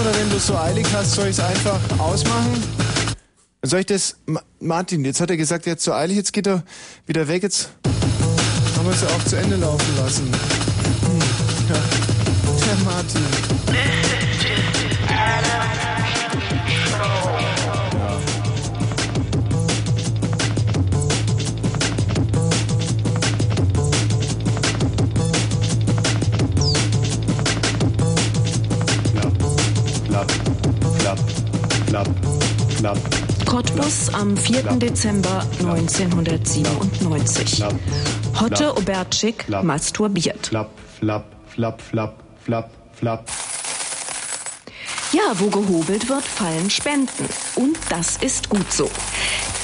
oder wenn du es so eilig hast, soll ich es einfach ausmachen? Soll ich das... Ma Martin, jetzt hat er gesagt, er hat so eilig, jetzt geht er wieder weg, jetzt haben wir es ja auch zu Ende laufen lassen. Am 4. Klapp, Dezember 1997. Klapp, Hotte Obertschik masturbiert. Flapp, flapp, flapp, flapp, flapp, flapp. Ja, wo gehobelt wird, fallen Spenden. Und das ist gut so.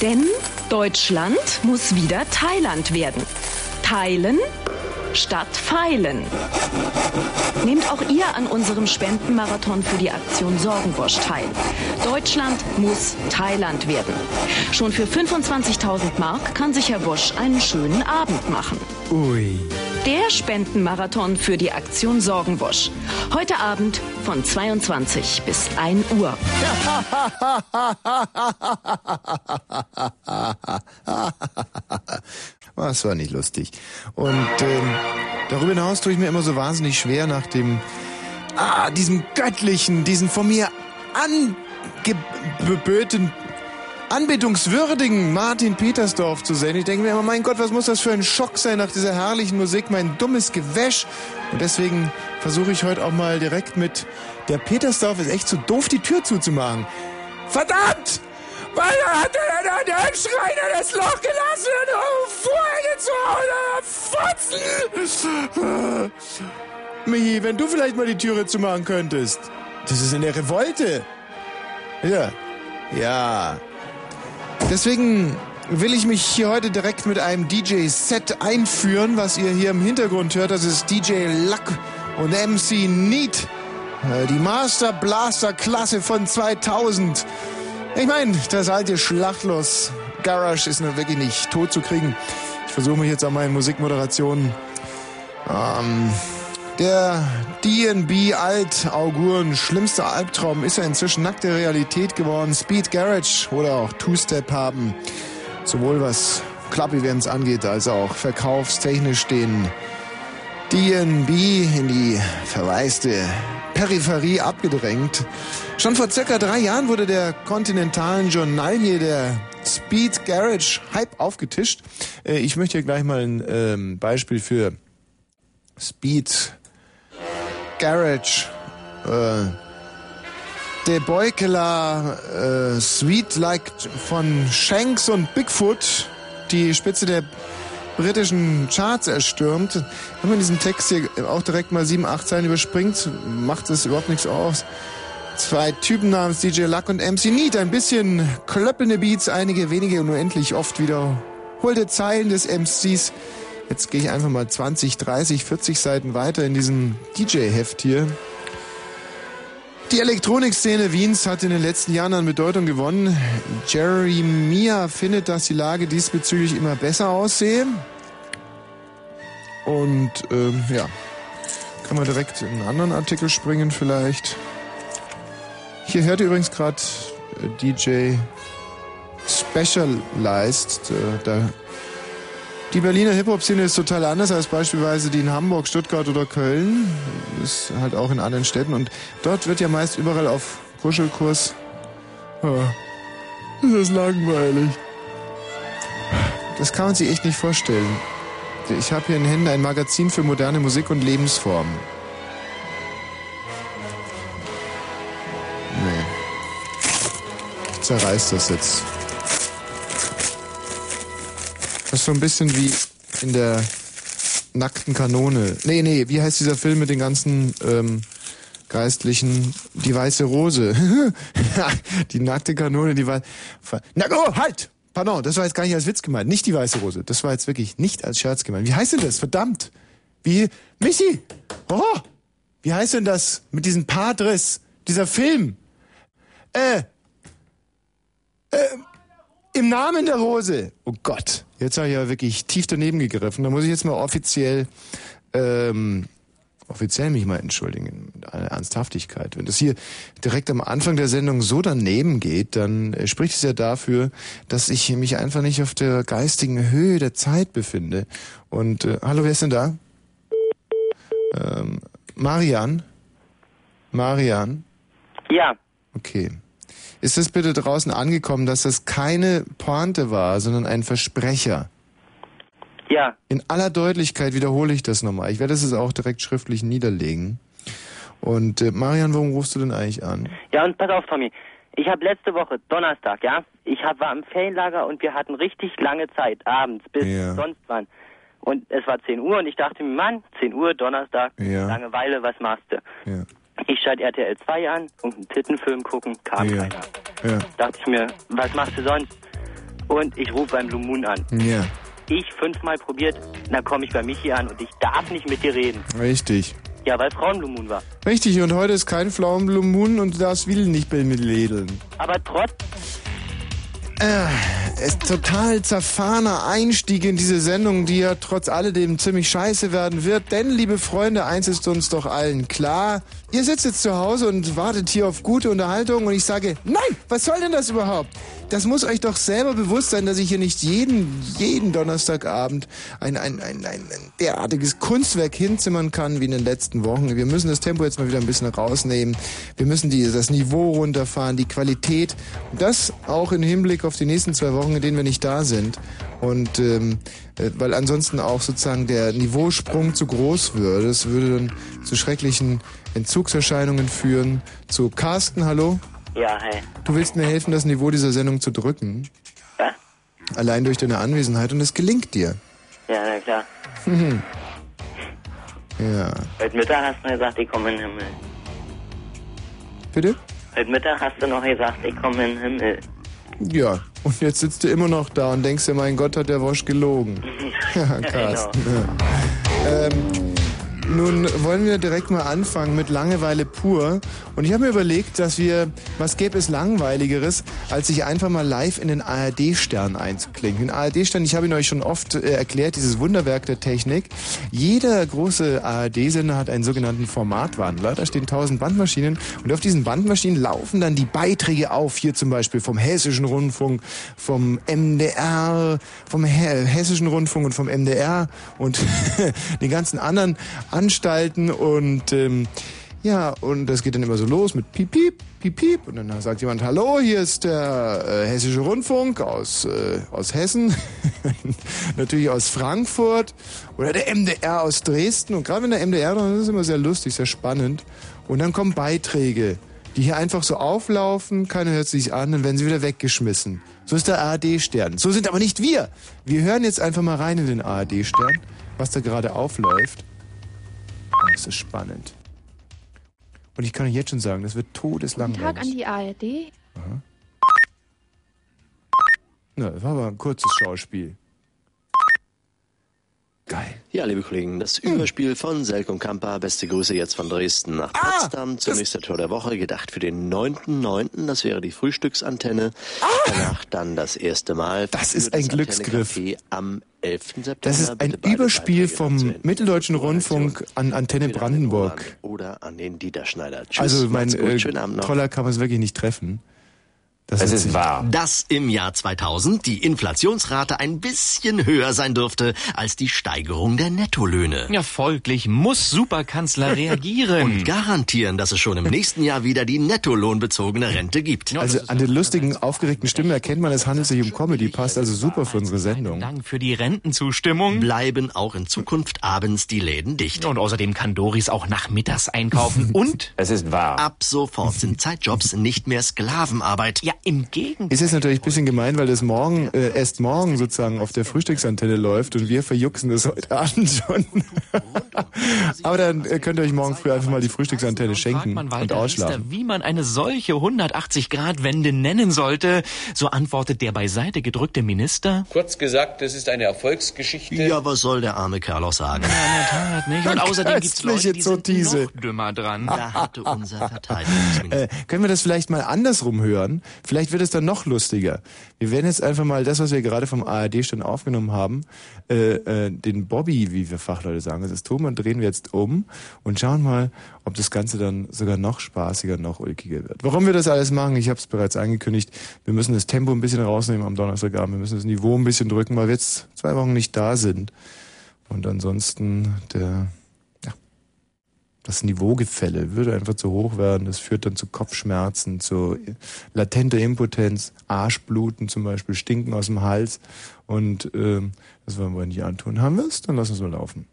Denn Deutschland muss wieder Thailand werden. Teilen statt feilen. Nehmt auch ihr an unserem Spendenmarathon für die Aktion Sorgenbosch teil. Deutschland muss Thailand werden. Schon für 25.000 Mark kann sich Herr Bosch einen schönen Abend machen. Ui. Der Spendenmarathon für die Aktion Sorgenbosch. Heute Abend von 22 bis 1 Uhr. Das war nicht lustig. Und ähm, darüber hinaus tue ich mir immer so wahnsinnig schwer nach dem, ah, diesem göttlichen, diesen von mir angeböten, anbetungswürdigen Martin Petersdorf zu sehen. Ich denke mir immer, mein Gott, was muss das für ein Schock sein nach dieser herrlichen Musik, mein dummes Gewäsch. Und deswegen versuche ich heute auch mal direkt mit, der Petersdorf ist echt zu so doof, die Tür zuzumachen. Verdammt! Weil da hat er der Schreiner das Loch gelassen und vorgezogen. Fotzen! Michi, wenn du vielleicht mal die Türe zumachen könntest. Das ist in der Revolte. Ja. Ja. Deswegen will ich mich hier heute direkt mit einem DJ-Set einführen, was ihr hier im Hintergrund hört. Das ist DJ Luck und MC Neat. Äh, die Master Blaster Klasse von 2000. Ich meine, das alte Schlachtlos Garage ist nur wirklich nicht tot zu kriegen. Ich versuche mich jetzt an meinen Musikmoderationen. Ähm, der DNB Alt-Auguren schlimmster Albtraum ist ja inzwischen nackte Realität geworden. Speed Garage oder auch Two-Step haben sowohl was Club-Events angeht, als auch verkaufstechnisch den DNB in die verwaiste Peripherie abgedrängt. Schon vor circa drei Jahren wurde der kontinentalen Journalie der Speed Garage Hype aufgetischt. Äh, ich möchte hier gleich mal ein ähm, Beispiel für Speed Garage äh, De Beukeler äh, Sweet Like von Shanks und Bigfoot, die Spitze der britischen Charts erstürmt. Wenn man diesen Text hier auch direkt mal sieben, acht Zeilen überspringt, macht es überhaupt nichts aus. Zwei Typen namens DJ Luck und MC Neat. Ein bisschen klöppelnde Beats, einige wenige und nur endlich oft wiederholte Zeilen des MCs. Jetzt gehe ich einfach mal 20, 30, 40 Seiten weiter in diesem DJ-Heft hier. Die Elektronikszene Wiens hat in den letzten Jahren an Bedeutung gewonnen. Jeremia findet, dass die Lage diesbezüglich immer besser aussehe. Und ähm, ja, kann man direkt in einen anderen Artikel springen vielleicht. Hier hört ihr übrigens gerade äh, DJ Specialized. Äh, da die Berliner Hip-Hop-Szene ist total anders als beispielsweise die in Hamburg, Stuttgart oder Köln. Ist halt auch in anderen Städten. Und dort wird ja meist überall auf Kuschelkurs. Ja, das ist langweilig. Das kann man sich echt nicht vorstellen. Ich habe hier in Händen ein Magazin für moderne Musik und Lebensformen. zerreißt das jetzt. Das ist so ein bisschen wie in der nackten Kanone. Nee, nee, wie heißt dieser Film mit den ganzen ähm, Geistlichen? Die weiße Rose. die nackte Kanone, die war. Na, oh, halt! Pardon, das war jetzt gar nicht als Witz gemeint. Nicht die weiße Rose. Das war jetzt wirklich nicht als Scherz gemeint. Wie heißt denn das? Verdammt! Wie. Michi! Oh! Wie heißt denn das mit diesem Padres? Dieser Film? Äh, äh, Im Namen der Rose. Oh Gott, jetzt habe ich ja wirklich tief daneben gegriffen. Da muss ich jetzt mal offiziell ähm, offiziell mich mal entschuldigen, mit aller Ernsthaftigkeit. Wenn das hier direkt am Anfang der Sendung so daneben geht, dann äh, spricht es ja dafür, dass ich mich einfach nicht auf der geistigen Höhe der Zeit befinde. Und äh, hallo, wer ist denn da? Ähm, Marian? Marian? Ja, Okay. Ist es bitte draußen angekommen, dass das keine Pointe war, sondern ein Versprecher? ja, In aller Deutlichkeit wiederhole ich das nochmal. Ich werde es auch direkt schriftlich niederlegen. Und äh, Marian, warum rufst du denn eigentlich an? ja und pass auf, Tommy. Ich habe letzte Woche, Donnerstag, ja, ich hab, war im Ferienlager und wir hatten richtig lange Zeit, abends bis Ja. sonst wann. Und es war 10 Uhr und ich dachte mir, Mann, 10 Uhr, Donnerstag, Ja. Langeweile, was machst du? Ja. Ich schalte RTL 2 an und einen Tittenfilm gucken, kam Ja. keiner. Ja. Dachte ich mir, was machst du sonst? Und ich rufe beim Blue Moon an. Ja. Ich fünfmal probiert, dann komme ich bei Michi an und ich darf nicht mit dir reden. Richtig. Ja, weil Frauen Blue Moon war. Richtig, und heute ist kein Pflaumenblue Moon und du darfst Will nicht bei mir lädeln. Aber trotz, Äh, es ist total zerfahrener Einstieg in diese Sendung, die ja trotz alledem ziemlich scheiße werden wird. Denn, liebe Freunde, eins ist uns doch allen klar. Ihr sitzt jetzt zu Hause und wartet hier auf gute Unterhaltung und ich sage, nein, was soll denn das überhaupt? Das muss euch doch selber bewusst sein, dass ich hier nicht jeden, jeden Donnerstagabend ein, ein, ein, ein, ein derartiges Kunstwerk hinzimmern kann wie in den letzten Wochen. Wir müssen das Tempo jetzt mal wieder ein bisschen rausnehmen. Wir müssen die, das Niveau runterfahren, die Qualität. Und das auch im Hinblick auf die nächsten zwei Wochen, in denen wir nicht da sind. Und ähm, äh, weil ansonsten auch sozusagen der Niveausprung zu groß würde. Das würde dann zu schrecklichen Entzugserscheinungen führen. Zu Carsten, hallo? ja, hey. Du willst mir helfen, das Niveau dieser Sendung zu drücken. Ja? Allein durch deine Anwesenheit und es gelingt dir. Ja, na klar. Ja. Heute Mittag hast du gesagt, ich komme in den Himmel. Bitte? Heute Mittag hast du noch gesagt, ich komme in den Himmel. Ja. Und jetzt sitzt du immer noch da und denkst dir, mein Gott, hat der Wosch gelogen. ja, Carsten. Ja. Ähm, nun wollen wir direkt mal anfangen mit Langeweile pur. Und ich habe mir überlegt, dass wir, was gäbe es langweiligeres, als sich einfach mal live in den ARD-Stern einzuklinken. Den ARD-Stern, ich habe ihn euch schon oft äh, erklärt, dieses Wunderwerk der Technik. Jeder große ARD-Sender hat einen sogenannten Formatwandler. Da stehen tausend Bandmaschinen und auf diesen Bandmaschinen laufen dann die Beiträge auf. Hier zum Beispiel vom Hessischen Rundfunk, vom MDR, vom He Hessischen Rundfunk und vom MDR und den ganzen anderen Anstalten und ähm, ja, und das geht dann immer so los mit Piep, Piep, Piep, Piep. Und dann sagt jemand, hallo, hier ist der äh, Hessische Rundfunk aus, äh, aus Hessen, natürlich aus Frankfurt oder der MDR aus Dresden. Und gerade wenn der MDR, das ist immer sehr lustig, sehr spannend. Und dann kommen Beiträge, die hier einfach so auflaufen, keiner hört sich an, dann werden sie wieder weggeschmissen. So ist der ARD-Stern. So sind aber nicht wir. Wir hören jetzt einfach mal rein in den ARD-Stern, was da gerade aufläuft. Das ist spannend. Und ich kann euch jetzt schon sagen, das wird Guten todeslangweilig. Tag an die ARD. Na, das war aber ein kurzes Schauspiel. Geil. Ja, liebe Kollegen, das Überspiel von Selk und Kampa. Beste Grüße jetzt von Dresden nach Ah, Potsdam. Zunächst der Tor der Woche, gedacht für den 9.9., das wäre die Frühstücksantenne. Danach dann das erste Mal. Ah! Das ist ein Glücksgriff. Am 11. September. Das ist ein Überspiel vom Mitteldeutschen Rundfunk an Antenne Brandenburg. Oder an den Dieter Schneider. Tschüss, Also mein äh, schönen Abend noch. Toller kann man es wirklich nicht treffen. Das Es ist sich- wahr. Dass im Jahr 2000 die Inflationsrate ein bisschen höher sein dürfte als die Steigerung der Nettolöhne. Ja, folglich muss Superkanzler reagieren. Und garantieren, dass es schon im nächsten Jahr wieder die nettolohnbezogene Rente gibt. Also an den lustigen, aufgeregten Stimmen erkennt man, es handelt sich um Comedy, passt also super für unsere Sendung. Dank für die Rentenzustimmung. Bleiben auch in Zukunft abends die Läden dicht. Und außerdem kann Doris auch nachmittags einkaufen. Und Es ist wahr. Ab sofort sind Zeitjobs nicht mehr Sklavenarbeit. ja, im Gegenteil. Ist jetzt natürlich ein bisschen gemein, weil das morgen, äh, erst morgen sozusagen auf der Frühstücksantenne läuft und wir verjuxen das heute Abend schon. Aber dann äh, könnt ihr euch morgen früh einfach mal die Frühstücksantenne schenken und ausschlafen. Wie man eine solche 180-Grad-Wende nennen sollte. So antwortet der beiseite gedrückte Minister. Kurz gesagt, das ist eine Erfolgsgeschichte. Ja, was soll der arme Kerl auch sagen? Ja, in der Tat, nicht? Und außerdem gibt's Leute, die sind noch dümmer dran. Da hatte unser Verteidigungsminister. Äh, können wir das vielleicht mal andersrum hören? Vielleicht wird es dann noch lustiger. Wir werden jetzt einfach mal das, was wir gerade vom ARD-Stand aufgenommen haben, äh, äh, den Bobby, wie wir Fachleute sagen, das ist Thomas, drehen wir jetzt um und schauen mal, ob das Ganze dann sogar noch spaßiger, noch ulkiger wird. Warum wir das alles machen, ich habe es bereits angekündigt, wir müssen das Tempo ein bisschen rausnehmen am Donnerstagabend, wir müssen das Niveau ein bisschen drücken, weil wir jetzt zwei Wochen nicht da sind. Und ansonsten der das Niveaugefälle würde einfach zu hoch werden. Das führt dann zu Kopfschmerzen, zu latenter Impotenz, Arschbluten zum Beispiel, Stinken aus dem Hals. Und ähm, das wollen wir nicht antun. Haben wir es? Dann lass uns mal laufen.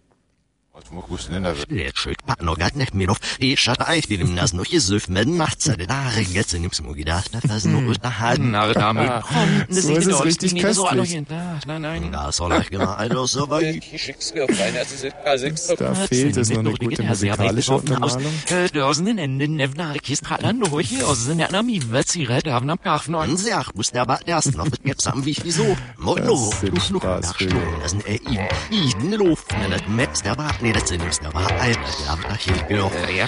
Лечить паногатних миров и шатает фильм нас ну езыв мен махца de da regets in dem Smugidach da was nur unterhalten. Na, Dame, komm, das So ist es richtig köstlich. Nein, nein. Da soll ich genau also so weit. Ich schick's mir auf eine K6. Da fehlt es noch eine gute musikalische Untermalung. Dozen in den Nevnarkis Pratan durch aus den Anami Wetzire haben am Kafen Man sagt, muss der Bad erst noch mit mir zusammen wie wieso. Mono, Das sind du Fluch nach Spaßvögel. Stuhl, das sind er ihm. Ich in der Luft, wenn das Metz der Bad, nee, das sind der Bad, Alter, der nach hier genau. Ja,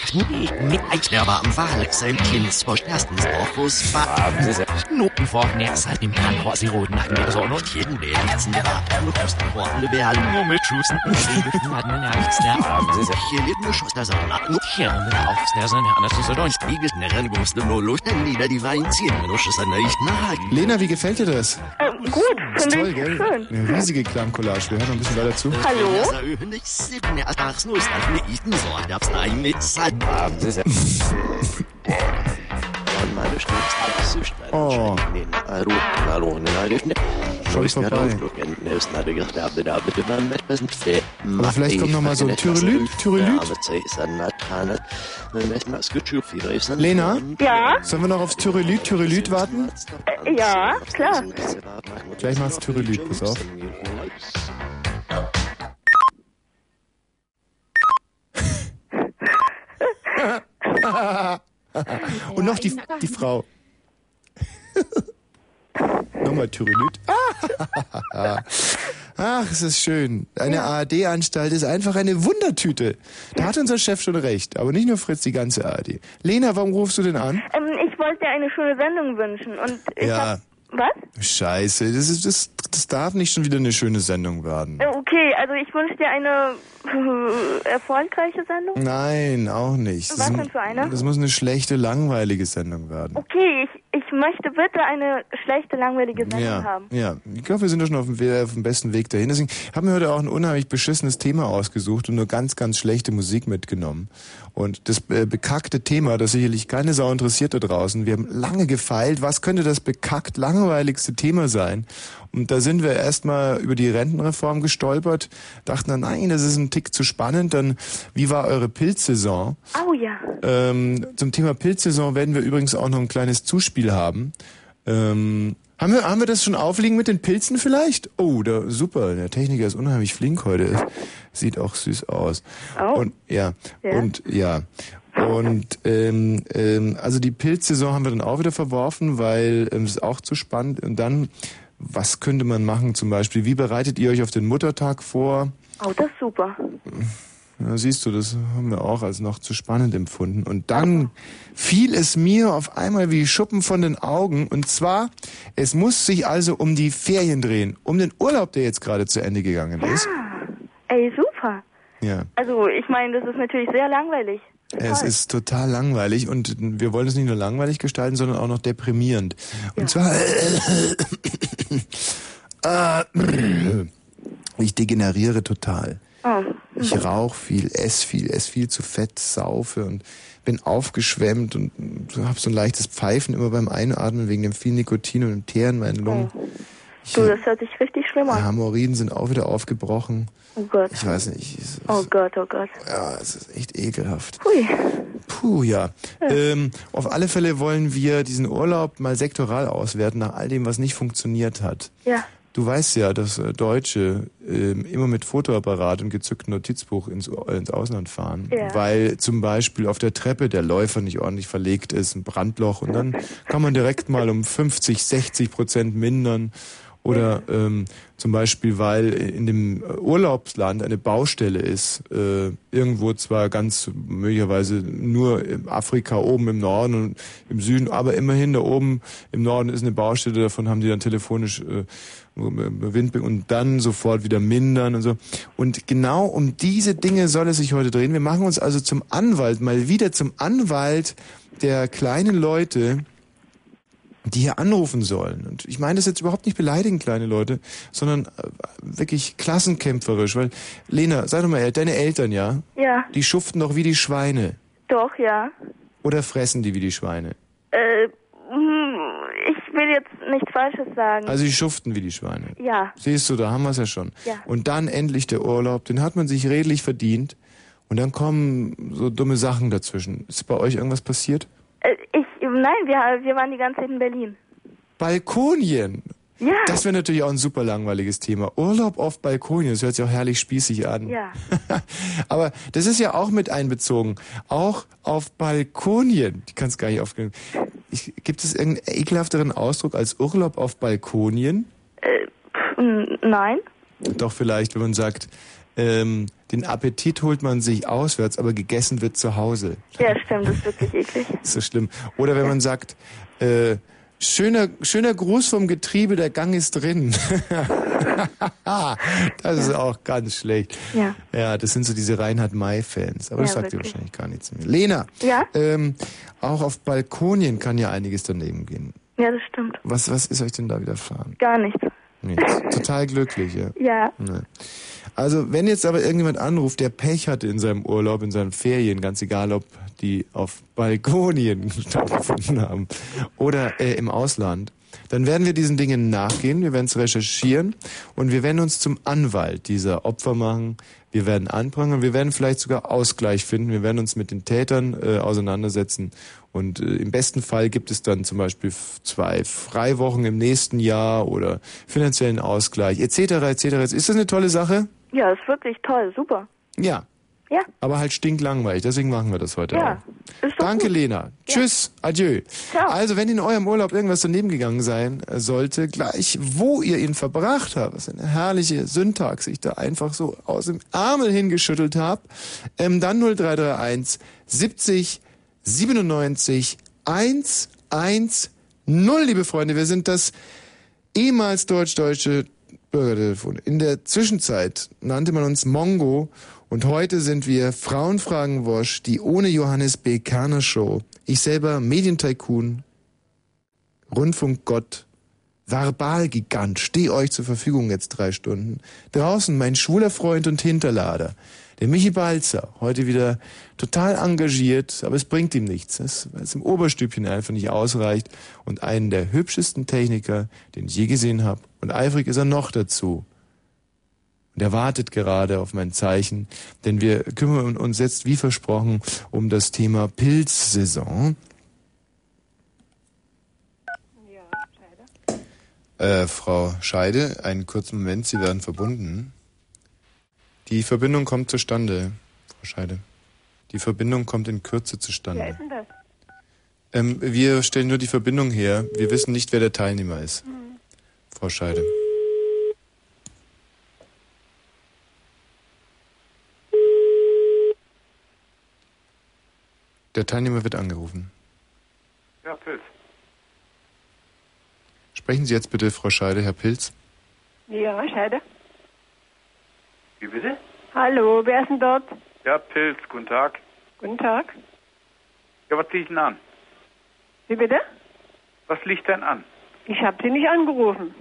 Mit Eich der Bad am Wahl, sein Kind, vor erstens auf, wo es war. Noten vor Nerz hat im Krankenhaus die roten Nacken der Sonne und Jeden der nichts in der Art, du musst den Worten der Bärlen. nur mit Schussen und hat man ja nichts der Hier lebt nur Schuss der Sonne, nur Hier und der auf der Sonne an der Sonne Spiegel schnell, wo musst du nur leuchten, nieder die Wein ziehen, wenn du Schuss an der Licht nahe. Lena, wie gefällt dir das? Ähm, gut, Ist finde toll, ich gell? schön. Eine riesige Klangcollage. Wir hören noch ein bisschen weiter zu. Hallo? Oh. Schon vorbei. Aber vielleicht kommt noch mal so ein Türelüt, Türelüt. Lena? Ja? Sollen wir noch aufs Türelüt, Türelüt warten? Äh, ja, klar. Gleich macht's Türelüt, pass auf. Und noch die, die Frau. Nochmal Türelüt. Ach, es ist schön. Eine ARD-Anstalt ist einfach eine Wundertüte. Da hat unser Chef schon recht. Aber nicht nur Fritz, die ganze ARD. Lena, warum rufst du denn an? Ähm, ich wollte dir eine schöne Sendung wünschen und ich Ja. hab... Was? Scheiße, das, ist, das, das darf nicht schon wieder eine schöne Sendung werden. Okay, also ich wünsche dir eine äh, erfolgreiche Sendung. Nein, auch nicht. Was Das denn für eine? Das muss eine schlechte, langweilige Sendung werden. Okay, ich, ich möchte bitte eine schlechte, langweilige Sendung Ja, haben. ja. Ich glaube, wir sind doch schon auf dem, auf dem besten Weg dahin. Deswegen haben wir heute auch ein unheimlich beschissenes Thema ausgesucht und nur ganz, ganz schlechte Musik mitgenommen. Und das äh, bekackte Thema, das sicherlich keine Sau interessiert da draußen. Wir haben lange gefeilt, was könnte das bekackt langweiligste Thema sein? Und da sind wir erstmal über die Rentenreform gestolpert, dachten dann, nein, das ist ein Tick zu spannend. Dann, wie war eure Pilzsaison? Oh ja. Ähm, zum Thema Pilzsaison werden wir übrigens auch noch ein kleines Zuspiel haben. Ähm, haben wir, haben wir das schon aufliegen mit den Pilzen vielleicht? Oh, da, super. Der Techniker ist unheimlich flink heute. Sieht auch süß aus. Oh. Und ja, Ja. und ja. Und ähm, ähm, also die Pilzsaison haben wir dann auch wieder verworfen, weil ähm, es ist auch zu spannend. Und dann, was könnte man machen zum Beispiel? Wie bereitet ihr euch auf den Muttertag vor? Oh, das ist super. Ja, siehst du, das haben wir auch als noch zu spannend empfunden. Und dann fiel es mir auf einmal wie Schuppen von den Augen. Und zwar, es muss sich also um die Ferien drehen, um den Urlaub, der jetzt gerade zu Ende gegangen ist. Ey, super. Ja, Also, ich meine, das ist natürlich sehr langweilig. Es ist total langweilig und wir wollen es nicht nur langweilig gestalten, sondern auch noch deprimierend. Und zwar, äh, ich degeneriere total. Oh. Ich rauch viel, ess viel, ess viel zu fett, saufe und bin aufgeschwemmt und habe so ein leichtes Pfeifen immer beim Einatmen wegen dem viel Nikotin und dem Teer in meinen Lungen. Ich, Du, das hört sich richtig schlimm die an. Hämorrhoiden sind auch wieder aufgebrochen. Oh Gott. Ich weiß nicht, es, Oh Gott, oh Gott. ja, es ist echt ekelhaft. Hui. Puh, ja. Ähm, auf alle Fälle wollen wir diesen Urlaub mal sektoral auswerten nach all dem, was nicht funktioniert hat. Ja. Du weißt ja, dass äh, Deutsche ähm, immer mit Fotoapparat und gezücktem Notizbuch ins, ins Ausland fahren, Ja. weil zum Beispiel auf der Treppe der Läufer nicht ordentlich verlegt ist, ein Brandloch und dann kann man direkt mal um 50, 60 Prozent mindern Oder ähm, zum Beispiel, weil in dem Urlaubsland eine Baustelle ist, äh, irgendwo zwar ganz möglicherweise nur Afrika oben im Norden und im Süden, aber immerhin da oben im Norden ist eine Baustelle, davon haben die dann telefonisch äh, Wind und dann sofort wieder mindern und so. Und genau um diese Dinge soll es sich heute drehen. Wir machen uns also zum Anwalt, mal wieder zum Anwalt der kleinen Leute, die hier anrufen sollen. Und ich meine das jetzt überhaupt nicht beleidigen, kleine Leute, sondern äh, wirklich klassenkämpferisch. Weil, Lena, sag doch mal, deine Eltern, ja? Ja, Die schuften doch wie die Schweine. doch, ja. Oder fressen die wie die Schweine? Äh, hm, ich will jetzt nichts Falsches sagen. Also die schuften wie die Schweine. ja, Siehst du, da haben wir es ja schon. Ja. Und dann endlich der Urlaub, den hat man sich redlich verdient. Und dann kommen so dumme Sachen dazwischen. Ist bei euch irgendwas passiert? Nein, wir, wir waren die ganze Zeit in Berlin. Balkonien. Ja, Das wäre natürlich auch ein super langweiliges Thema. Urlaub auf Balkonien, das hört sich auch herrlich spießig an. ja. Aber das ist ja auch mit einbezogen. Auch auf Balkonien. Ich kann es gar nicht aufgeben. Ich, gibt es irgendeinen ekelhafteren Ausdruck als Urlaub auf Balkonien? Äh, nein. Doch vielleicht, wenn man sagt, ähm, den Appetit holt man sich auswärts, aber gegessen wird zu Hause. Ja, stimmt, das ist wirklich eklig. ist so schlimm. Oder wenn man sagt, äh, schöner, schöner Gruß vom Getriebe, der Gang ist drin. das ist auch ganz schlecht. Ja. Ja, das sind so diese Reinhard May-Fans. Aber das Ja, sagt ihr wahrscheinlich gar nichts mehr. Lena, Ja? ähm, auch auf Balkonien kann ja einiges daneben gehen. Ja, das stimmt. Was, was ist euch denn da widerfahren? Gar nichts. Nichts. Total glücklich, ja. Ja, Ne. Also, wenn jetzt aber irgendjemand anruft, der Pech hatte in seinem Urlaub, in seinen Ferien, ganz egal, ob die auf Balkonien stattgefunden haben oder äh, im Ausland, dann werden wir diesen Dingen nachgehen, wir werden es recherchieren und wir werden uns zum Anwalt dieser Opfer machen. Wir werden anprangern, wir werden vielleicht sogar Ausgleich finden, wir werden uns mit den Tätern äh, auseinandersetzen und äh, im besten Fall gibt es dann zum Beispiel zwei Freiwochen im nächsten Jahr oder finanziellen Ausgleich etc. etc. Ist das eine tolle Sache? Ja, ist wirklich toll, super. Ja, Ja, aber halt stinklangweilig, deswegen machen wir das heute ja. auch. Danke, gut. Lena. Tschüss, adieu. Ciao. Also, wenn in eurem Urlaub irgendwas daneben gegangen sein äh, sollte, gleich wo ihr ihn verbracht habt, was eine herrliche Syntax ich da einfach so aus dem Ärmel hingeschüttelt habe, ähm, dann 0331 70 97 110, liebe Freunde. Wir sind das ehemals deutsch-deutsche Bürgertelefon. In der Zwischenzeit nannte man uns Mongo und heute sind wir Frauenfragenwosch, die ohne Johannes B. Kerner Show. Ich selber Medientycoon, Rundfunkgott, Verbalgigant, steh euch zur Verfügung jetzt drei Stunden. Draußen mein schwuler Freund und Hinterlader, der Michi Balzer, heute wieder total engagiert, aber es bringt ihm nichts, weil es im Oberstübchen einfach nicht ausreicht und einen der hübschesten Techniker, den ich je gesehen habe. Und eifrig ist er noch dazu. Und er wartet gerade auf mein Zeichen, denn wir kümmern uns jetzt, wie versprochen, um das Thema Pilzsaison. Äh, Frau Scheide, einen kurzen Moment, Sie werden verbunden. Die Verbindung kommt zustande, Frau Scheide. Die Verbindung kommt in Kürze zustande. Wer ist denn das? Ähm, wir stellen nur die Verbindung her. Wir wissen nicht, wer der Teilnehmer ist. Frau Scheide. Der Teilnehmer wird angerufen. Ja, Pilz. Sprechen Sie jetzt bitte, Frau Scheide, Herr Pilz. Ja, Scheide. Wie bitte? Hallo, wer ist denn dort? Ja, Pilz, guten Tag. Guten Tag. Ja, was liegt denn an? Wie bitte? Was liegt denn an? Ich habe Sie nicht angerufen.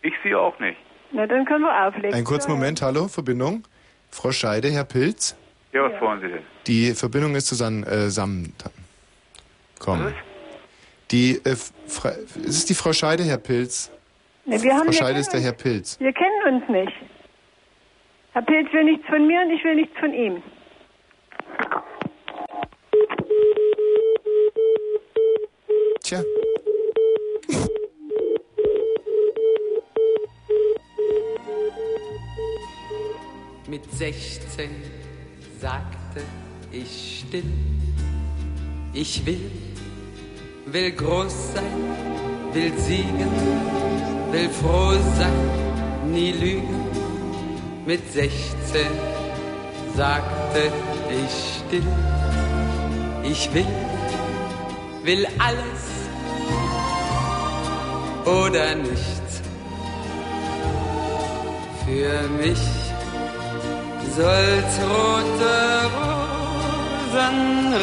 Ich sie auch nicht. Na, dann können wir auflegen. Einen kurzen Moment, hallo, Verbindung. Frau Scheide, Herr Pilz. Ja, was wollen Sie denn? Die Verbindung ist zusammen. Äh, zusammen komm. Was? Die, äh, Fra ist es die Frau Scheide, Herr Pilz? Na, wir haben Frau Scheide ist der uns- Herr Pilz. Wir kennen uns nicht. Herr Pilz will nichts von mir und ich will nichts von ihm. Tja. Mit 16 sagte ich still, ich will, will groß sein, will siegen, will froh sein, nie lügen. Mit 16 sagte ich still, ich will, will alles oder nichts. Für mich soll's rote Rosen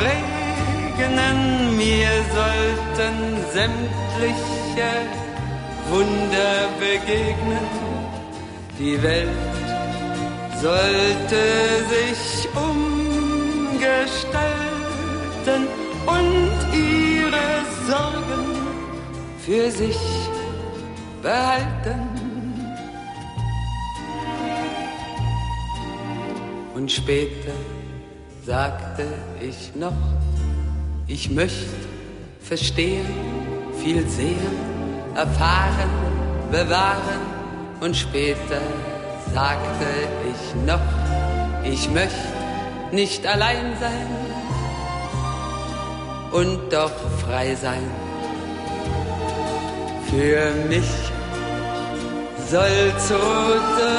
regnen, mir sollten sämtliche Wunder begegnen. Die Welt sollte sich umgestalten und ihre Sorgen für sich behalten. Und später sagte ich noch, ich möchte verstehen, viel sehen, erfahren, bewahren. Und später sagte ich noch, ich möchte nicht allein sein und doch frei sein. Für mich soll's rote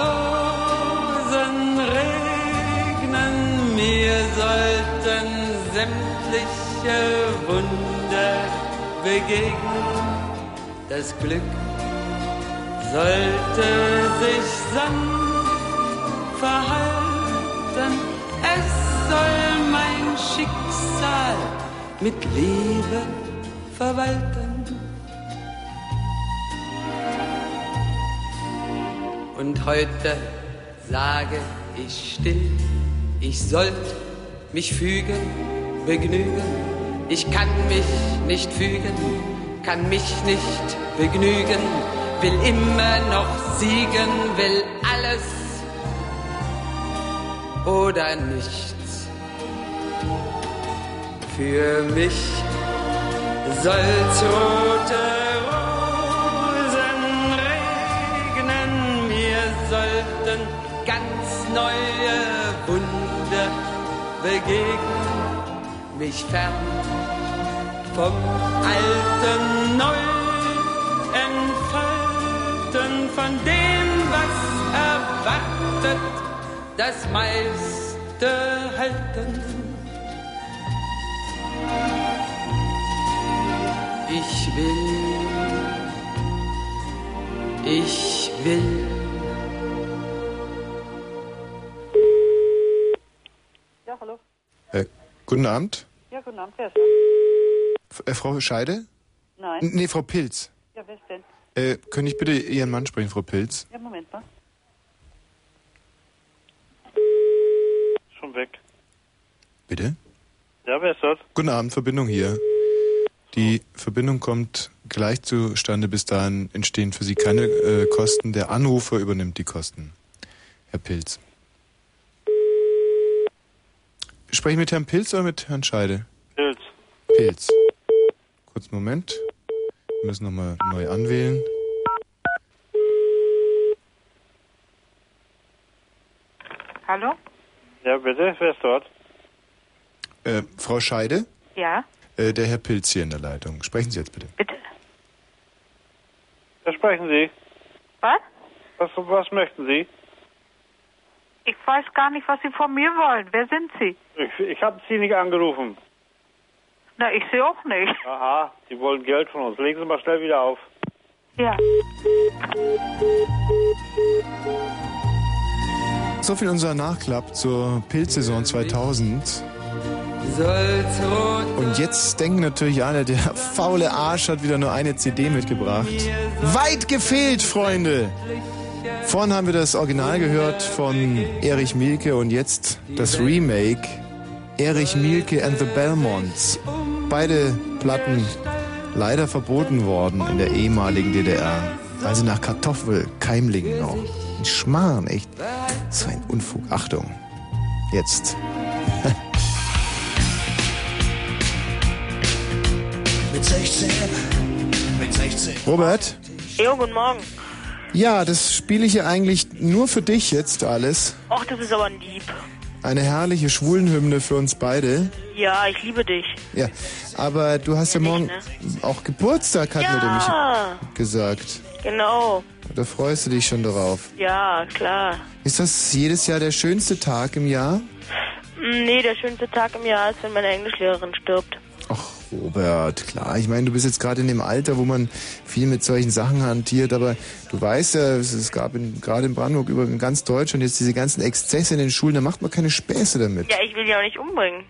Rosen regnen, mir sollten sämtliche Wunder begegnen. Das Glück sollte sich sanft verhalten, es soll mein Schicksal mit Liebe verwalten. Und heute sage ich still, ich sollte mich fügen, begnügen. Ich kann mich nicht fügen, kann mich nicht begnügen, will immer noch siegen, will alles oder nichts. Für mich soll's rote Rosen regnen, mir sollten ganz neue Wunder begegnen, mich fern vom alten neu entfalten, von dem, was erwartet, das meiste halten. Ich will, ich will. Ja, hallo. Äh, guten Abend. Ja, guten Abend. Wer ist äh, Frau Scheide? Nein. N nee, Frau Pilz. Ja, wer ist denn? Äh, könnte ich bitte Ihren Mann sprechen, Frau Pilz? Ja, Moment mal. Schon weg. Bitte? Ja, wer ist das? Guten Abend, Verbindung hier. Die Verbindung kommt gleich zustande. Bis dahin entstehen für Sie keine äh, Kosten. Der Anrufer übernimmt die Kosten. Herr Pilz. Spreche ich mit Herrn Pilz oder mit Herrn Scheide? Pilz. Pilz. Kurz Moment. Wir müssen nochmal neu anwählen. Hallo? Ja, bitte, wer ist dort? Äh, Frau Scheide? Ja? Äh, der Herr Pilz hier in der Leitung. Sprechen Sie jetzt bitte. Da sprechen Sie. Was? Was, was möchten Sie? Ich weiß gar nicht, was Sie von mir wollen. Wer sind Sie? Ich, ich habe Sie nicht angerufen. Na, ich sehe auch nicht. Aha, Sie wollen Geld von uns. Legen Sie mal schnell wieder auf. Ja. So viel unser Nachklapp zur Pilzsaison 2000. Und jetzt denken natürlich alle, der faule Arsch hat wieder nur eine CD mitgebracht. Weit gefehlt, Freunde! Vorhin haben wir das Original gehört von Erich Mielke und jetzt das Remake. Erich Mielke and the Belmonts. Beide Platten leider verboten worden in der ehemaligen DDR, sie nach Kartoffelkeimlingen auch. Ein Schmarrn, echt. So ein Unfug. Achtung. Jetzt. Mit 16, mit 16. Robert? Jo, guten Morgen. Ja, das spiele ich ja eigentlich nur für dich jetzt alles. Och, das ist aber lieb. Eine herrliche Schwulenhymne für uns beide. Ja, ich liebe dich. Ja, aber du hast ja, morgen ne? auch Geburtstag, hat Ja. mir nämlich gesagt. Genau. Da freust du dich schon drauf. Ja, klar. Ist das jedes Jahr der schönste Tag im Jahr? Hm, Nee, der schönste Tag im Jahr ist, wenn meine Englischlehrerin stirbt. Robert, klar, ich meine, du bist jetzt gerade in dem Alter, wo man viel mit solchen Sachen hantiert, aber du weißt ja, es, es gab in, gerade in Brandenburg über in ganz Deutschland jetzt diese ganzen Exzesse in den Schulen, da macht man keine Späße damit. Ja, ich will die auch nicht umbringen.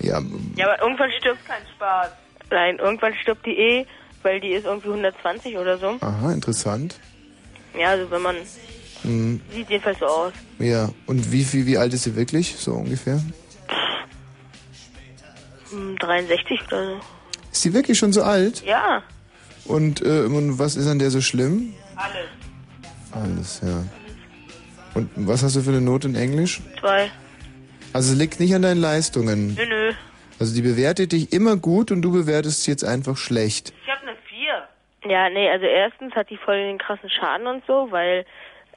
Ja, Ja, aber irgendwann stirbt kein Spaß. Nein, irgendwann stirbt die eh, weil die ist irgendwie 120 oder so. aha, interessant. Ja, also wenn man... Hm, Sieht jedenfalls so aus. ja, und wie, wie, wie alt ist sie wirklich, so ungefähr? Hm, 63 oder so. Ist sie wirklich schon so alt? Ja, Und, äh, und was ist an der so schlimm? alles. Alles, ja. Und was hast du für eine Note in Englisch? Zwei. Also es liegt nicht an deinen Leistungen. Nö, nö. Also die bewertet dich immer gut und du bewertest sie jetzt einfach schlecht. Ich Vier. Ja, nee, also erstens hat die voll den krassen Schaden und so, weil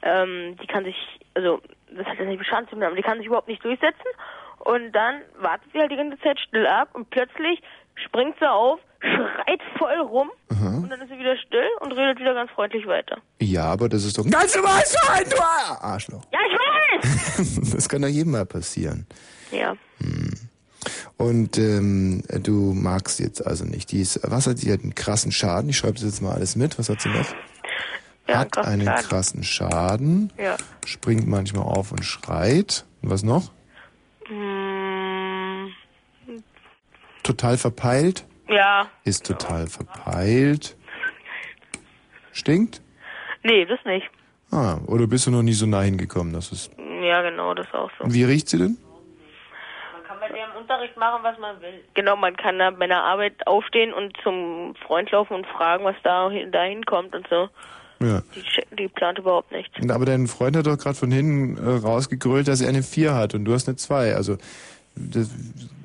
ähm, die kann sich, also das hat ja nicht mit Schaden zu tun, aber die kann sich überhaupt nicht durchsetzen. Und dann wartet sie halt die ganze Zeit still ab und plötzlich springt sie auf, schreit voll rum und dann ist sie wieder still und redet wieder ganz freundlich weiter. Ja, aber das ist doch ganz normal sein, du Arschloch. Ja, ich weiß! Das kann doch jedem mal passieren. ja. Und ähm, du magst jetzt also nicht. Die ist, was hat sie? hat einen krassen Schaden. Ich schreibe das jetzt mal alles mit. Was hat sie noch? Ja, hat einen Schaden. krassen Schaden. Ja. Springt manchmal auf und schreit. Und was noch? Hm, Total verpeilt. ja. Ist total verpeilt. Stinkt? Nee, das nicht. Ah, oder bist du noch nie so nah hingekommen? Das ist. Ja, genau, das auch so. Wie riecht sie denn? Man kann bei der im Unterricht machen, was man will. Genau, man kann da bei der Arbeit aufstehen und zum Freund laufen und fragen, was da dahin kommt und so. Ja. Die, die plant überhaupt nichts. Aber dein Freund hat doch gerade von hinten äh, rausgegrölt, dass er eine 4 hat und du hast eine 2. Also das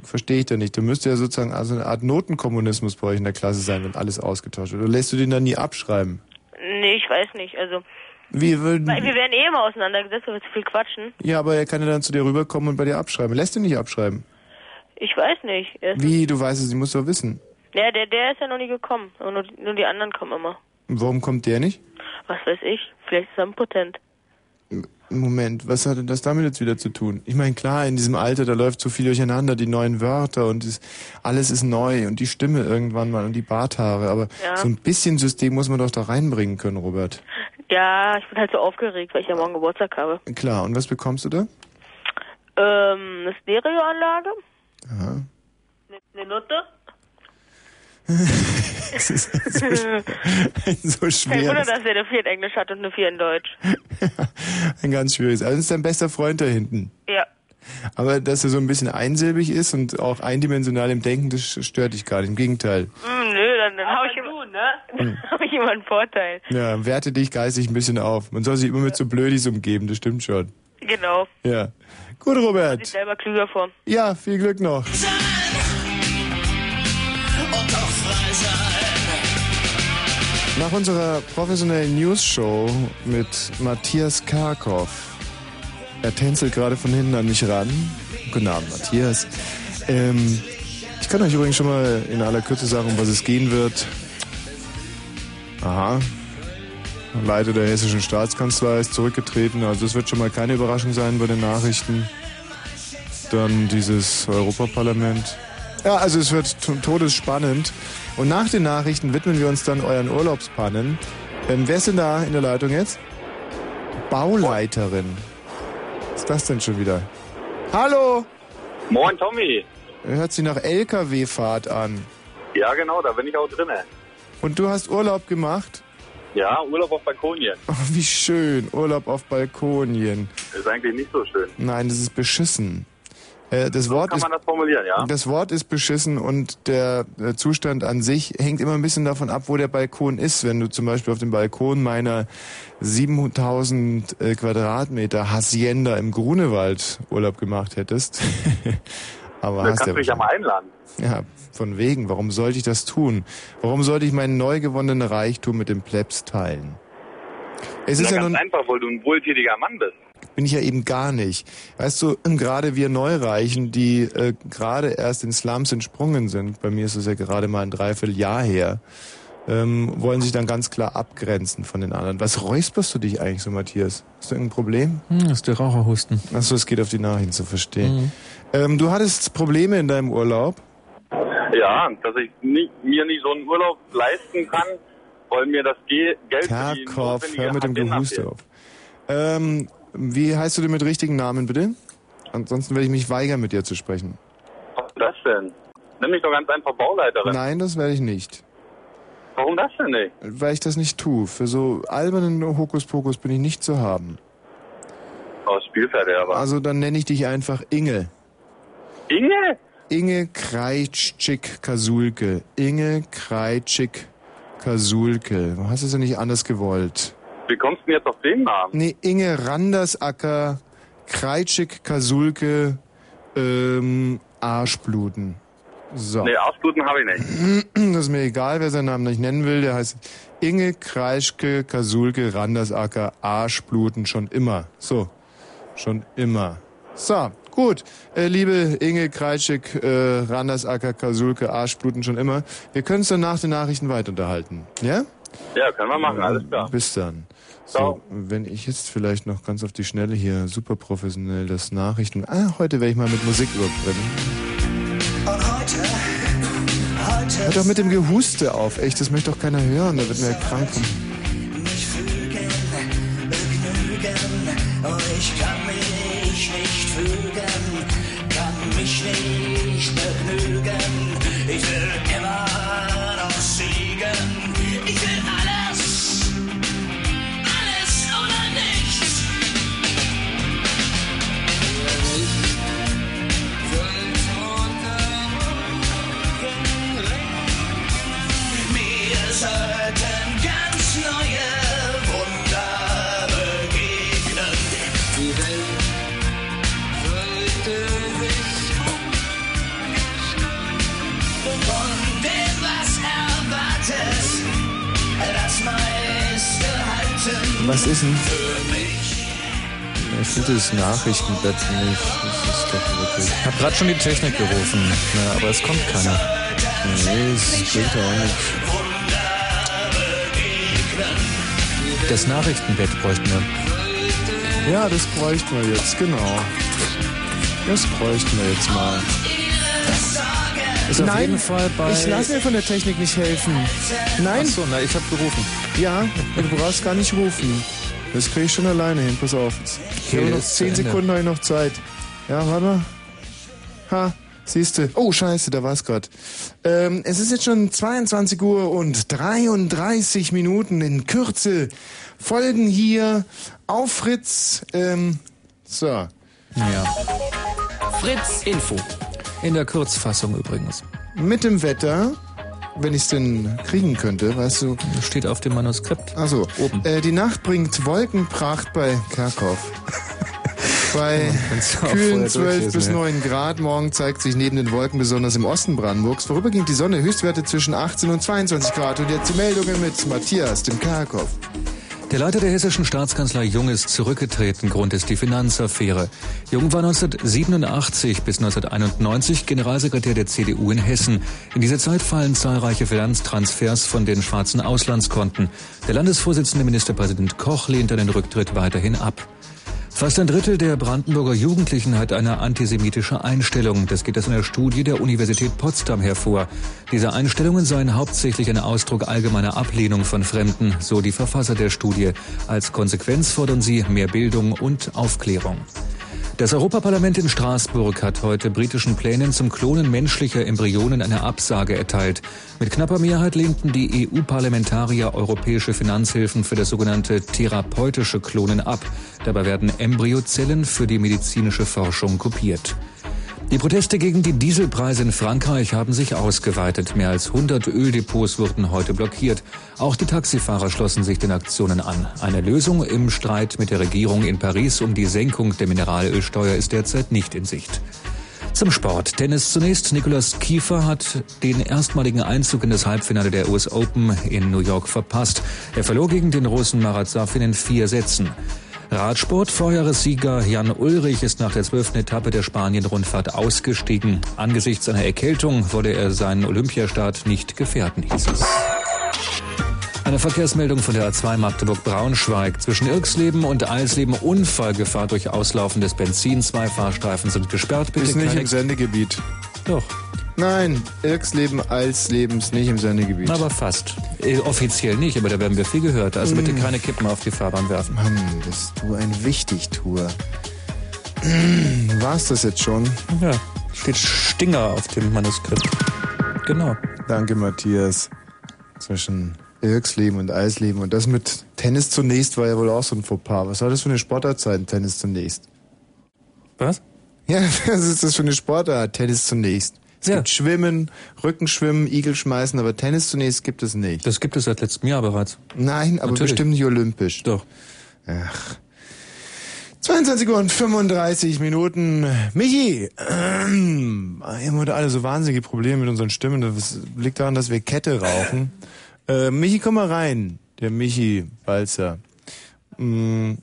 verstehe ich da nicht. Du müsste ja sozusagen also eine Art Notenkommunismus bei euch in der Klasse sein, wenn alles ausgetauscht wird. Oder lässt du den dann nie abschreiben? Nee, ich weiß nicht. Also, Wie würden, wir werden eh immer auseinandergesetzt, weil wir zu viel quatschen. ja, aber er kann ja dann zu dir rüberkommen und bei dir abschreiben. Lässt du nicht abschreiben? Ich weiß nicht. Wie? Du weißt es, sie muss doch wissen. Ja, der, der ist ja noch nie gekommen. Nur, nur die anderen kommen immer. Und warum kommt der nicht? Was weiß ich. Vielleicht ist er impotent. Moment, was hat denn das damit jetzt wieder zu tun? Ich meine, klar, in diesem Alter, da läuft so viel durcheinander, die neuen Wörter und das, alles ist neu und die Stimme irgendwann mal und die Barthaare, aber Ja. so ein bisschen System muss man doch da reinbringen können, Robert. Ja, ich bin halt so aufgeregt, weil ich ja morgen Geburtstag habe. Klar, und was bekommst du da? Ähm, eine Stereoanlage. Aha. Eine, Nutte. Das ist so, sch- ein so Kein Wunder, dass er eine 4 in Englisch hat und eine 4 in Deutsch. ein ganz schwieriges. Also das ist dein bester Freund da hinten. Ja. Aber dass er so ein bisschen einsilbig ist und auch eindimensional im Denken, das stört dich gar nicht. Im Gegenteil. Hm, nö, dann, dann habe ich, immer- dann hab ich immer einen Vorteil. Ja, werte dich geistig ein bisschen auf. Man soll sich immer mit so Blödis umgeben, das stimmt schon. Genau. Ja. Gut, Sieht Robert. selber klüger vor. Ja, viel Glück noch. Nach unserer professionellen News-Show mit Matthias Karkow. Er tänzelt gerade von hinten an mich ran. Guten Abend, Matthias. Ähm, ich kann euch übrigens schon mal in aller Kürze sagen, um was es gehen wird. Aha. Leiter der hessischen Staatskanzlei ist zurückgetreten. Also es wird schon mal keine Überraschung sein bei den Nachrichten. Dann dieses Europaparlament. Ja, also es wird to- todesspannend. Und nach den Nachrichten widmen wir uns dann euren Urlaubspannen. Ähm, wer ist denn da in der Leitung jetzt? Bauleiterin. Was ist das denn schon wieder? Hallo! Moin, Tommy. Hört sich nach LKW-Fahrt an. Ja, genau, da bin ich auch drinne. Und du hast Urlaub gemacht? Ja, Urlaub auf Balkonien. Oh, wie schön. Urlaub auf Balkonien. Ist eigentlich nicht so schön. Nein, das ist beschissen. Äh, das Wort Kann ist man das formulieren, ja? Das Wort ist beschissen und der, der Zustand an sich hängt immer ein bisschen davon ab, wo der Balkon ist. Wenn du zum Beispiel auf dem Balkon meiner 7000 äh, Quadratmeter Hacienda im Grunewald Urlaub gemacht hättest. Aber Da hast kannst du mich ja mal einladen. Ja, von wegen. Warum sollte ich das tun? Warum sollte ich meinen neu gewonnenen Reichtum mit dem Plebs teilen? Es Na, ist ja ganz nun, einfach, weil du ein wohltätiger Mann bist. bin ich ja eben gar nicht. Weißt du, gerade wir Neureichen, die äh, gerade erst in Slums entsprungen sind, bei mir ist es ja gerade mal ein Dreivierteljahr her, ähm, wollen sich dann ganz klar abgrenzen von den anderen. Was räusperst du dich eigentlich so, Matthias? Hast du irgendein Problem? Hm, das ist der Raucherhusten. Achso, es geht auf die Nachrichten zu verstehen. Mhm. Ähm, du hattest Probleme in deinem Urlaub? Ja, dass ich nicht, mir nicht so einen Urlaub leisten kann, weil mir das Ge Geld für die Kerkhoff, hör mit dem Gehuste auf. Ähm, wie heißt du denn mit richtigen Namen, bitte? Ansonsten werde ich mich weigern, mit dir zu sprechen. Was das denn? Nimm mich doch ganz einfach Bauleiterin. Nein, das werde ich nicht. Warum das denn nicht? Weil ich das nicht tue. Für so albernen Hokuspokus bin ich nicht zu haben. Aus Spielverderber. Also dann nenne ich dich einfach Inge. Inge? Inge Kreitschik-Kasulke. Inge Kreitschik-Kasulke. Du hast es ja nicht anders gewollt. Wie kommst du denn jetzt auf den Namen? Nee, Inge Randersacker, Kreitschik-Kasulke, ähm, Arschbluten. So. Nee, Ausbluten habe ich nicht. Das ist mir egal, wer seinen Namen nicht nennen will. Der heißt Inge Kreischke, Kasulke, Randersacker, Arschbluten schon immer. So. Schon immer. So, gut. Äh, liebe Inge Kreitschik, äh, Randersacker, Kasulke, Arschbluten schon immer. Wir können uns dann nach den Nachrichten weiter unterhalten. Ja? Ja, können wir machen, alles klar. Bis dann. So, wenn ich jetzt vielleicht noch ganz auf die Schnelle hier super professionell das Nachrichten. Ah, heute werde ich mal mit Musik überbringen. Und heute, heute Hört doch mit dem Gehuste auf, echt, das möchte doch keiner hören, da wird mir ja krank mich fügen, begnügen. Und ich kann mich nicht fügen, kann mich nicht begnügen. Ich will immer Was ist denn? Ich finde das Nachrichtenblatt nicht. Das ist doch wirklich. Ich habe gerade schon die Technik gerufen, ja, aber es kommt keiner. Nee, es bringt auch nichts. Das Nachrichtenbett bräuchten wir. Ja, das bräuchten wir jetzt, genau. Das bräuchten wir jetzt mal. Ist auf Nein, jeden Fall bei. ich lasse mir von der Technik nicht helfen. Nein. Achso, na, ich habe gerufen. Ja, du brauchst gar nicht rufen. Das kriege ich schon alleine hin, pass auf. Ich habe noch ist zu 10 Ende. Sekunden habe ich noch Zeit. Ja, warte mal. Ha, siehste. Oh, scheiße, da war's grad. Ähm, es ist jetzt schon 22 Uhr und 33 Minuten in Kürze. Folgen hier auf Fritz. Ähm, so. Ja. Fritz Info. In der Kurzfassung übrigens. Mit dem Wetter, wenn ich es denn kriegen könnte, weißt du. Steht auf dem Manuskript. Also, Oben. äh, die Nacht bringt Wolkenpracht bei Kerkhoff. Bei kühlen vorher 12 durchlesen, bis ja. 9 Grad morgen zeigt sich neben den Wolken besonders im Osten Brandenburgs vorübergehend die Sonne Höchstwerte zwischen 18 und 22 Grad. Und jetzt die Meldungen mit Matthias, dem Kerkhoff. Der Leiter der hessischen Staatskanzlei Jung ist zurückgetreten. Grund ist die Finanzaffäre. Jung war 1987 bis 1991 Generalsekretär der CDU in Hessen. In dieser Zeit fallen zahlreiche Finanztransfers von den schwarzen Auslandskonten. Der Landesvorsitzende Ministerpräsident Koch lehnte den Rücktritt weiterhin ab. Fast ein Drittel der Brandenburger Jugendlichen hat eine antisemitische Einstellung. Das geht aus einer Studie der Universität Potsdam hervor. Diese Einstellungen seien hauptsächlich ein Ausdruck allgemeiner Ablehnung von Fremden, so die Verfasser der Studie. Als Konsequenz fordern sie mehr Bildung und Aufklärung. Das Europaparlament in Straßburg hat heute britischen Plänen zum Klonen menschlicher Embryonen eine Absage erteilt. Mit knapper Mehrheit lehnten die EU-Parlamentarier europäische Finanzhilfen für das sogenannte therapeutische Klonen ab. Dabei werden Embryozellen für die medizinische Forschung kopiert. Die Proteste gegen die Dieselpreise in Frankreich haben sich ausgeweitet. Mehr als 100 Öldepots wurden heute blockiert. Auch die Taxifahrer schlossen sich den Aktionen an. Eine Lösung im Streit mit der Regierung in Paris um die Senkung der Mineralölsteuer ist derzeit nicht in Sicht. Zum Sport. Tennis zunächst. Nicolas Kiefer hat den erstmaligen Einzug in das Halbfinale der US Open in New York verpasst. Er verlor gegen den Russen Marat Safin in vier Sätzen. Radsport, Vorjahressieger Jan Ulrich ist nach der zwölften Etappe der Spanien-Rundfahrt ausgestiegen. Angesichts einer Erkältung wollte er seinen Olympiastart nicht gefährden, hieß es. Eine Verkehrsmeldung von der A2 Magdeburg-Braunschweig. Zwischen Irksleben und Eisleben Unfallgefahr durch Auslaufen des Benzin. Zwei Fahrstreifen sind gesperrt. Bitte Ist nicht im Sendegebiet. Doch. Nein, Irksleben als Lebens nicht im Sendegebiet. Aber fast. Äh, offiziell nicht, aber da werden wir viel gehört. Also bitte Mm. keine Kippen auf die Fahrbahn werfen. Mann, bist du ein Wichtigtour. War's das jetzt schon? Ja, steht Stinger auf dem Manuskript. Genau. Danke, Matthias. Zwischen Irksleben und Eisleben. Und das mit Tennis zunächst war ja wohl auch so ein Fauxpas. Was soll das für eine Sportart sein, Tennis zunächst? Was? Ja, was ist das für eine Sportart, Tennis zunächst? Es gibt Schwimmen, Rückenschwimmen, Igelschmeißen, aber Tennis zunächst gibt es nicht. Das gibt es seit letztem Jahr bereits. Nein, aber Natürlich. bestimmt nicht olympisch. Doch. Ach. 22 Uhr und 35 Minuten. Michi, ähm, wir haben heute alle so wahnsinnige Probleme mit unseren Stimmen. Das liegt daran, dass wir Kette rauchen. Äh, Michi, komm mal rein. Der Michi Balzer. Mm,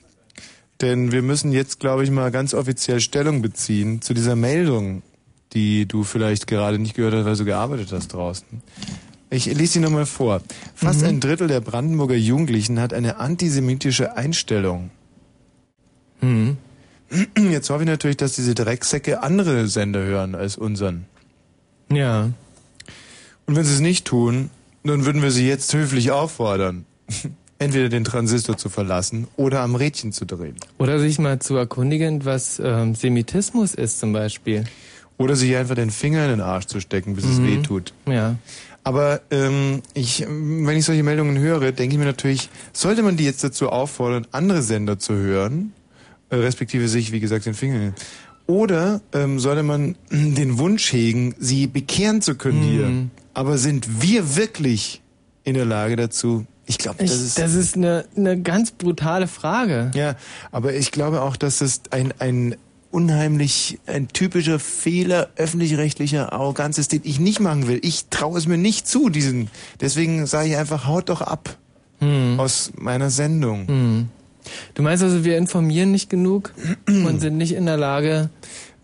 denn wir müssen jetzt, glaube ich, mal ganz offiziell Stellung beziehen zu dieser Meldung, die du vielleicht gerade nicht gehört hast, weil du gearbeitet hast draußen. Ich lese sie nochmal vor. Fast ein Drittel der Brandenburger Jugendlichen hat eine antisemitische Einstellung. Mhm. Jetzt hoffe ich natürlich, dass diese Drecksäcke andere Sender hören als unseren. Ja. Und wenn sie es nicht tun, dann würden wir sie jetzt höflich auffordern, entweder den Transistor zu verlassen oder am Rädchen zu drehen. Oder sich mal zu erkundigen, was ähm, Semitismus ist zum Beispiel. Oder sich einfach den Finger in den Arsch zu stecken, bis es Mhm. weh tut. Ja. Aber ähm, ich, wenn ich solche Meldungen höre, denke ich mir natürlich, sollte man die jetzt dazu auffordern, andere Sender zu hören, äh, respektive sich, wie gesagt, den Finger. in- Oder ähm, sollte man äh, den Wunsch hegen, sie bekehren zu können hier? Mhm. Aber sind wir wirklich in der Lage dazu? Ich glaube, das ist das ist eine, eine ganz brutale Frage. ja, aber ich glaube auch, dass es ein, ein unheimlich, ein typischer Fehler öffentlich-rechtlicher Arroganz ist, den ich nicht machen will. Ich traue es mir nicht zu, diesen. Deswegen sage ich einfach, haut doch ab Hm. aus meiner Sendung. Hm. Du meinst also, wir informieren nicht genug und sind nicht in der Lage,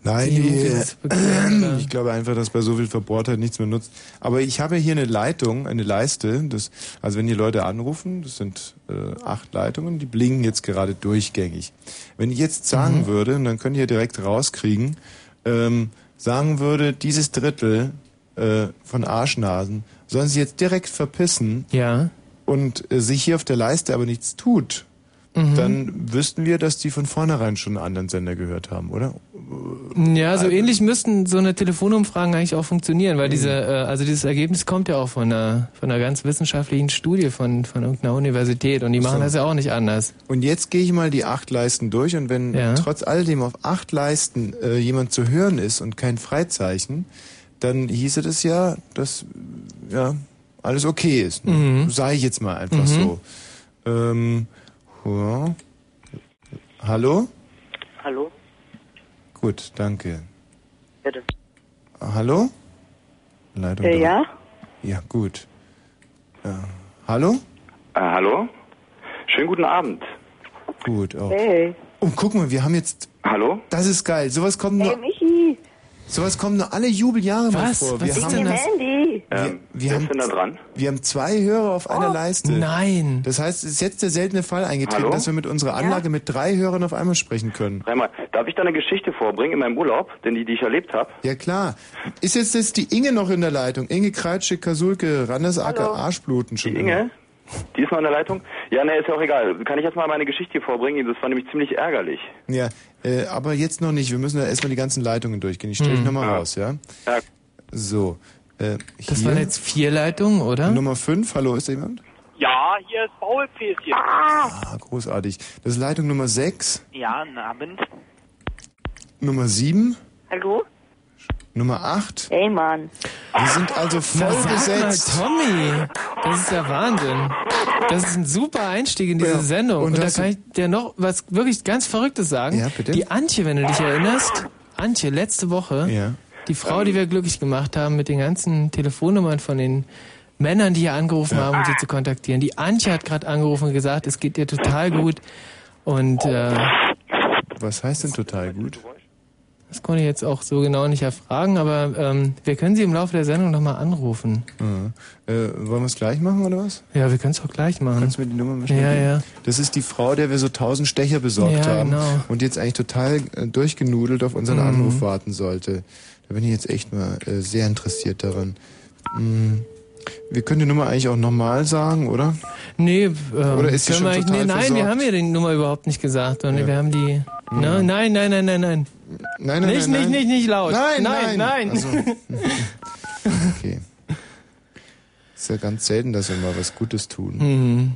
Nein, die ich glaube einfach, dass bei so viel Verbohrtheit nichts mehr nutzt. Aber ich habe hier eine Leitung, eine Leiste. Das, also wenn die Leute anrufen, das sind äh, acht Leitungen, die blinken jetzt gerade durchgängig. Wenn ich jetzt sagen Mhm. würde, und dann könnt ihr direkt rauskriegen, ähm, sagen würde, dieses Drittel äh, von Arschnasen sollen sie jetzt direkt verpissen ja. und äh, sich hier auf der Leiste aber nichts tut, Mhm. dann wüssten wir, dass die von vornherein schon einen anderen Sender gehört haben, oder? Ja, so ähnlich müssten so eine Telefonumfragen eigentlich auch funktionieren, weil diese, äh, also dieses Ergebnis kommt ja auch von einer, von einer ganz wissenschaftlichen Studie von, von irgendeiner Universität und die machen So. das ja auch nicht anders. Und jetzt gehe ich mal die acht Leisten durch und wenn Ja. trotz alledem auf acht Leisten äh, jemand zu hören ist und kein Freizeichen, dann hieße das ja, dass ja alles okay ist. Ne? Mhm. Sage ich jetzt mal einfach Mhm. so. Ähm, ja. Hallo? Hallo? Gut, danke. Bitte. Hallo? Leitung Äh, ja? Ja, gut. Ja. Hallo? Äh, hallo? Schönen guten Abend. Gut, auch. Hey. Oh, guck mal, wir haben jetzt. Hallo? Das ist geil. Sowas kommt nur. Hey, Michi. Sowas kommt nur alle Jubeljahre mal Was? vor. Was wir ist haben, denn das? Handy. Ähm, wir haben- ist da dran? Wir haben zwei Hörer auf einer Leiste. Nein. Das heißt, es ist jetzt der seltene Fall eingetreten, Hallo? dass wir mit unserer Anlage mit drei Hörern auf einmal sprechen können. Dreimal. Darf ich da eine Geschichte vorbringen in meinem Urlaub, denn die, die ich erlebt habe? Ja klar. Ist jetzt, jetzt die Inge noch in der Leitung? Inge Kreitsche, Kasulke, Randesacker, Arschbluten schon. Die Inge? Die ist noch in der Leitung? Ja, ne, ist ja auch egal. Kann ich jetzt mal meine Geschichte vorbringen? Das war nämlich ziemlich ärgerlich. Ja, äh, aber jetzt noch nicht. Wir müssen da erstmal die ganzen Leitungen durchgehen. Ich stelle dich Hm. nochmal Ja. raus, ja? Ja. So. Äh, Das hier. waren jetzt vier Leitungen, oder? Nummer 5, hallo, ist da jemand? Ja, hier ist Paul Päschen. Ah, großartig. Das ist Leitung Nummer 6, Ja, guten Abend. Nummer 7, Hallo? Nummer 8. Hey, Mann. Wir sind also voll Na, sag besetzt. Mal, Tommy, das ist der Wahnsinn. Das ist ein super Einstieg in diese Ja, Sendung. und Und, da kann ich dir noch was wirklich ganz Verrücktes sagen. Ja, bitte? Die Antje, wenn du dich erinnerst, Antje, letzte Woche, Ja. die Frau, die wir glücklich gemacht haben mit den ganzen Telefonnummern von den Männern, die hier angerufen haben, um sie zu kontaktieren. Die Antje hat gerade angerufen und gesagt, es geht ihr total gut. Und äh, Was heißt denn total gut? Das konnte ich jetzt auch so genau nicht erfragen, aber ähm, wir können Sie im Laufe der Sendung nochmal anrufen. Äh, wollen wir es gleich machen oder was? Ja, wir können es auch gleich machen. Kannst du mir die Nummer mal Ja, geben? ja. Das ist die Frau, der wir so tausend Stecher besorgt Ja, haben genau. und jetzt eigentlich total äh, durchgenudelt auf unseren Mhm. Anruf warten sollte. Da bin ich jetzt echt mal äh, sehr interessiert daran. Mm. Wir können die Nummer eigentlich auch nochmal sagen, oder? Nee, ähm, Oder ist sie schon wir total nee, Nein, wir versorgt? haben ja die Nummer überhaupt nicht gesagt, sondern Ja. wir haben die... Na, nein, nein, nein, nein, nein. Nein, nein, nicht, nein, nicht, nein. nicht, nicht laut. Nein, nein. nein. nein. Ach so. Okay. Ist ja ganz selten, dass wir mal was Gutes tun. Mhm.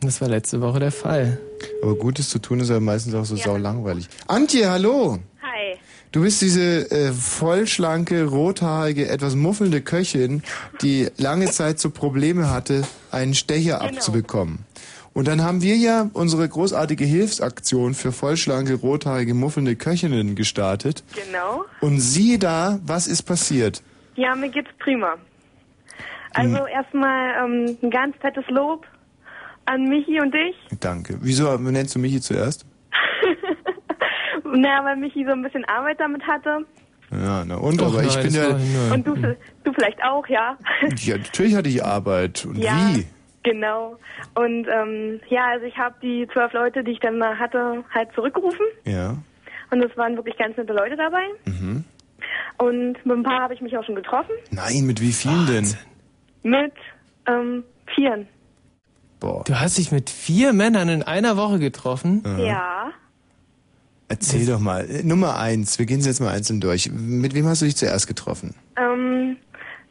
Das war letzte Woche der Fall. Aber Gutes zu tun ist ja meistens auch so sau langweilig. Antje, hallo! Hi. Du bist diese äh, vollschlanke, rothaarige, etwas muffelnde Köchin, die lange Zeit so Probleme hatte, einen Stecher Genau. abzubekommen. Und dann haben wir ja unsere großartige Hilfsaktion für vollschlanke, rothaarige, muffelnde Köchinnen gestartet. Genau. Und siehe da, was ist passiert? Ja, mir geht's prima. Also Hm. erstmal ähm, ein ganz fettes Lob an Michi und dich. Danke. Wieso nennst du Michi zuerst? naja, weil Michi so ein bisschen Arbeit damit hatte. Ja, na und, aber ich bin ja. Und du, du vielleicht auch, ja. ja, natürlich hatte ich Arbeit. Und Ja. wie? Genau. Und ähm, ja, also ich habe die zwölf Leute, die ich dann mal hatte, halt zurückgerufen. Ja. Und es waren wirklich ganz nette Leute dabei. Mhm. Und mit ein paar habe ich mich auch schon getroffen. Nein, mit wie vielen denn? Mit ähm, vieren. Boah. Du hast dich mit vier Männern in einer Woche getroffen? Ja. Erzähl doch mal. Äh, Nummer eins, wir gehen sie jetzt mal einzeln durch. Mit wem hast du dich zuerst getroffen? Ähm,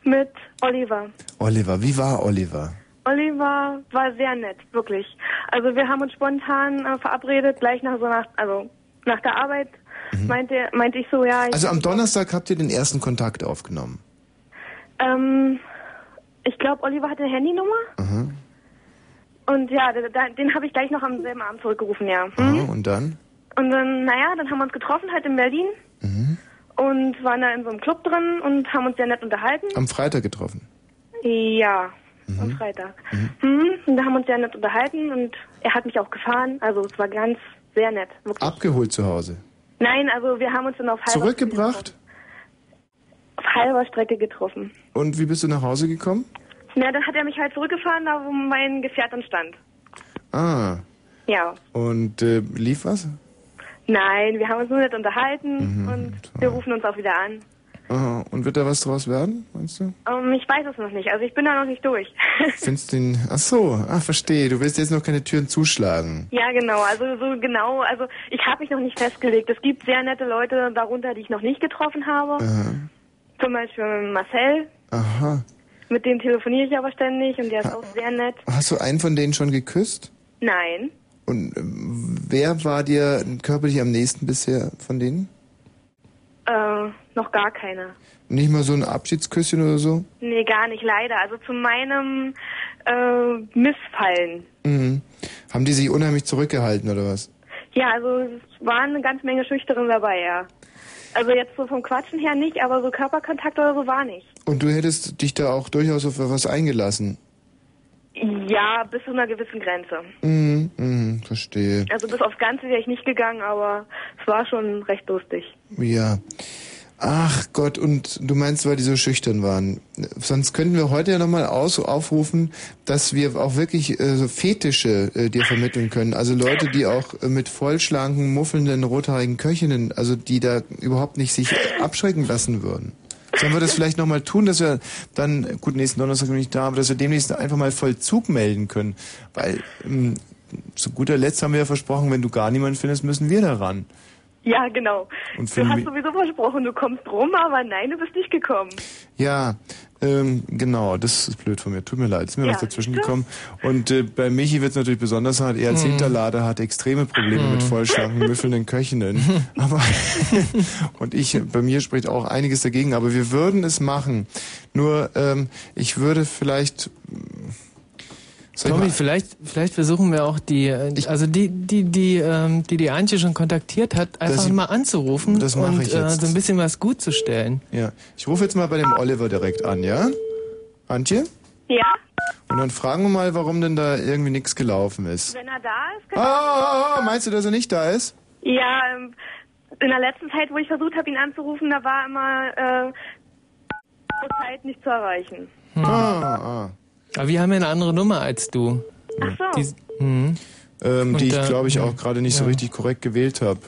mit Oliver. Oliver, wie war Oliver? Oliver war sehr nett, wirklich. Also wir haben uns spontan äh, verabredet, gleich nach so nach, also nach der Arbeit meinte, meinte ich so, ja, ich, Mhm. Also am Donnerstag habt ihr den ersten Kontakt aufgenommen. ähm, ich glaube, Oliver hatte eine Handynummer Aha. und ja, da- den habe ich gleich noch am selben Abend zurückgerufen, ja. Aha. Mhm. Und dann? Und dann, naja, dann haben wir uns getroffen halt in Berlin Mhm. und waren da in so einem Club drin und haben uns sehr nett unterhalten. Am Freitag getroffen. Ja, Mhm. am Freitag. Mhm. Und da haben wir uns sehr nett unterhalten und er hat mich auch gefahren. Also es war ganz sehr nett, wirklich. Abgeholt zu Hause. Nein, also wir haben uns dann auf halber, Zurückgebracht? auf halber Strecke getroffen. Und wie bist du nach Hause gekommen? Na, dann hat er mich halt zurückgefahren, da wo mein Gefährt dann stand. Ah. Ja. Und äh, lief was? Nein, wir haben uns nur nett unterhalten Mhm, und wir rufen uns auch wieder an. Aha. Und wird da was draus werden, meinst du? Ähm, ich weiß es noch nicht, also ich bin da noch nicht durch. Findest du den. Ach so, ah, verstehe. Du willst jetzt noch keine Türen zuschlagen. ja, genau, also so genau, also ich habe mich noch nicht festgelegt. Es gibt sehr nette Leute darunter, die ich noch nicht getroffen habe. Aha. Zum Beispiel Marcel, Aha. mit dem telefoniere ich aber ständig und der ist auch sehr nett. Hast du einen von denen schon geküsst? Nein, Und ähm, wer war dir körperlich am nächsten bisher von denen? äh, noch gar keine. Nicht mal so ein Abschiedsküsschen oder so? Nee, gar nicht, leider. Also zu meinem äh, Missfallen. Mhm. Haben die sich unheimlich zurückgehalten oder was? Ja, also es waren eine ganze Menge Schüchteren dabei, ja. Also jetzt so vom Quatschen her nicht, aber so Körperkontakt oder so war nicht. Und du hättest dich da auch durchaus auf was eingelassen? Ja, bis zu einer gewissen Grenze. Mhm, mhm, verstehe. Also bis aufs Ganze wäre ich nicht gegangen, aber es war schon recht lustig. Ja. Ach Gott, und du meinst, weil die so schüchtern waren. Sonst könnten wir heute ja nochmal aufrufen, dass wir auch wirklich äh, so Fetische äh, dir vermitteln können. Also Leute, die auch äh, mit vollschlanken, muffelnden, rothaarigen Köchinnen, also die da überhaupt nicht sich abschrecken lassen würden. Sollen wir das vielleicht nochmal tun, dass wir dann, gut, nächsten Donnerstag bin ich da, aber dass wir demnächst einfach mal Vollzug melden können. Weil ähm, zu guter Letzt haben wir ja versprochen, wenn du gar niemanden findest, müssen wir da ran. Ja, genau. Und du hast sowieso versprochen, du kommst rum, aber nein, du bist nicht gekommen. Ja, ähm, genau, das ist blöd von mir. Tut mir leid, ist mir Ja, was dazwischen gekommen. Und äh, bei Michi wird es natürlich besonders hart. Er als Mhm. Hinterlader hat extreme Probleme Mhm. mit vollschlanken, müffelnden Köchinnen. Aber und ich, bei mir spricht auch einiges dagegen. Aber wir würden es machen. Nur ähm, ich würde vielleicht. Ich Tommy, vielleicht, vielleicht versuchen wir auch die, äh, also die, die, die, ähm, die die Antje schon kontaktiert hat, einfach Das- mal anzurufen das mache und ich äh, jetzt. so ein bisschen was gut zu stellen. Ja, ich rufe jetzt mal bei dem Oliver direkt an, ja? Antje? Ja? Und dann fragen wir mal, warum denn da irgendwie nichts gelaufen ist. Wenn er da ist, Ah, ah, ah, meinst du, dass er nicht da ist? Ja, ähm, in der letzten Zeit, wo ich versucht habe, ihn anzurufen, da war immer äh, zur Zeit nicht zu erreichen. Hm. Ah, Aber wir haben ja eine andere Nummer als du. Ach so. Die, hm. Ähm, die ich, da- glaube ich, auch gerade nicht so Ja. richtig korrekt gewählt habe.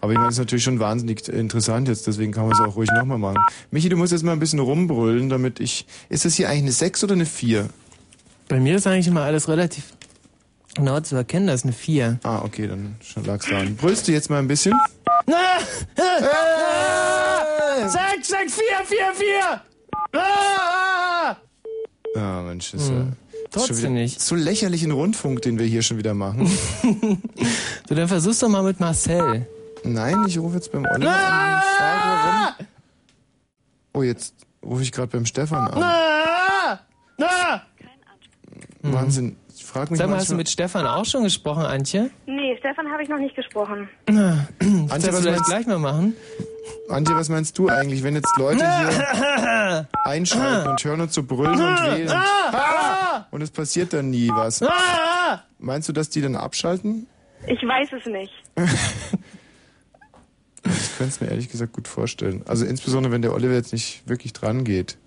Aber ich meine, das ist natürlich schon wahnsinnig interessant jetzt, deswegen kann man es auch ruhig nochmal machen. Michi, du musst jetzt mal ein bisschen rumbrüllen, damit ich... Ist das hier eigentlich eine 6 oder eine 4? Bei mir ist eigentlich immer alles relativ genau zu erkennen, das ist eine 4. Ah, okay, dann lag's daran. Brüllst du jetzt mal ein bisschen? Sechs, sechs, vier, vier, vier! Ah! Ja, Mensch, das ist Hm. ja... Trotzdem nicht. So lächerlichen Rundfunk, den wir hier schon wieder machen. So, dann versuch's doch mal mit Marcel. Nein, ich rufe jetzt beim Oliver an. frage, warum. Oh, jetzt rufe ich gerade beim Stefan an. Ah! Ah! Wahnsinn. Ich frage mich Sag mal, hast du manchmal- mit Stefan auch schon gesprochen, Antje? Nee, Stefan habe ich noch nicht gesprochen. Antje, Antje, das was vielleicht meinst- gleich mal machen. Antje, was meinst du eigentlich, wenn jetzt Leute hier einschalten und hören uns so brüllen und wählen und es passiert dann nie was? Meinst du, dass die dann abschalten? Ich weiß es nicht. Ich könnte es mir ehrlich gesagt gut vorstellen. Also insbesondere, wenn der Oliver jetzt nicht wirklich dran geht.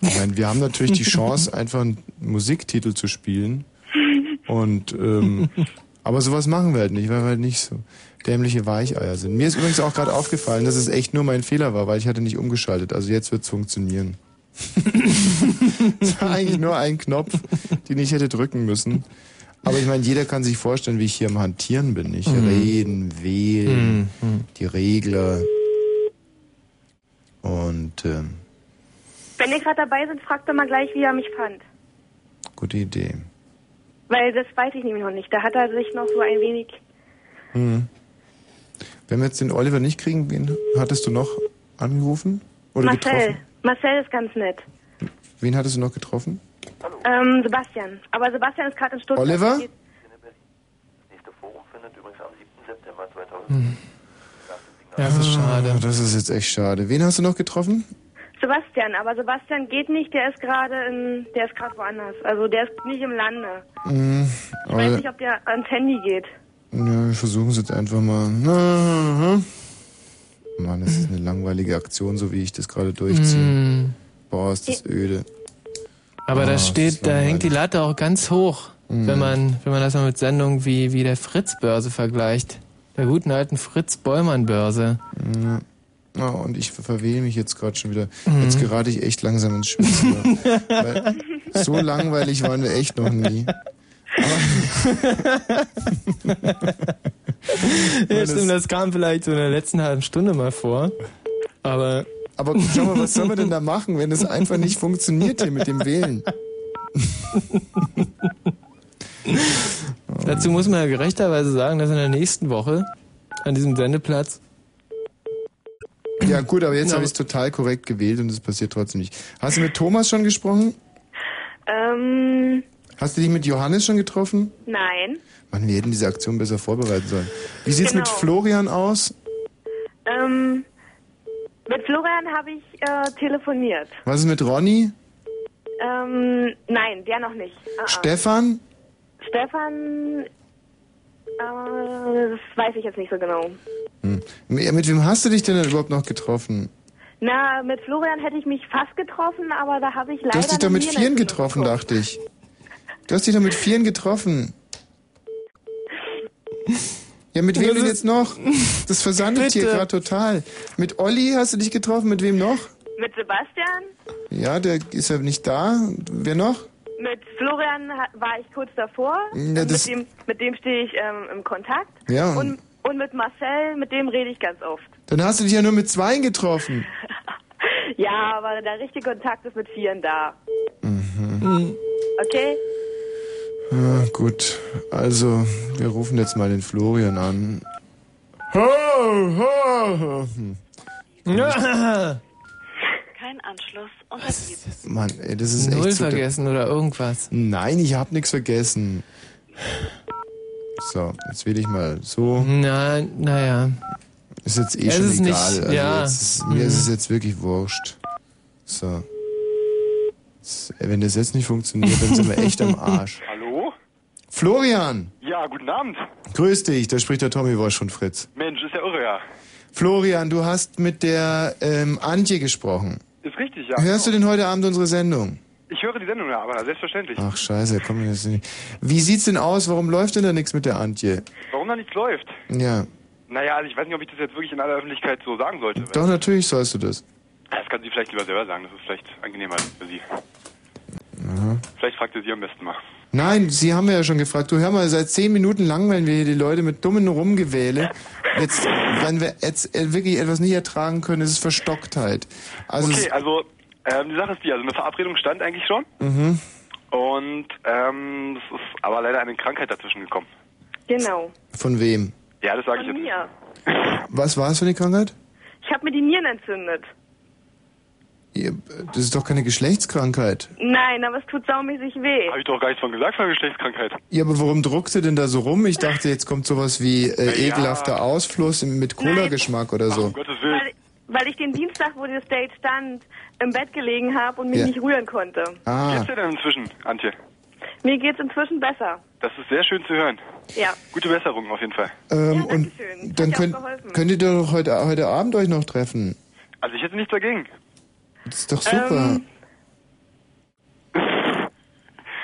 Ich meine, wir haben natürlich die Chance, einfach einen Musiktitel zu spielen. Und ähm, aber sowas machen wir halt nicht, weil wir halt nicht so dämliche Weicheier sind. Mir ist übrigens auch gerade aufgefallen, dass es echt nur mein Fehler war, weil ich hatte nicht umgeschaltet. Also jetzt wird's funktionieren. Es war eigentlich nur ein Knopf, den ich hätte drücken müssen. Aber ich meine, jeder kann sich vorstellen, wie ich hier am Hantieren bin. Ich Mhm. reden, wählen, Mhm. die Regler. Und ähm, Wenn ihr gerade dabei sind, fragt doch mal gleich, wie er mich fand. gute Idee. Weil das weiß ich nämlich noch nicht. Da hat er sich noch so ein wenig. Hm. Wenn wir jetzt den Oliver nicht kriegen, wen hattest du noch angerufen? Oder Marcel. getroffen? Marcel ist ganz nett. Wen hattest du noch getroffen? Ähm, Sebastian. Aber Sebastian ist gerade in Stuttgart. Oliver? Geht- Hm. Ja, das ist schade. Ah, Das ist jetzt echt schade. Wen hast du noch getroffen? Sebastian, aber Sebastian geht nicht, der ist gerade in, der ist gerade woanders. Also der ist nicht im Lande. Hm, Ich weiß nicht, ob der ans Handy geht. Ja, wir versuchen es jetzt einfach mal. Mann, das ist eine langweilige Aktion, so wie ich das gerade durchziehe. Hm. Boah, ist das öde. Aber Ah, da das ist steht, da hängt die Latte auch ganz hoch, Mhm. wenn man, wenn man das mal mit Sendungen wie, wie der Fritz-Börse vergleicht. Der guten alten Fritz-Bollmann-Börse. Ja. Oh, und ich verwähle mich jetzt gerade schon wieder. Mhm. Jetzt gerate ich echt langsam ins Schwitzen. Weil so langweilig waren wir echt noch nie. Ja, stimmt, das kam vielleicht so in der letzten halben Stunde mal vor. Aber. Aber schau mal, was soll man denn da machen, wenn es einfach nicht funktioniert hier mit dem Wählen? Dazu muss man ja gerechterweise sagen, dass in der nächsten Woche an diesem Sendeplatz. Ja gut, aber jetzt Ja, habe ich es total korrekt gewählt und es passiert trotzdem nicht. Hast du mit Thomas schon gesprochen? Ähm, Hast du dich mit Johannes schon getroffen? nein. Mann, wir hätten diese Aktion besser vorbereiten sollen. Wie sieht's mit Genau. Florian aus? Ähm, mit Florian habe ich äh, telefoniert. Was ist mit Ronny? Ähm, nein, der noch nicht. Ah, ah. Stefan? Stefan, äh, das weiß ich jetzt nicht so genau. Hm. Mit wem hast du dich denn überhaupt noch getroffen? Na, mit Florian hätte ich mich fast getroffen, aber da habe ich leider Du hast dich doch mit Vieren getroffen, bekommen. dachte ich. Du hast dich doch mit Vieren getroffen. Ja, mit wem Das denn ist- jetzt noch? Das versandet hier gerade total. Mit Olli hast du dich getroffen, mit wem noch? Mit Sebastian, Ja, der ist ja nicht da. Wer noch? mit Florian war ich kurz davor. Ja, Äh, das- mit, dem, mit dem stehe ich ähm, im Kontakt. Ja, und- Und, und mit Marcel, mit dem rede ich ganz oft. Dann hast du dich ja nur mit Zweien getroffen. Ja, aber der richtige Kontakt ist mit Vieren da. Mhm. Okay? Ah, gut, also wir rufen jetzt mal den Florian an. Hm. Kein Anschluss unterblieben. Mann, ey, das ist Null echt so vergessen oder irgendwas. Nein, ich hab nichts vergessen. So, jetzt wähle ich mal so. Na, naja. Ist jetzt eh Es schon ist egal. nicht- also ja. ist, mir Mhm. ist es jetzt wirklich wurscht. So. Wenn das jetzt nicht funktioniert, dann sind wir echt am Arsch. Florian! Ja, guten Abend. Grüß dich, da spricht der Tommy Wosch von Fritz. Mensch, ist ja irre, ja. Florian, du hast mit der ähm, Antje gesprochen. Ist richtig, ja. Hörst du denn heute Abend unsere Sendung? Ich höre die Sendung ja, aber selbstverständlich. Ach scheiße, komm mir das nicht. Wie sieht's denn aus? Warum läuft denn da nichts mit der Antje? Warum da nichts läuft? Ja, Naja, also ich weiß nicht, ob ich das jetzt wirklich in aller Öffentlichkeit so sagen sollte. doch natürlich sollst du das. Das kann sie vielleicht lieber selber sagen, das ist vielleicht angenehmer für sie. Aha. Vielleicht fragt ihr sie am besten mal. Nein, Sie haben ja schon gefragt. Du hör mal, seit zehn Minuten langweilen wir hier die Leute mit dummen Rumgewähle. Jetzt, wenn wir jetzt äh, wirklich etwas nicht ertragen können, ist es Verstocktheit. Also, okay, also ähm, die Sache ist die, also eine Verabredung stand eigentlich schon mhm. und ähm, es ist aber leider eine Krankheit dazwischen gekommen. Genau. Von wem? Ja, das sage ich Von jetzt. mir. Was war es für eine Krankheit? Ich habe mir die Nieren entzündet. Ihr- Das ist doch keine Geschlechtskrankheit. Nein, aber es tut saumäßig weh. Habe ich doch gar nichts von gesagt, von Geschlechtskrankheit. Ja, aber warum druckst du denn da so rum? Ich dachte, jetzt kommt sowas wie äh, Ja. ekelhafter Ausfluss mit Cola-Geschmack oder so. Gottes Willen. Weil, weil ich den Dienstag, wo das Date stand, im Bett gelegen habe und mich Ja. nicht rühren konnte. Ah. Wie geht's dir denn inzwischen, Antje? Mir geht's inzwischen besser. Das ist sehr schön zu hören. Ja. Gute Besserung auf jeden Fall. Ähm, und Dankeschön. dann ja könnt, könnt ihr doch heute, heute Abend euch noch treffen. Also ich hätte nichts dagegen. Das ist doch super. Ähm,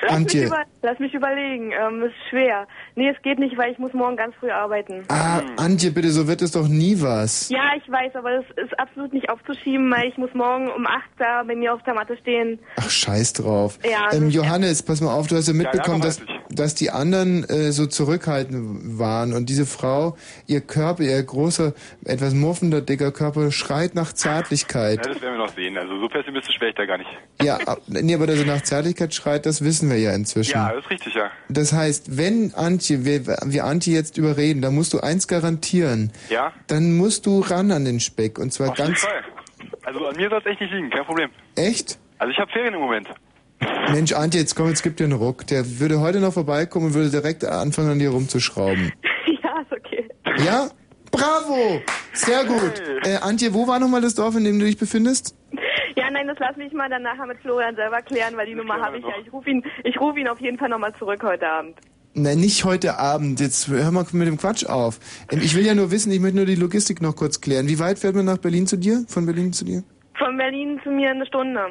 Lass, Antje. Lass mich überlegen. Ähm, ist schwer. Nee, es geht nicht, weil ich muss morgen ganz früh arbeiten. Ah, Antje, bitte, so wird es doch nie was. Ja, ich weiß, aber das ist absolut nicht aufzuschieben, weil ich muss morgen um 8 da bei mir auf der Matte stehen. Ach, scheiß drauf. Ja, ähm, das- Johannes, pass mal auf, du hast ja mitbekommen, ja, dass, dass die anderen äh, so zurückhaltend waren und diese Frau, ihr Körper, ihr großer, etwas muffender, dicker Körper schreit nach Zärtlichkeit. Ja, das werden wir noch sehen. Also so pessimistisch wäre ich da gar nicht. Ja, ab- nee, aber dass er nach Zärtlichkeit schreit, das wissen wir ja inzwischen. Ja, das ist richtig, ja. Das heißt, wenn Antje, wir, wir Antje jetzt überreden, dann musst du eins garantieren. Ja? Dann musst du ran an den Speck und zwar Auf jeden ganz Fall. Also an mir soll es echt nicht liegen, kein Problem. echt. Also ich habe Ferien im Moment. Mensch, Antje, jetzt komm, jetzt gib dir einen Ruck. Der würde heute noch vorbeikommen und würde direkt anfangen, an dir rumzuschrauben. ja, ist okay. Ja? Bravo! Sehr gut. Äh, Antje, wo war nochmal das Dorf, in dem du dich befindest? Ja, nein, das lass mich mal dann nachher mit Florian selber klären, weil die Nummer habe ich ja. Ich rufe ihn, ich rufe ihn auf jeden Fall nochmal zurück heute Abend. Nein, nicht heute Abend. Jetzt hör mal mit dem Quatsch auf. Ähm, Ich will ja nur wissen, ich möchte nur die Logistik noch kurz klären. Wie weit fährt man nach Berlin zu dir? Von Berlin zu dir? Von Berlin zu mir eine Stunde.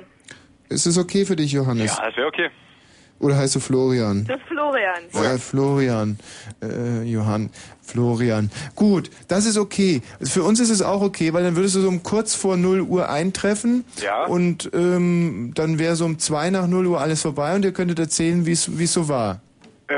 Ist es okay für dich, Johannes? Ja, das wäre okay. Oder heißt du Florian? Das ist Florian. Äh, Florian, äh, Johann, Florian. Gut, das ist okay. Für uns ist es auch okay, weil dann würdest du so um kurz vor 0 Uhr eintreffen. Ja. Und ähm, dann wäre so um zwei nach 0 Uhr alles vorbei und ihr könntet erzählen, wie es wie es so war. Äh,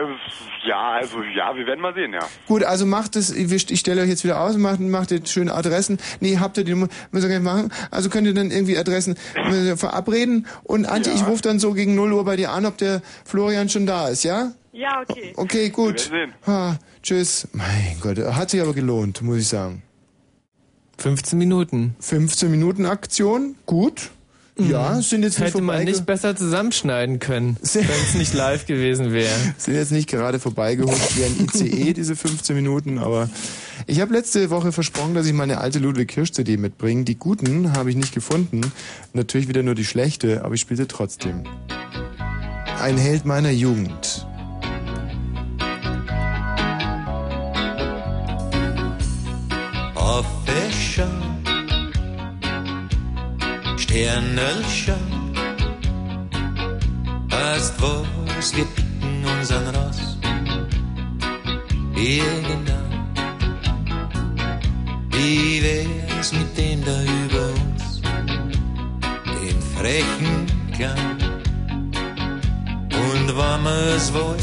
ja, also ja, wir werden mal sehen, ja. Gut, also macht es, ich stelle euch jetzt wieder aus, macht, macht ihr schöne Adressen. Nee, habt ihr die ihr gar nicht machen. Also könnt ihr dann irgendwie Adressen äh, verabreden und Antje, ich rufe dann so gegen 0 Uhr bei dir an, ob der Florian schon da ist, ja? Ja, okay. Okay, gut. Wir Ha, tschüss. Mein Gott, hat sich aber gelohnt, muss ich sagen. 15 Minuten. 15 Minuten Aktion, gut. Ja, es sind jetzt nicht Hätte man nicht besser zusammenschneiden können, wenn es nicht live gewesen wäre. sind jetzt nicht gerade vorbeigehutscht wie ein ICE, diese 15 Minuten, aber ich habe letzte Woche versprochen, dass ich meine alte Ludwig Hirsch CD mitbringe. Die guten habe ich nicht gefunden. Natürlich wieder nur die schlechte, aber ich spielte trotzdem. Ein Held meiner Jugend. Affischer, Sternelscher, weißt was, wir picken unseren Ross. Irgendwann, wie wär's mit dem da über uns, dem frechen Klein. Und wenn wir's wollen,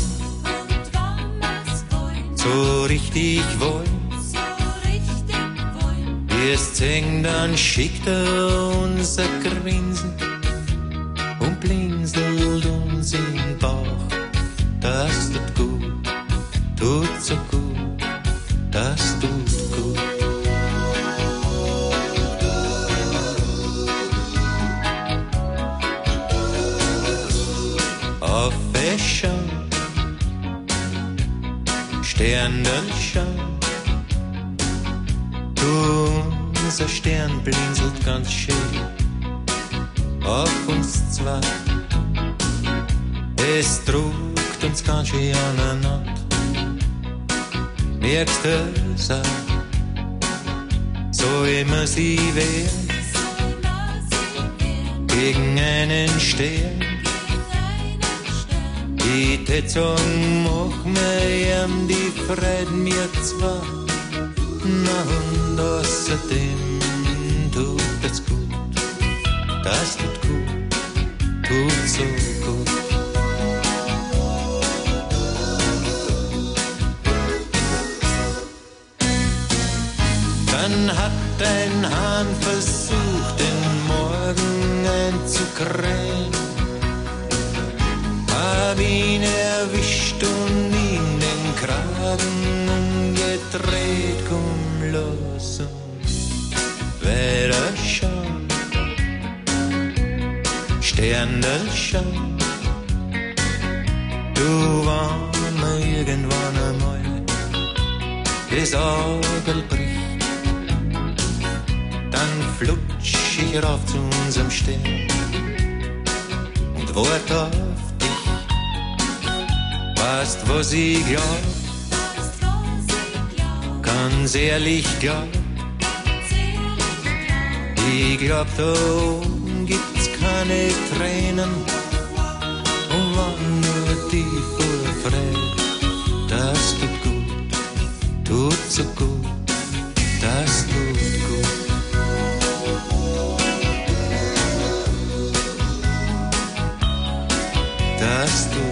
so richtig wollen, Wirst singen, dann schickt er uns ein Grinsen und blinzelt uns den Bauch. Das tut gut, tut so gut, das tut gut. Auf Wäsche, Sternenschau, Du, unser Stern blinzelt ganz schön auf uns zwei. Es druckt uns ganz schön aneinander. Merkst du es so immer sie wehren gegen einen Stern. Die Tätzung mach mir die Fred mir zwar, na und außerdem tut es gut, das tut gut, tut so gut. Dann hat ein Hahn versucht, den Morgen einzukrähen. Hab ihn erwischt und ihm den Kragen umgedreht. Sterne schauen. Du warm irgendwann einmal das Orgel bricht dann flutsch ich rauf zu unserem Stern und wart auf dich. Weißt, was ich glaub? Ganz ehrlich glaub. Ich glaub, da oben gibt's keine Tränen und wann nur die Vorfreude. Das tut gut, tut so gut, das tut gut. das tut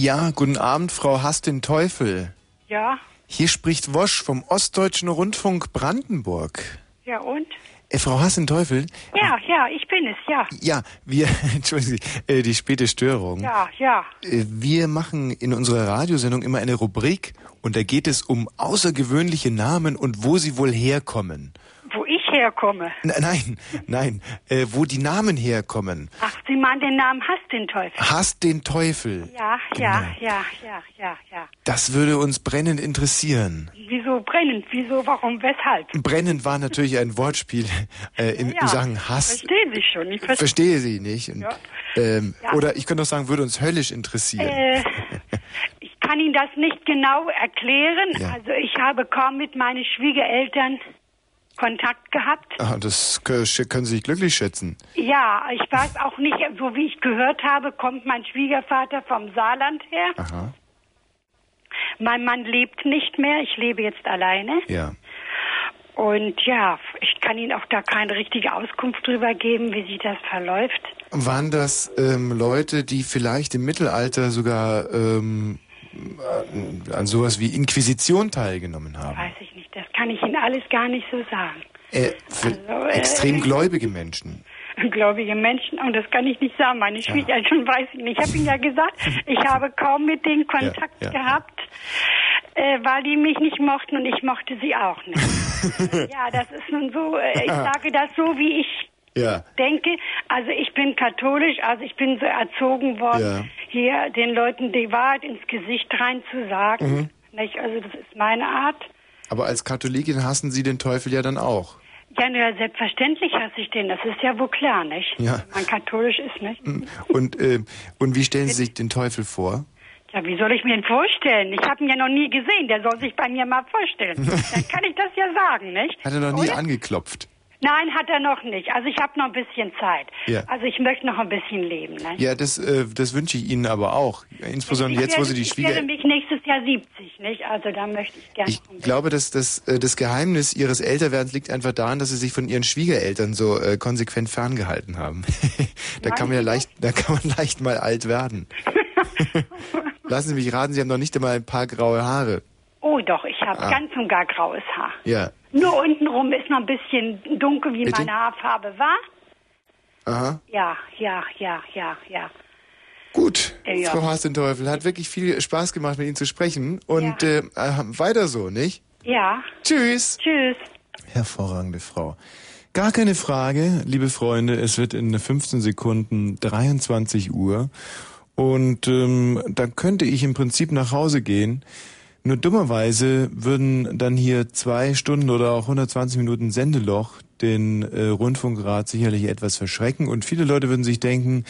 Ja, guten Abend, Frau Hass den Teufel. ja, Hier spricht Wosch vom Ostdeutschen Rundfunk Brandenburg. ja und? Äh, Frau Hass den Teufel? Ja, ja, ich bin es, ja. Ja, wir, entschuldigen Sie, äh, die späte Störung. Ja, ja. Äh, Wir machen in unserer Radiosendung immer eine Rubrik und da geht es um außergewöhnliche Namen und wo sie wohl herkommen. Herkomme. N nein, nein, äh, wo die Namen herkommen. Ach, Sie meinen den Namen Hass den Teufel. Hass den Teufel. Ja, ja, ja, ja, ja, ja. Das würde uns brennend interessieren. Wieso brennend? Wieso, warum, weshalb? Brennend war natürlich ein Wortspiel äh, in, ja, Sachen Hass. Verstehen Sie schon. Ich verstehe. Verstehe Sie nicht. Und, Ja. ähm, Ja. Oder ich könnte auch sagen, würde uns höllisch interessieren. Äh, ich kann Ihnen das nicht genau erklären. Also ich habe kaum mit meinen Schwiegereltern Kontakt gehabt. Ah, das kö- können Sie sich glücklich schätzen. Ja, ich weiß auch nicht, so wie ich gehört habe, kommt mein Schwiegervater vom Saarland her. Aha. Mein Mann lebt nicht mehr, ich lebe jetzt alleine. Ja. Und ja, ich kann Ihnen auch da keine richtige Auskunft drüber geben, wie sich das verläuft. Waren das ähm, Leute, die vielleicht im Mittelalter sogar ähm, an- an sowas wie Inquisition teilgenommen haben? Weiß ich nicht, das kann ich Ihnen alles gar nicht so sagen. Äh, Also, äh, extrem gläubige Menschen. Gläubige Menschen, und das kann ich nicht sagen. Meine Schwiegereltern weiß ich nicht. Ich habe Ihnen ja gesagt, ich habe kaum mit denen Kontakt ja. gehabt, äh, weil die mich nicht mochten und ich mochte sie auch nicht. ja, das ist nun so, äh, ich sage das so, wie ich Ja. denke, also ich bin katholisch, also ich bin so erzogen worden, Ja. hier den Leuten die Wahrheit ins Gesicht rein zu sagen. Nicht? Also das ist meine Art. Aber als Katholikin hassen Sie den Teufel ja dann auch. Ja, na, selbstverständlich hasse ich den, das ist ja wohl klar, nicht? Ja. Wenn man katholisch ist, nicht? Und, äh, und wie stellen Sie sich den Teufel vor? Ja, wie soll ich mir ihn vorstellen? Ich habe ihn ja noch nie gesehen, der soll sich bei mir mal vorstellen. Dann kann ich das ja sagen, nicht? Hat er noch nie Oder? angeklopft? Nein, hat er noch nicht. Also ich habe noch ein bisschen Zeit. Ja. Also ich möchte noch ein bisschen leben, nicht? Ja, das, äh, das wünsche ich Ihnen aber auch. Insbesondere ich jetzt, wo werde, Sie die Ich werde Schwieger... mich nächstes Jahr 70, nicht? Also da möchte ich gerne Ich glaube, dass das, äh, das Geheimnis Ihres Älterwerdens liegt einfach daran, dass Sie sich von Ihren Schwiegereltern so äh, konsequent ferngehalten haben. da kann man ja leicht, da kann man leicht mal alt werden. Lassen Sie mich raten, Sie haben noch nicht einmal ein paar graue Haare. Oh doch, ich habe Ah. ganz und gar graues Haar. Ja. Nur untenrum ist noch ein bisschen dunkel, wie Bitte? meine Haarfarbe war. Aha. Ja, ja, ja, ja, ja. Gut, Äh, ja. Frau Haas-den-Teufel, hat wirklich viel Spaß gemacht, mit Ihnen zu sprechen. Und äh, äh, weiter so, nicht? Ja. Tschüss. Tschüss. Hervorragende Frau. Gar keine Frage, liebe Freunde, es wird in 15 Sekunden 23 Uhr und ähm, da könnte ich im Prinzip nach Hause gehen. Nur dummerweise würden dann hier zwei Stunden oder auch 120 Minuten Sendeloch den äh, Rundfunkrat sicherlich etwas verschrecken und viele Leute würden sich denken,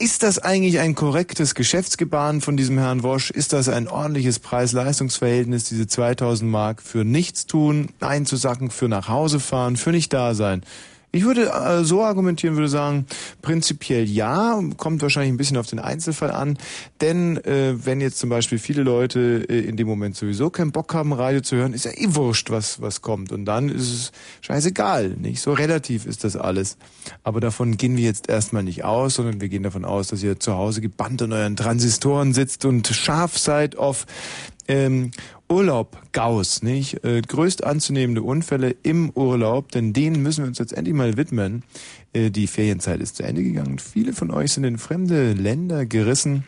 ist das eigentlich ein korrektes Geschäftsgebaren von diesem Herrn Wosch? Ist das ein ordentliches Preis-Leistungs-Verhältnis, diese 2000 Mark für nichts tun, einzusacken, für nach Hause fahren, für nicht da sein? Ich würde äh, so argumentieren, würde sagen, prinzipiell ja, kommt wahrscheinlich ein bisschen auf den Einzelfall an, denn äh, wenn jetzt zum Beispiel viele Leute äh, in dem Moment sowieso keinen Bock haben, Radio zu hören, ist ja eh wurscht, was, was kommt und dann ist es scheißegal, nicht? So relativ ist das alles. Aber davon gehen wir jetzt erstmal nicht aus, sondern wir gehen davon aus, dass ihr zu Hause gebannt an euren Transistoren sitzt und scharf seid auf ähm, Urlaub, Gauss, nicht? Äh, größt anzunehmende Unfälle im Urlaub, denn denen müssen wir uns jetzt endlich mal widmen. Äh, die Ferienzeit ist zu Ende gegangen. Viele von euch sind in fremde Länder gerissen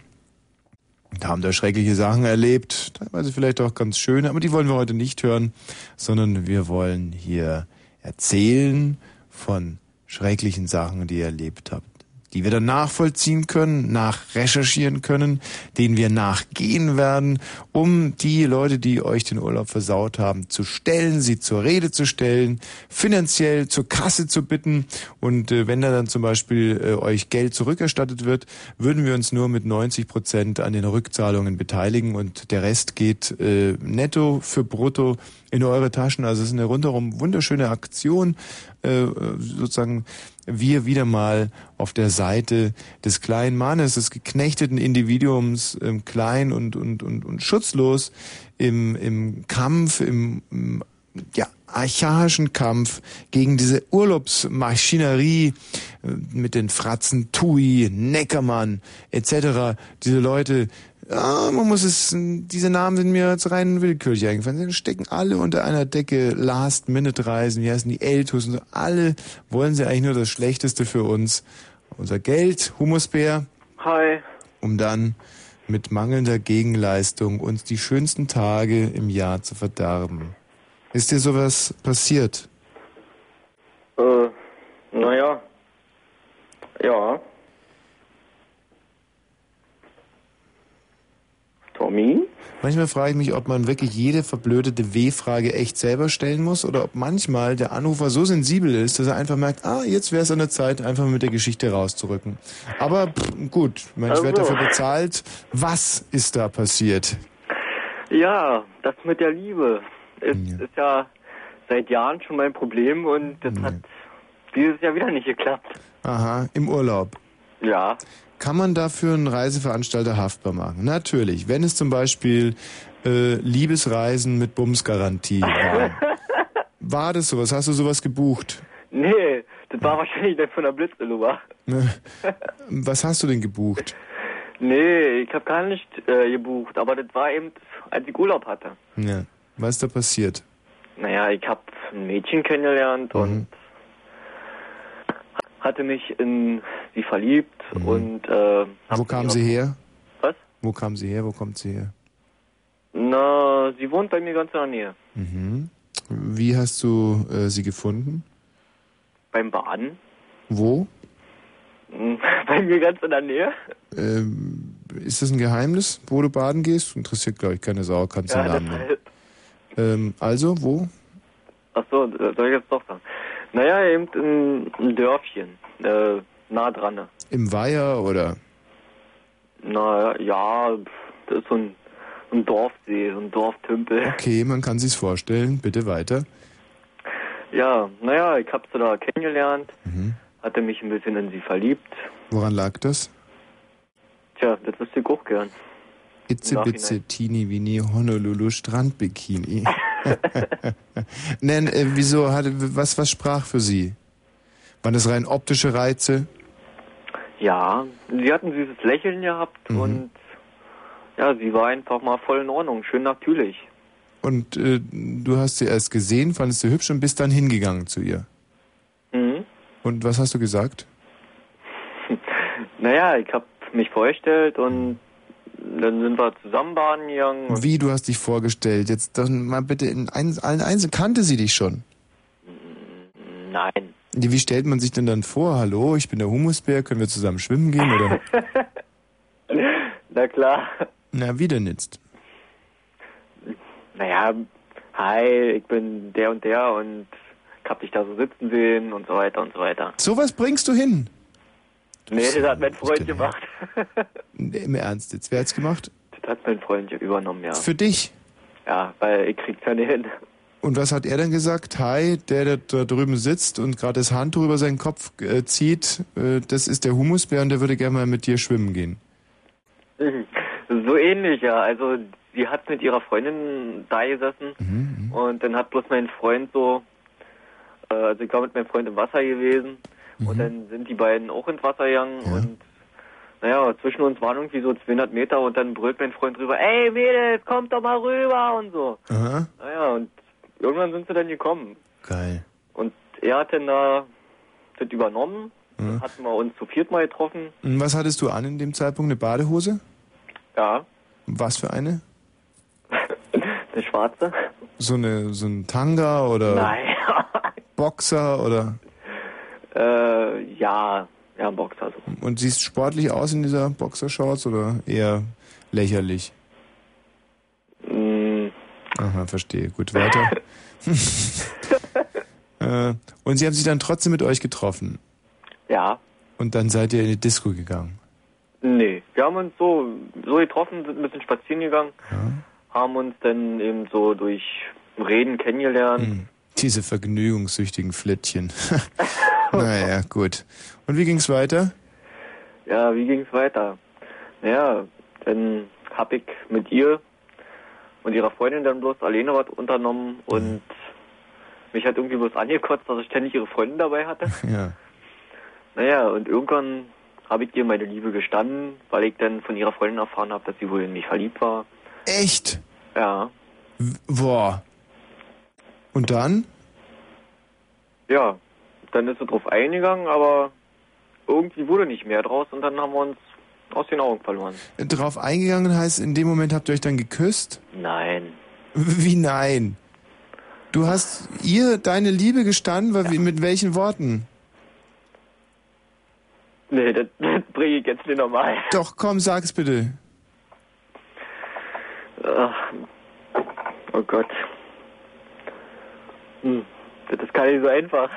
und haben da schreckliche Sachen erlebt, teilweise vielleicht auch ganz schöne, aber die wollen wir heute nicht hören, sondern wir wollen hier erzählen von schrecklichen Sachen, die ihr erlebt habt die wir dann nachvollziehen können, nachrecherchieren können, denen wir nachgehen werden, um die Leute, die euch den Urlaub versaut haben, zu stellen, sie zur Rede zu stellen, finanziell zur Kasse zu bitten. Und äh, wenn da dann zum Beispiel äh, euch Geld zurückerstattet wird, würden wir uns nur mit 90 Prozent an den Rückzahlungen beteiligen. Und der Rest geht äh, netto für brutto in eure Taschen. Also es ist eine rundherum wunderschöne Aktion, äh, sozusagen wir wieder mal auf der Seite des kleinen Mannes, des geknechteten Individuums, ähm, klein und, und, und, und schutzlos im, im Kampf, im, im ja, archaischen Kampf gegen diese Urlaubsmaschinerie äh, mit den Fratzen Tui, Neckermann etc. Diese Leute, ja, man muss es, diese Namen sind mir jetzt rein willkürlich eingefallen. Sie stecken alle unter einer Decke, Last-Minute-Reisen, wie heißen die Eltus und so. Alle wollen sie eigentlich nur das Schlechteste für uns. Unser Geld, Humusbär. Hi. Um dann mit mangelnder Gegenleistung uns die schönsten Tage im Jahr zu verderben. Ist dir sowas passiert? Äh, naja. Ja. Tommy? Manchmal frage ich mich, ob man wirklich jede verblödete W-Frage echt selber stellen muss oder ob manchmal der Anrufer so sensibel ist, dass er einfach merkt, ah, jetzt wäre es an der Zeit, einfach mit der Geschichte rauszurücken. Aber pff, gut, ich, ich werde Also. dafür bezahlt. Was ist da passiert? Ja, das mit der Liebe ist, ist ja seit Jahren schon mein Problem und das hat dieses Jahr wieder nicht geklappt. Aha, im Urlaub. Ja. Kann man dafür einen Reiseveranstalter haftbar machen? Natürlich. Wenn es zum Beispiel äh, Liebesreisen mit Bumsgarantie waren. War das sowas? Hast du sowas gebucht? Nee, das war wahrscheinlich dann von der Blitzeluber. Was hast du denn gebucht? Nee, ich habe gar nicht äh, gebucht, aber das war eben, als ich Urlaub hatte. Ja. Was ist da passiert? Naja, ich habe ein Mädchen kennengelernt und hatte mich in sie verliebt und äh, Wo kam sie her? Was? Wo kam sie her? Wo kommt sie her? na, sie wohnt bei mir ganz in der Nähe. Mhm. Wie hast du äh, sie gefunden? Beim Baden. Wo? Hm, Bei mir ganz in der Nähe. Ähm, ist das ein Geheimnis, wo du baden gehst? Interessiert, glaube ich, keine Sau. Kannst du Ja, Namen nennen. Ähm, also, wo? Ach so, soll ich jetzt doch sagen? Naja, eben in ein Dörfchen, äh, nah dran. Im Weiher oder? Na ja, das ist so ein, ein Dorfsee, so ein Dorftümpel. Okay, man kann sich's vorstellen. Bitte weiter. Ja, naja, ich hab sie da kennengelernt, Mhm. hatte mich ein bisschen in sie verliebt. Woran lag das? Tja, das wüsste ich auch gern. Itze bitze teeny weeny Honolulu Strandbikini. Nein, äh, wieso hatte was was sprach für Sie? Waren das rein optische Reize? Ja, sie hat ein süßes Lächeln gehabt Mhm. und ja, sie war einfach mal voll in Ordnung, schön natürlich. Und äh, du hast sie erst gesehen, fandest sie hübsch und bist dann hingegangen zu ihr. Mhm. Und was hast du gesagt? Naja, ich hab mich vorgestellt und dann sind wir zusammen baden gegangen. Wie du hast dich vorgestellt? Jetzt dann mal bitte in ein, allen Einzelnen kannte sie dich schon. Nein. Wie stellt man sich denn dann vor? Hallo, ich bin der Humusbär, können wir zusammen schwimmen gehen? Oder? Na klar. Na, wie denn jetzt? Naja, hi, ich bin der und der und hab dich da so sitzen sehen und so weiter und so weiter. Sowas bringst du hin? Nee, das hat mein Freund gemacht. Im Ernst, jetzt wer hat's gemacht? Das hat mein Freund übernommen, ja. Für dich. Ja, weil ich krieg's ja nicht hin. Und was hat er dann gesagt? Hi, der, der da drüben sitzt und gerade das Handtuch über seinen Kopf äh, zieht, äh, das ist der Humusbär und der würde gerne mal mit dir schwimmen gehen. So ähnlich, ja. Also sie hat mit ihrer Freundin da gesessen und dann hat bloß mein Freund so, äh, also ich war mit meinem Freund im Wasser gewesen und dann sind die beiden auch ins Wasser gegangen und naja, zwischen uns waren irgendwie so 200 Meter und dann brüllt mein Freund rüber, ey Mädels, kommt doch mal rüber und so. Aha. Naja, und irgendwann sind sie dann gekommen. Geil. Und er hat dann da das übernommen, dann hatten wir uns zu viert mal getroffen. Und was hattest du an in dem Zeitpunkt? Eine Badehose? Ja, Was für eine? eine schwarze. So eine so ein Tanga oder Nein. Boxer oder Äh, ja, ja, ein Boxer so. und siehst sportlich aus in dieser Boxershorts oder eher lächerlich? Mm, Aha, verstehe. Gut, weiter. äh, und sie haben sich dann trotzdem mit euch getroffen. ja, Und dann seid ihr in die Disco gegangen. nee. Wir haben uns so, so getroffen, sind ein bisschen spazieren gegangen, haben uns dann eben so durch Reden kennengelernt. Hm. Diese vergnügungssüchtigen Flittchen. naja, gut. Und wie ging's weiter? Ja, wie ging's weiter? Naja, dann hab ich mit ihr und ihrer Freundin dann bloß alleine was unternommen und mich hat irgendwie bloß angekotzt, dass ich ständig ihre Freundin dabei hatte. Ja. Naja, und irgendwann habe ich ihr meine Liebe gestanden, weil ich dann von ihrer Freundin erfahren habe, dass sie wohl in mich verliebt war. Echt? Ja, Boah. Und dann? ja. Dann ist sie drauf eingegangen, aber irgendwie wurde nicht mehr draus und dann haben wir uns aus den Augen verloren. Drauf eingegangen heißt, in dem Moment habt ihr euch dann geküsst? Nein. Wie nein? Du hast ihr deine Liebe gestanden, weil, wie- mit welchen Worten? Nee, das, das bringe ich jetzt nicht normal. Doch, komm, sag's bitte. Ach, oh Gott. Hm, das ist gar nicht so einfach.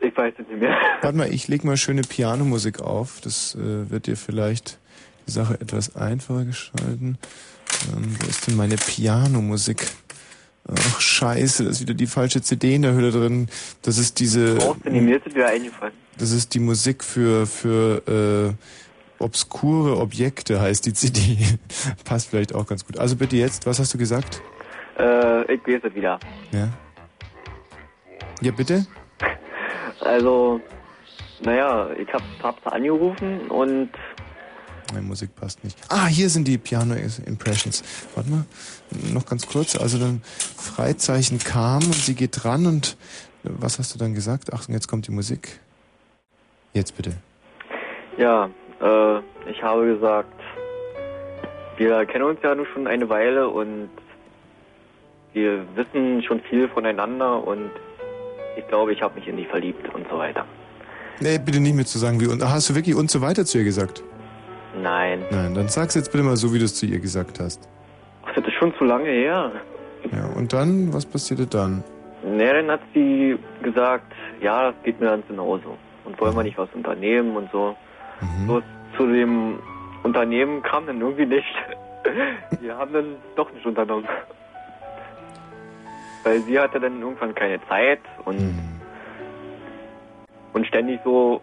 Ich weiß es nicht mehr. Warte mal, ich leg mal schöne Pianomusik auf. Das äh, wird dir vielleicht die Sache etwas einfacher gestalten. Ähm, wo ist denn meine Pianomusik? Ach, scheiße, da ist wieder die falsche CD in der Hülle drin. Das ist diese... Brauchst du nicht, mir ist wieder eingefallen. Das ist die Musik für, für äh, obskure Objekte, heißt die CD. Passt vielleicht auch ganz gut. Also bitte jetzt, was hast du gesagt? Äh, ich es wieder. Ja. Ja, bitte? Also, naja, ich hab, sie angerufen und Meine Musik passt nicht. Ah, hier sind die Piano Impressions. Warte mal, noch ganz kurz. Also dann Freizeichen kam und sie geht dran und was hast du dann gesagt? Achtung, jetzt kommt die Musik. Jetzt bitte. ja, äh, ich habe gesagt, wir kennen uns ja nun schon eine Weile und wir wissen schon viel voneinander und ich glaube, ich habe mich in die verliebt und so weiter. Nee, bitte nicht mehr zu sagen, wie und hast du wirklich und so weiter zu ihr gesagt? Nein, Nein, dann sag's jetzt bitte mal so, wie du es zu ihr gesagt hast. Ach, das ist schon zu lange her. Ja, und dann, was passierte dann? Ne, dann hat sie gesagt, ja, das geht mir ganz genauso. Und wollen wir nicht was unternehmen und so. Bloß zu dem Unternehmen kam dann irgendwie nicht. Wir haben dann doch nicht unternommen. Weil sie hatte dann irgendwann keine Zeit und, und ständig so,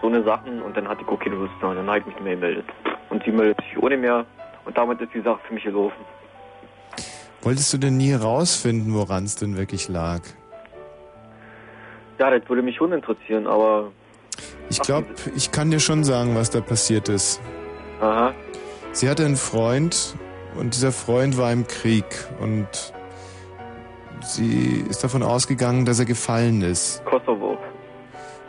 so eine Sachen und dann hatte ich keine Lust mehr und dann habe ich mich nicht mehr gemeldet. Und sie meldet sich ohne mehr und damit ist die Sache für mich gelaufen. Wolltest du denn nie rausfinden, woran es denn wirklich lag? Ja, das würde mich schon interessieren, aber Ich glaube, ich kann dir schon sagen, was da passiert ist. aha. Sie hatte einen Freund und dieser Freund war im Krieg und sie ist davon ausgegangen, dass er gefallen ist. Kosovo.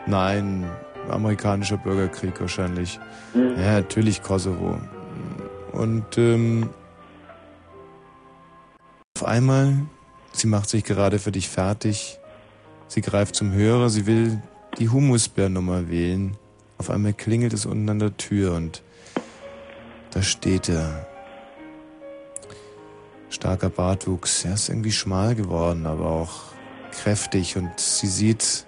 Nein, amerikanischer Bürgerkrieg wahrscheinlich. Mhm. Ja, natürlich Kosovo. Und ähm, auf einmal Sie macht sich gerade für dich fertig. Sie greift zum Hörer, sie will die Humusbärnummer wählen. Auf einmal klingelt es unten an der Tür und da steht er. Starker Bartwuchs. Er ist irgendwie schmal geworden, aber auch kräftig und sie sieht,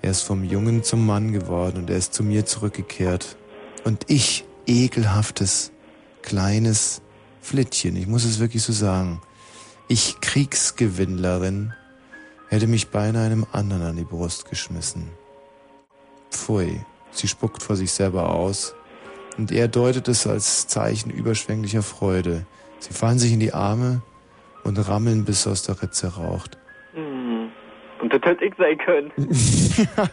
er ist vom Jungen zum Mann geworden und er ist zu mir zurückgekehrt. Und ich, ekelhaftes, kleines Flittchen, ich muss es wirklich so sagen, ich Kriegsgewinnlerin, hätte mich beinahe einem anderen an die Brust geschmissen. Pfui, sie spuckt vor sich selber aus und er deutet es als Zeichen überschwänglicher Freude. Sie fallen sich in die Arme und rammeln, bis aus der Ritze raucht. Hm. Und das hätte ich sein können.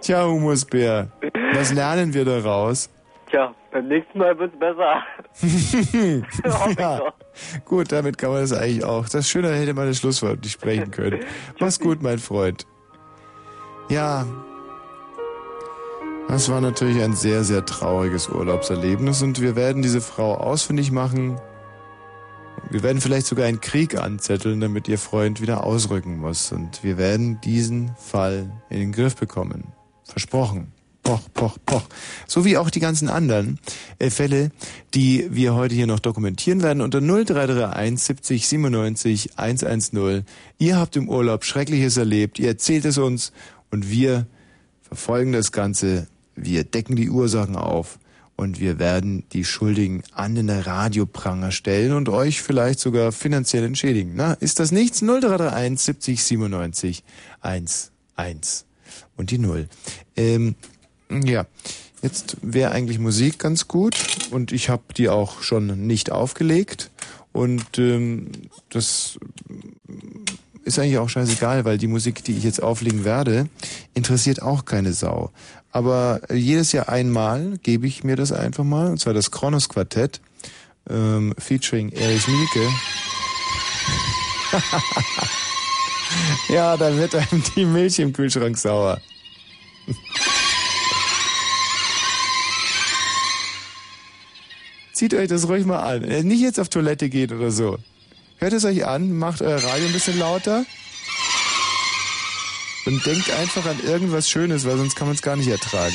Tja, Humusbär, was lernen wir daraus? Tja, beim nächsten Mal wird's besser. Hoffe ich ja. Gut, damit kann man das eigentlich auch. Das Schöne hätte man das Schlusswort nicht sprechen können. Mach's gut, mein Freund. Ja, das war natürlich ein sehr, sehr trauriges Urlaubserlebnis und wir werden diese Frau ausfindig machen. Wir werden vielleicht sogar einen Krieg anzetteln, damit ihr Freund wieder ausrücken muss. Und wir werden diesen Fall in den Griff bekommen. Versprochen. Poch, poch, poch. So wie auch die ganzen anderen äh, Fälle, die wir heute hier noch dokumentieren werden unter 0331 70 97 110. Ihr habt im Urlaub Schreckliches erlebt, ihr erzählt es uns und wir verfolgen das Ganze, wir decken die Ursachen auf und wir werden die Schuldigen an den Radiopranger stellen und euch vielleicht sogar finanziell entschädigen. Na, ist das nichts? 0331 70 97 11 und die Null. Ähm, ja, jetzt wäre eigentlich Musik ganz gut und ich habe die auch schon nicht aufgelegt und ähm, das ist eigentlich auch scheißegal, weil die Musik, die ich jetzt auflegen werde, interessiert auch keine Sau. Aber jedes Jahr einmal gebe ich mir das einfach mal, und zwar das Kronos Quartett, ähm, featuring Erich Mielke. ja, da wird einem die Milch im Kühlschrank sauer. Zieht euch das ruhig mal an. Äh, Nicht jetzt auf Toilette geht oder so. Hört es euch an, macht euer Radio ein bisschen lauter und denkt einfach an irgendwas Schönes, weil sonst kann man es gar nicht ertragen.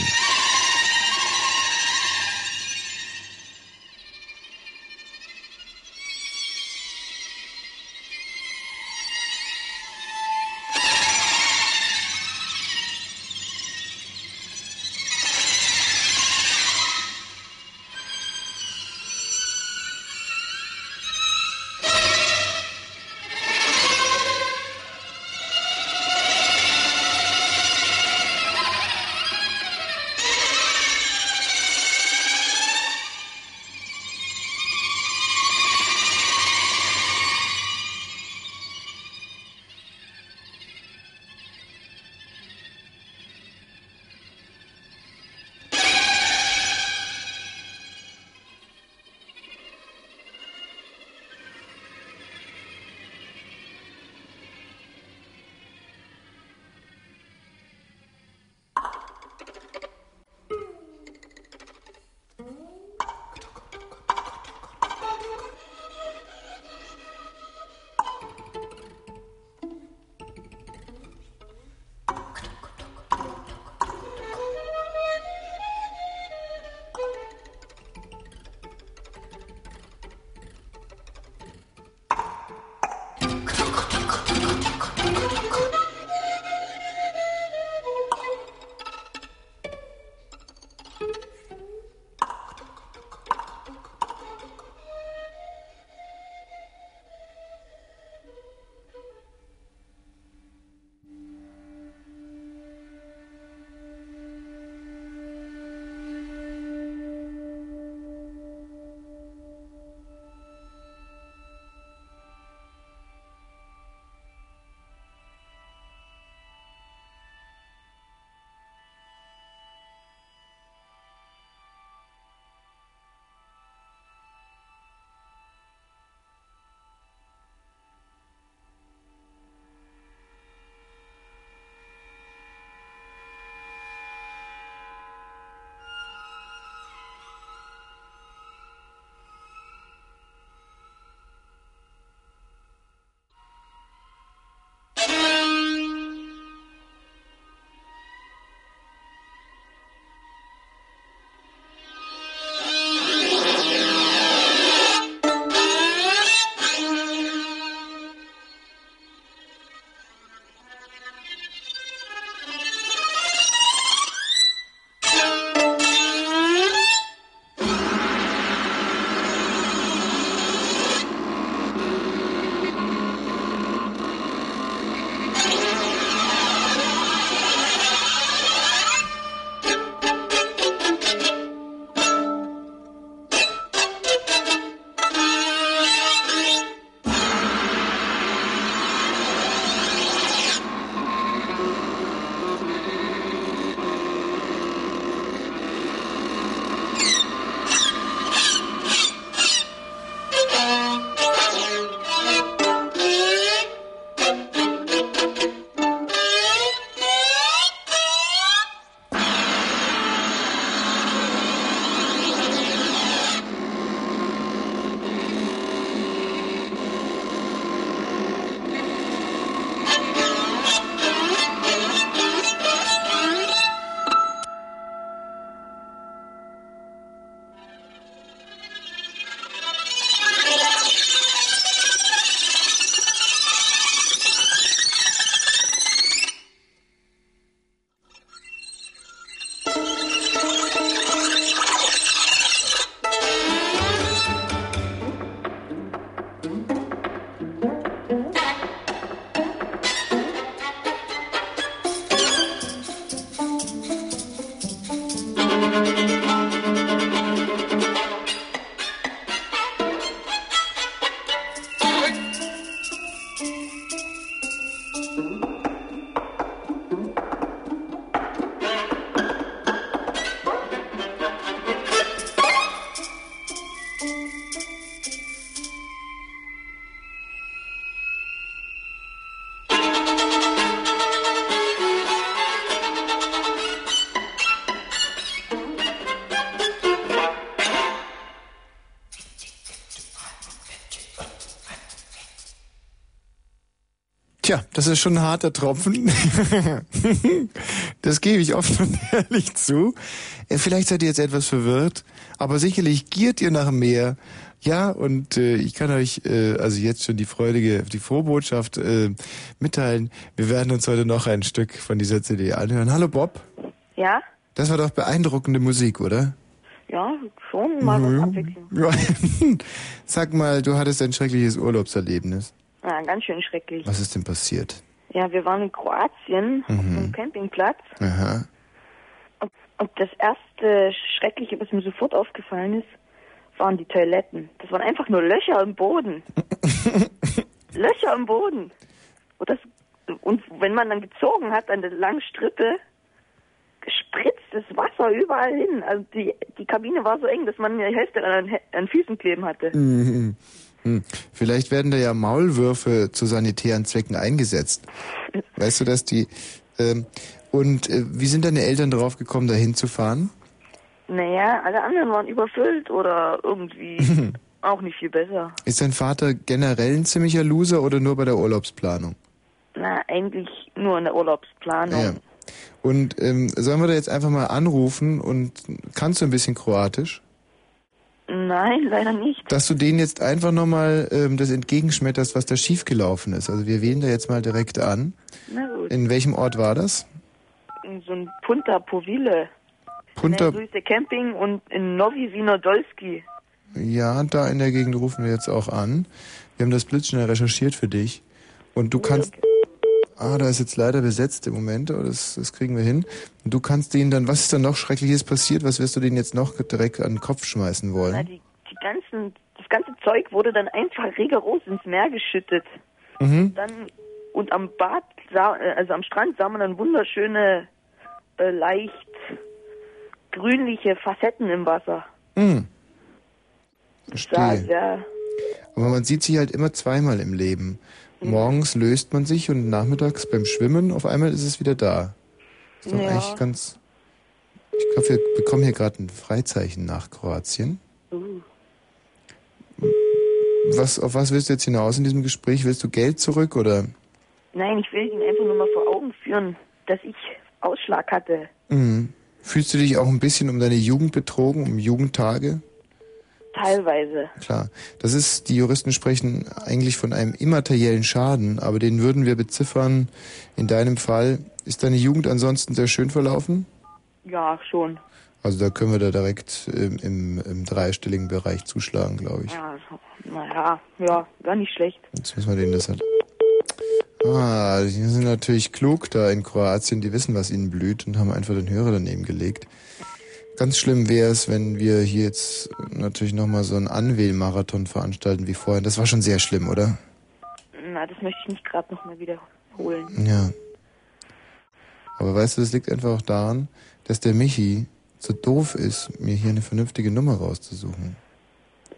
Das ist schon ein harter Tropfen. das gebe ich offen und ehrlich zu. Äh, Vielleicht seid ihr jetzt etwas verwirrt, aber sicherlich giert ihr nach mehr. Ja, und äh, ich kann euch äh, also jetzt schon die freudige, die Frohbotschaft äh, mitteilen. Wir werden uns heute noch ein Stück von dieser CD anhören. Hallo Bob. Ja? Das war doch beeindruckende Musik, oder? Ja, schon mal was Ja. abwechseln. Sag mal, du hattest ein schreckliches Urlaubserlebnis. Ganz schön schrecklich. Was ist denn passiert? Ja, wir waren in Kroatien auf Mhm. einem Campingplatz Aha. und, und das erste Schreckliche, was mir sofort aufgefallen ist, waren die Toiletten. Das waren einfach nur Löcher im Boden. Löcher im Boden. Und, das, und wenn man dann gezogen hat an der langen Strippe, spritzt das Wasser überall hin. Also die, die Kabine war so eng, dass man die Hälfte an, an Füßen kleben hatte. Mhm. Hm. Vielleicht werden da ja Maulwürfe zu sanitären Zwecken eingesetzt. Weißt du, dass die... Ähm, und äh, wie sind deine Eltern drauf gekommen, da hinzufahren? Naja, alle anderen waren überfüllt oder irgendwie auch nicht viel besser. Ist dein Vater generell ein ziemlicher Loser oder nur bei der Urlaubsplanung? Na, eigentlich nur in der Urlaubsplanung. Ja. Und ähm, sollen wir da jetzt einfach mal anrufen und kannst du ein bisschen Kroatisch? Nein, leider nicht. Dass du denen jetzt einfach nochmal ähm, das entgegenschmetterst, was da schiefgelaufen ist. Also wir wählen da jetzt mal direkt an. Na gut. In welchem Ort war das? In so ein Punta Povile. Punta, Grüße Camping und in Novi Vinodolski. ja, da in der Gegend rufen wir jetzt auch an. Wir haben das blitzschnell recherchiert für dich. Und du kannst, ah, da ist jetzt leider besetzt im Moment, aber das, das kriegen wir hin. Und du kannst denen dann, was ist dann noch Schreckliches passiert? Was wirst du denen jetzt noch direkt an den Kopf schmeißen Na, wollen? die, die ganzen, das ganze Zeug wurde dann einfach rigoros ins Meer geschüttet. Mhm. Dann und am Bad, sah, also am Strand sah man dann wunderschöne, äh, leicht grünliche Facetten im Wasser. Hm. Sah Verstehe. sehr, Aber man sieht sich halt immer zweimal im Leben. Morgens löst man sich und nachmittags beim Schwimmen auf einmal ist es wieder da. Ist doch Ja. eigentlich ganz. Ich glaube, wir bekommen hier gerade ein Freizeichen nach Kroatien. uh, Was, auf was willst du jetzt hinaus in diesem Gespräch? Willst du Geld zurück oder? Nein, ich will Ihnen einfach nur mal vor Augen führen, dass ich Ausschlag hatte. Mhm. Fühlst du dich auch ein bisschen um deine Jugend betrogen, um Jugendtage? Teilweise. Klar. Das ist, die Juristen sprechen eigentlich von einem immateriellen Schaden, aber den würden wir beziffern. In deinem Fall, ist deine Jugend ansonsten sehr schön verlaufen? Ja, schon. Also da können wir da direkt ähm, im, im dreistelligen Bereich zuschlagen, glaube ich. Ja, naja, ja, gar nicht schlecht. Jetzt müssen wir denen das halt. Ah, die sind natürlich klug da in Kroatien, die wissen, was ihnen blüht und haben einfach den Hörer daneben gelegt. Ganz schlimm wäre es, wenn wir hier jetzt natürlich nochmal so einen Anwählmarathon veranstalten wie vorhin. Das war schon sehr schlimm, oder? Na, das möchte ich nicht gerade nochmal wiederholen. Ja. Aber weißt du, das liegt einfach auch daran, dass der Michi so doof ist, mir hier eine vernünftige Nummer rauszusuchen.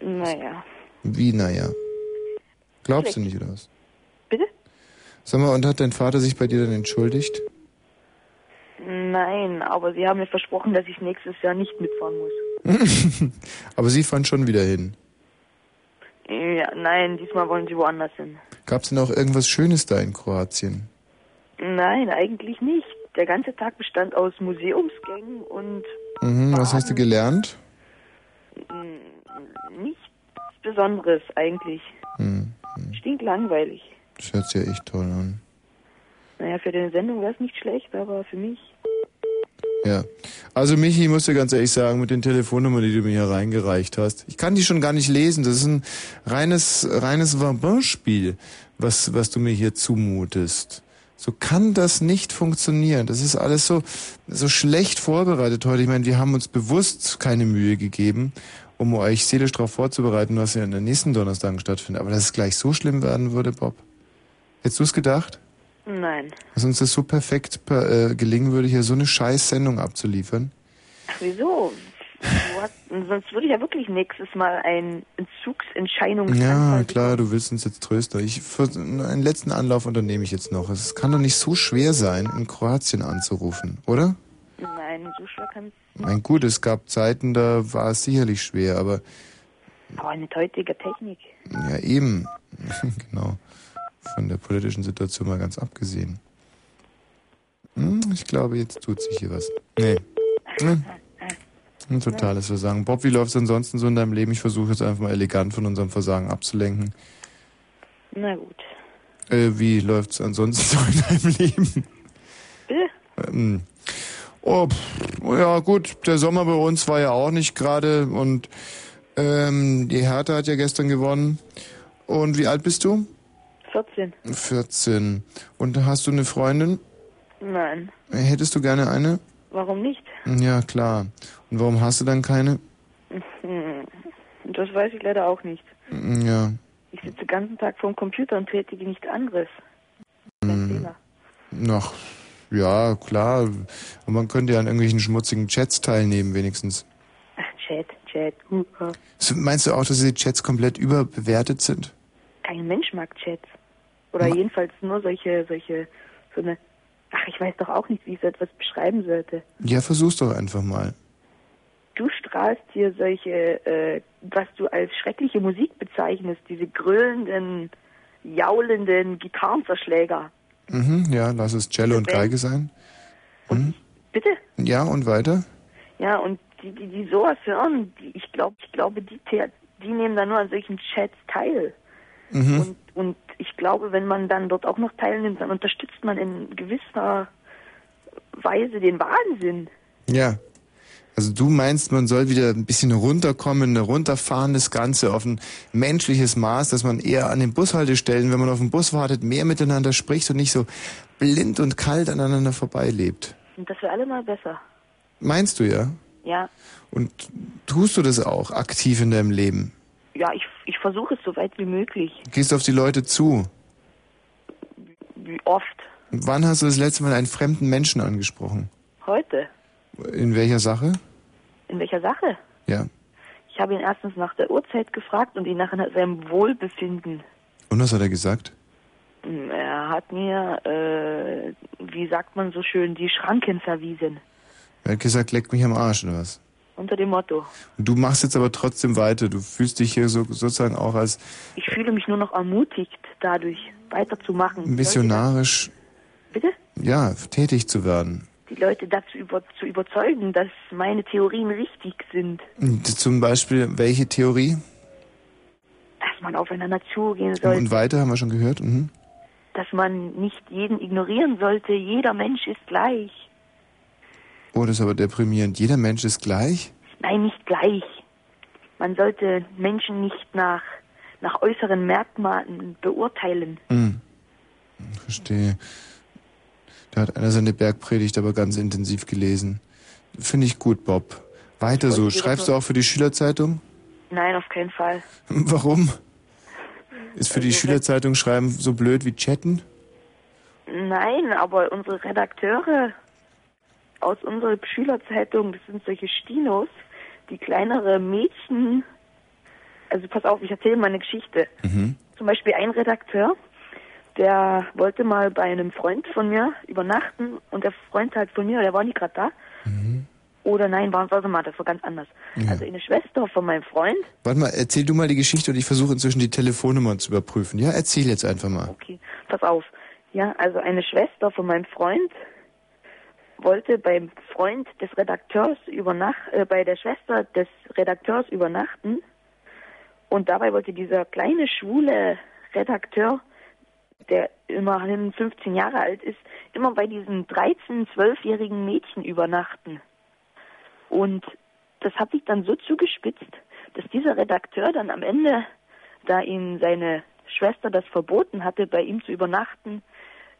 Naja. Wie, naja. Glaubst du Schlecht. nicht, oder was? Bitte? Sag mal, und hat dein Vater sich bei dir dann entschuldigt? Nein, aber Sie haben mir versprochen, dass ich nächstes Jahr nicht mitfahren muss. Aber sie fand schon wieder hin. Ja, nein, diesmal wollen Sie woanders hin. Gab's denn auch irgendwas Schönes da in Kroatien? Nein, eigentlich nicht. Der ganze Tag bestand aus Museumsgängen und Mhm, was hast du gelernt? mm, nichts Besonderes eigentlich. Hm, Stinklangweilig. das hört sich ja echt toll an. Naja, für deine Sendung wäre es nicht schlecht, aber für mich. Ja. Also Michi, ich muss dir ganz ehrlich sagen, mit den Telefonnummern, die du mir hier reingereicht hast, ich kann die schon gar nicht lesen. Das ist ein reines, reines Vabin-Spiel, was, was du mir hier zumutest. So kann das nicht funktionieren. Das ist alles so, so schlecht vorbereitet heute. Ich meine, wir haben uns bewusst keine Mühe gegeben, um euch seelisch darauf vorzubereiten, was ja in den nächsten Donnerstagen stattfindet. Aber dass es gleich so schlimm werden würde, Bob. Hättest du es gedacht? Nein. Dass uns das so perfekt per, äh, gelingen würde, hier so eine scheiß Sendung abzuliefern? Ach, wieso? Sonst würde ich ja wirklich nächstes Mal ein Entzugsentscheidung Ja, klar, du willst uns jetzt trösten. Ich, für einen letzten Anlauf unternehme ich jetzt noch. Es kann doch nicht so schwer sein, in Kroatien anzurufen, oder? Nein, so schwer kann es. Mein gut, es gab Zeiten, da war es sicherlich schwer, aber Aber mit heutiger Technik. ja eben. genau. Von der politischen Situation mal ganz abgesehen. Hm, ich glaube, jetzt tut sich hier was. Nee. Hm. Ein totales Versagen. Bob, wie läuft es ansonsten so in deinem Leben? Ich versuche jetzt einfach mal elegant von unserem Versagen abzulenken. Na gut. Äh, wie läuft es ansonsten so in deinem Leben? Bitte? Ähm, oh, pff, ja gut, der Sommer bei uns war ja auch nicht gerade und ähm, die Hertha hat ja gestern gewonnen. Und wie alt bist du? 14. 14. Und hast du eine Freundin? Nein. Hättest du gerne eine? Warum nicht? Ja, klar. Und warum hast du dann keine? Das weiß ich leider auch nicht. Ja. Ich sitze den ganzen Tag vorm Computer und tätige nichts anderes. Hm. Noch, ja, klar. Und man könnte ja an irgendwelchen schmutzigen Chats teilnehmen, wenigstens. Ach, Chat, Chat. Meinst du auch, dass diese Chats komplett überbewertet sind? Kein Mensch mag Chats. Oder Ma- jedenfalls nur solche, solche, so eine. Ach, ich weiß doch auch nicht, wie ich so etwas beschreiben sollte. Ja, versuch's doch einfach mal. Du strahlst hier solche, äh, was du als schreckliche Musik bezeichnest, diese grölenden, jaulenden Gitarrenverschläger. Mhm, ja, lass es Cello und Geige sein. Mhm. Bitte? Ja, und weiter? Ja, und die, die, die sowas hören, die, ich glaube, ich glaube, die, die nehmen da nur an solchen Chats teil. Mhm. Und ich glaube, wenn man dann dort auch noch teilnimmt, dann unterstützt man in gewisser Weise den Wahnsinn. Ja. Also du meinst, man soll wieder ein bisschen runterkommen, runterfahren das Ganze auf ein menschliches Maß, dass man eher an den Bushaltestellen, wenn man auf den Bus wartet, mehr miteinander spricht und nicht so blind und kalt aneinander vorbeilebt. Und das wäre allemal besser. Meinst du ja? Ja, Und tust du das auch aktiv in deinem Leben? ja, ich, ich versuche es so weit wie möglich. Gehst du auf die Leute zu? Wie oft? Wann hast du das letzte Mal einen fremden Menschen angesprochen? Heute? In welcher Sache? In welcher Sache? Ja. Ich habe ihn erstens nach der Uhrzeit gefragt und ihn nach seinem Wohlbefinden. Und was hat er gesagt? Hm, Er hat mir, äh, wie sagt man so schön, die Schranken verwiesen. Er hat gesagt, leck mich am Arsch oder was? Unter dem Motto. Du machst jetzt aber trotzdem weiter. Du fühlst dich hier so sozusagen auch als Ich fühle mich nur noch ermutigt, dadurch weiterzumachen. missionarisch, Bitte? ja, tätig zu werden. Die Leute dazu über, zu überzeugen, dass meine Theorien richtig sind. Und zum Beispiel, welche Theorie? Dass man aufeinander zugehen sollte. Und weiter haben wir schon gehört. Mhm. Dass man nicht jeden ignorieren sollte. Jeder Mensch ist gleich. Oh, das ist aber deprimierend. Jeder Mensch ist gleich? Nein, nicht gleich. Man sollte Menschen nicht nach, nach äußeren Merkmalen beurteilen. Hm. Verstehe. Da hat einer seine Bergpredigt aber ganz intensiv gelesen. Finde ich gut, Bob. Weiter so. Schreibst du auch für die Schülerzeitung? Nein, auf keinen Fall. Warum? Ist für die Schülerzeitung schreiben so blöd wie chatten? Nein, aber unsere Redakteure aus unserer Schülerzeitung, das sind solche Stinos, die kleinere Mädchen. Also pass auf, ich erzähle mal eine Geschichte. Zum Beispiel ein Redakteur, der wollte mal bei einem Freund von mir übernachten und der Freund halt von mir, der war nicht gerade da. Oder nein, war, warte mal, das war ganz anders. Also eine Schwester von meinem Freund, Warte mal, erzähl du mal die Geschichte und ich versuche inzwischen die Telefonnummer zu überprüfen. Ja, erzähl jetzt einfach mal. Okay, pass auf. Ja, also eine Schwester von meinem Freund wollte beim Freund des Redakteurs übernacht, äh, bei der Schwester des Redakteurs übernachten. Und dabei wollte dieser kleine schwule Redakteur, der immerhin 15 Jahre alt ist, immer bei diesen 13-, 12-jährigen Mädchen übernachten. Und das hat sich dann so zugespitzt, dass dieser Redakteur dann am Ende, da ihm seine Schwester das verboten hatte, bei ihm zu übernachten,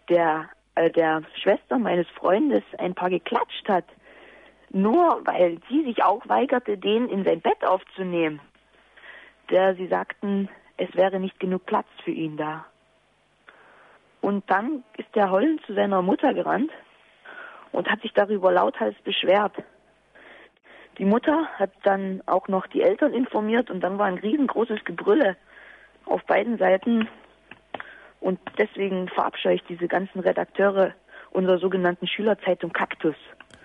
der, der Schwester meines Freundes ein paar geklatscht hat. Nur weil sie sich auch weigerte, den in sein Bett aufzunehmen. Der sie sagten, es wäre nicht genug Platz für ihn da. Und dann ist der heulend zu seiner Mutter gerannt und hat sich darüber lauthals beschwert. Die Mutter hat dann auch noch die Eltern informiert und dann war ein riesengroßes Gebrülle auf beiden Seiten. Und deswegen verabscheue ich diese ganzen Redakteure unserer sogenannten Schülerzeitung Kaktus.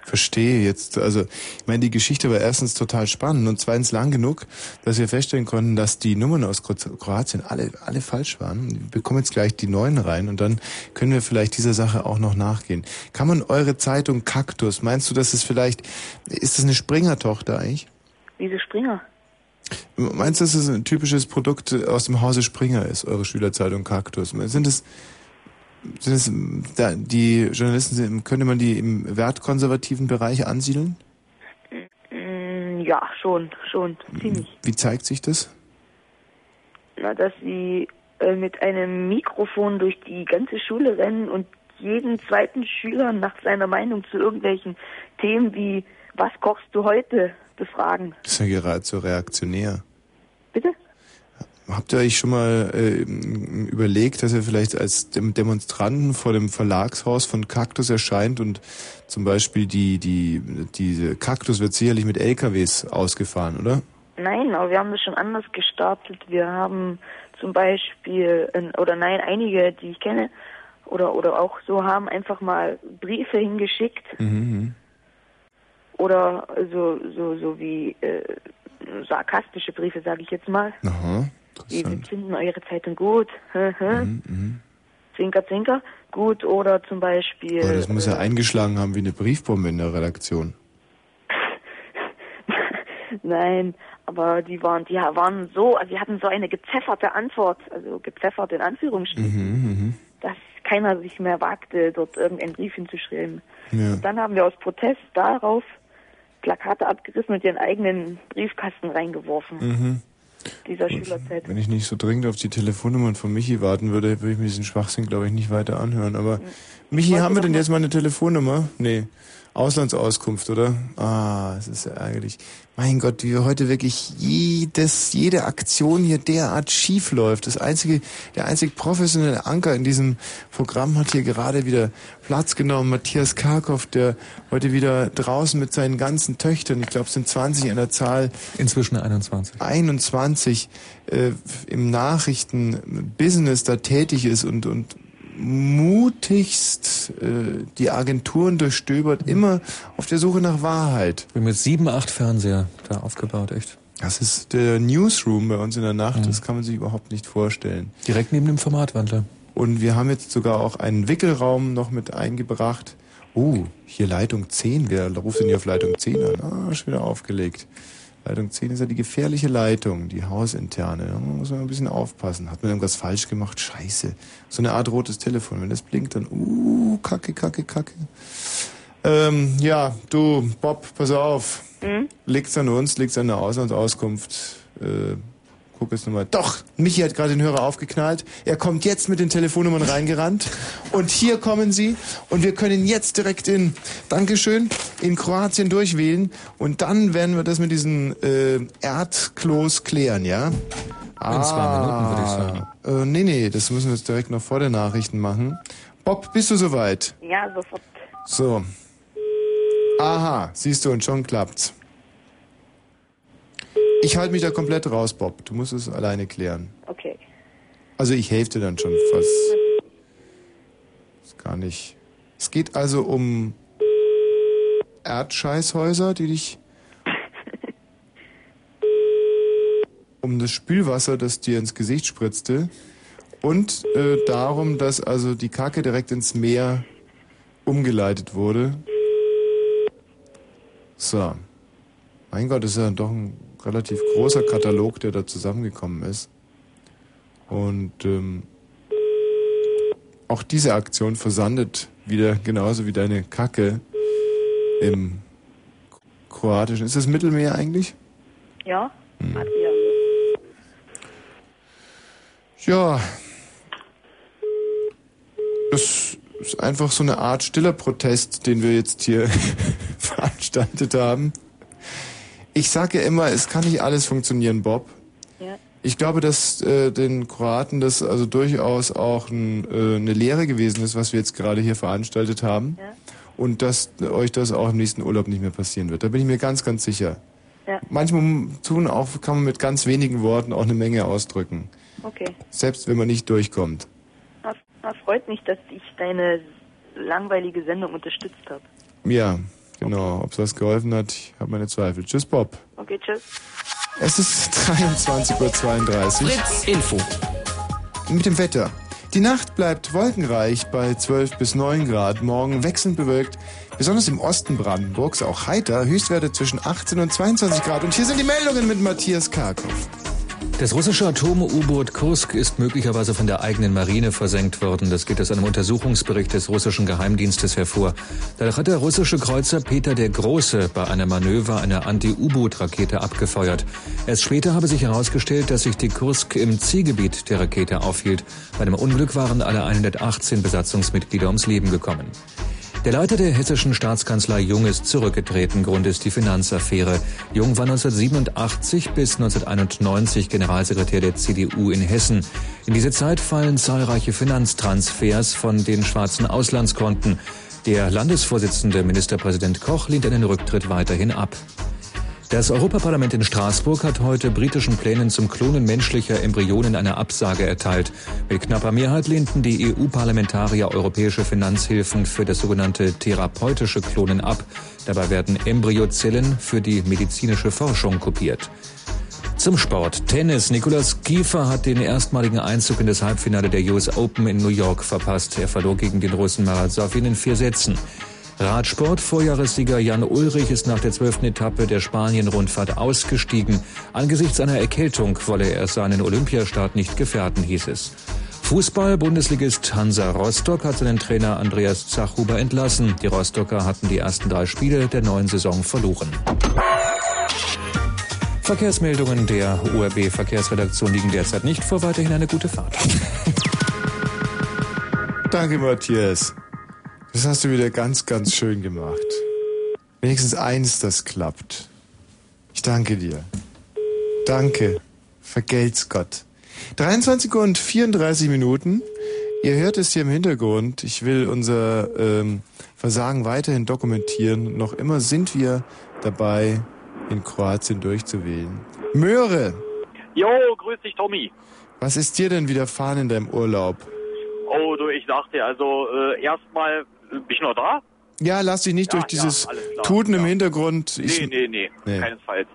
Verstehe jetzt. Also, ich meine, die Geschichte war erstens total spannend und zweitens lang genug, dass wir feststellen konnten, dass die Nummern aus Kro- Kroatien alle, alle falsch waren. Wir bekommen jetzt gleich die neuen rein und dann können wir vielleicht dieser Sache auch noch nachgehen. Kann man eure Zeitung Kaktus, meinst du, dass es vielleicht, ist das eine Springer-Tochter eigentlich? Wieso Springer? Meinst du, dass es ein typisches Produkt aus dem Hause Springer ist, eure Schülerzeitung Kaktus? Sind es, sind es, da, die Journalisten, sind- könnte man die im wertkonservativen Bereich ansiedeln? Mm, ja, schon, schon, ziemlich. Wie zeigt sich das? Na, dass sie äh, mit einem Mikrofon durch die ganze Schule rennen und jeden zweiten Schüler nach seiner Meinung zu irgendwelchen Themen wie was kochst du heute befragen. Das ist ja geradezu reaktionär. Bitte? Habt ihr euch schon mal äh, überlegt, dass ihr vielleicht als Dem Demonstranten vor dem Verlagshaus von Kaktus erscheint und zum Beispiel die, die, diese Kaktus wird sicherlich mit LKWs ausgefahren, oder? Nein, aber wir haben das schon anders gestartet. Wir haben zum Beispiel, oder nein, einige, die ich kenne, oder, oder auch so haben einfach mal Briefe hingeschickt Mhm. Oder so, so, so wie äh, sarkastische Briefe, sage ich jetzt mal. Aha. Wie, wir finden eure Zeitung gut. Hä? Mhm. Zwinker, zwinker. Gut, oder zum Beispiel. Aber das muss ja äh, eingeschlagen haben wie eine Briefbombe in der Redaktion. Nein, aber die waren, die waren so, also die hatten so eine gepfefferte Antwort, also gepfeffert in Anführungsstrichen, Mhm, dass keiner sich mehr wagte, dort irgendeinen Brief hinzuschreiben. mhm. Ja. Und dann haben wir aus Protest darauf Plakate abgerissen und ihren eigenen Briefkasten reingeworfen, Mhm. dieser Schülerzeit. Wenn ich nicht so dringend auf die Telefonnummern von Michi warten würde, würde ich mir diesen Schwachsinn, glaube ich, nicht weiter anhören. Aber Michi, haben wir denn jetzt mal eine Telefonnummer? Nee. Auslandsauskunft, oder? Ah, es ist ja ärgerlich. Mein Gott, wie wir heute wirklich jedes, jede Aktion hier derart schief läuft. Das einzige, der einzig professionelle Anker in diesem Programm hat hier gerade wieder Platz genommen. Matthias Karkow, der heute wieder draußen mit seinen ganzen Töchtern, ich glaube, es sind 20 an der Zahl, Inzwischen 21. 21 äh, im Nachrichtenbusiness da tätig ist und, und mutigst äh, die Agenturen durchstöbert, immer auf der Suche nach Wahrheit. Wir haben jetzt sieben, acht Fernseher da aufgebaut, echt. Das ist der Newsroom bei uns in der Nacht, das kann man sich überhaupt nicht vorstellen. Direkt neben dem Formatwandler. Und wir haben jetzt sogar auch einen Wickelraum noch mit eingebracht. Oh, hier Leitung 10. Wer ruft denn hier auf Leitung 10 an? Ah, schon wieder aufgelegt. Leitung 10 ist ja die gefährliche Leitung, die hausinterne. Da muss man ein bisschen aufpassen. Hat man irgendwas falsch gemacht? Scheiße. So eine Art rotes Telefon. Wenn das blinkt, dann, uh, kacke, kacke, kacke. Ähm, ja, du, Bob, pass auf. Hm? Liegt's an uns, liegt's an der Auslandsauskunft. Äh, guck jetzt nochmal. Doch, Michi hat gerade den Hörer aufgeknallt. Er kommt jetzt mit den Telefonnummern reingerannt. Und hier kommen sie. Und wir können jetzt direkt in, Dankeschön, in Kroatien durchwählen. Und dann werden wir das mit diesen äh, Erdklos klären, ja? In zwei Minuten, würde ich sagen. Äh, nee, nee, das müssen wir jetzt direkt noch vor den Nachrichten machen. Bob, bist du soweit? Ja, sofort. So. Aha, siehst du, und schon klappt's. Ich halte mich da komplett raus, Bob. Du musst es alleine klären. Okay. Also ich helfe dir dann schon fast. Ist gar nicht. Es geht also um Erdscheißhäuser, die dich um das Spülwasser, das dir ins Gesicht spritzte und äh, darum, dass also die Kacke direkt ins Meer umgeleitet wurde. So. Mein Gott, das ist ja doch ein relativ großer Katalog, der da zusammengekommen ist. Und ähm, auch diese Aktion versandet wieder genauso wie deine Kacke im Kroatischen. Ist das Mittelmeer eigentlich? Ja? Hm. Ja. Das ist einfach so eine Art stiller Protest, den wir jetzt hier veranstaltet haben. Ich sage ja immer, es kann nicht alles funktionieren, Bob. Ja. Ich glaube, dass äh, den Kroaten das also durchaus auch ein, äh, eine Lehre gewesen ist, was wir jetzt gerade hier veranstaltet haben. Ja. Und dass euch das auch im nächsten Urlaub nicht mehr passieren wird. Da bin ich mir ganz, ganz sicher. Ja. Manchmal tun auch, kann man mit ganz wenigen Worten auch eine Menge ausdrücken. Okay. Selbst wenn man nicht durchkommt. Das, das freut mich, dass ich deine langweilige Sendung unterstützt habe. Ja, Genau, ob es was geholfen hat, ich habe meine Zweifel. Tschüss, Bob. Okay, tschüss. Es ist 23.32 Uhr. Fritz Info. Mit dem Wetter. Die Nacht bleibt wolkenreich bei 12 bis 9 Grad. Morgen wechselnd bewölkt. Besonders im Osten Brandenburgs auch heiter. Höchstwerte zwischen 18 und 22 Grad. Und hier sind die Meldungen mit Matthias Karkow. Das russische Atom-U-Boot Kursk ist möglicherweise von der eigenen Marine versenkt worden. Das geht aus einem Untersuchungsbericht des russischen Geheimdienstes hervor. Danach hat der russische Kreuzer Peter der Große bei einem Manöver eine Anti-U-Boot-Rakete abgefeuert. Erst später habe sich herausgestellt, dass sich die Kursk im Zielgebiet der Rakete aufhielt. Bei dem Unglück waren alle 118 Besatzungsmitglieder ums Leben gekommen. Der Leiter der hessischen Staatskanzlei Jung ist zurückgetreten. Grund ist die Finanzaffäre. Jung war 1987 bis 1991 Generalsekretär der CDU in Hessen. In diese Zeit fallen zahlreiche Finanztransfers von den schwarzen Auslandskonten. Der Landesvorsitzende Ministerpräsident Koch lehnt einen Rücktritt weiterhin ab. Das Europaparlament in Straßburg hat heute britischen Plänen zum Klonen menschlicher Embryonen eine Absage erteilt. Mit knapper Mehrheit lehnten die EU-Parlamentarier europäische Finanzhilfen für das sogenannte therapeutische Klonen ab. Dabei werden Embryozellen für die medizinische Forschung kopiert. Zum Sport. Tennis. Nikolaus Kiefer hat den erstmaligen Einzug in das Halbfinale der US Open in New York verpasst. Er verlor gegen den Russen Marat Safin in vier Sätzen. Radsport. Vorjahressieger Jan Ulrich ist nach der zwölften Etappe der Spanien-Rundfahrt ausgestiegen. Angesichts einer Erkältung wolle er seinen Olympiastart nicht gefährden, hieß es. Fußball. Bundesligist Hansa Rostock hat seinen Trainer Andreas Zachhuber entlassen. Die Rostocker hatten die ersten drei Spiele der neuen Saison verloren. Verkehrsmeldungen der ORB Verkehrsredaktion liegen derzeit nicht vor. Weiterhin eine gute Fahrt. Danke, Matthias. Das hast du wieder ganz, ganz schön gemacht. Wenigstens eins, das klappt. Ich danke dir. Danke. Vergelt's Gott. 23 und 34 Minuten. Ihr hört es hier im Hintergrund. Ich will unser ähm, Versagen weiterhin dokumentieren. Noch immer sind wir dabei, in Kroatien durchzuwählen. Möhre, Jo, grüß dich, Tommy. was ist dir denn widerfahren in deinem Urlaub? Oh, du, ich dachte, also äh, erstmal, bin ich noch da? Ja, lass dich nicht Ja, durch dieses ja, Tuten im Hintergrund. Ich, nee, nee, nee, Nee. keinesfalls.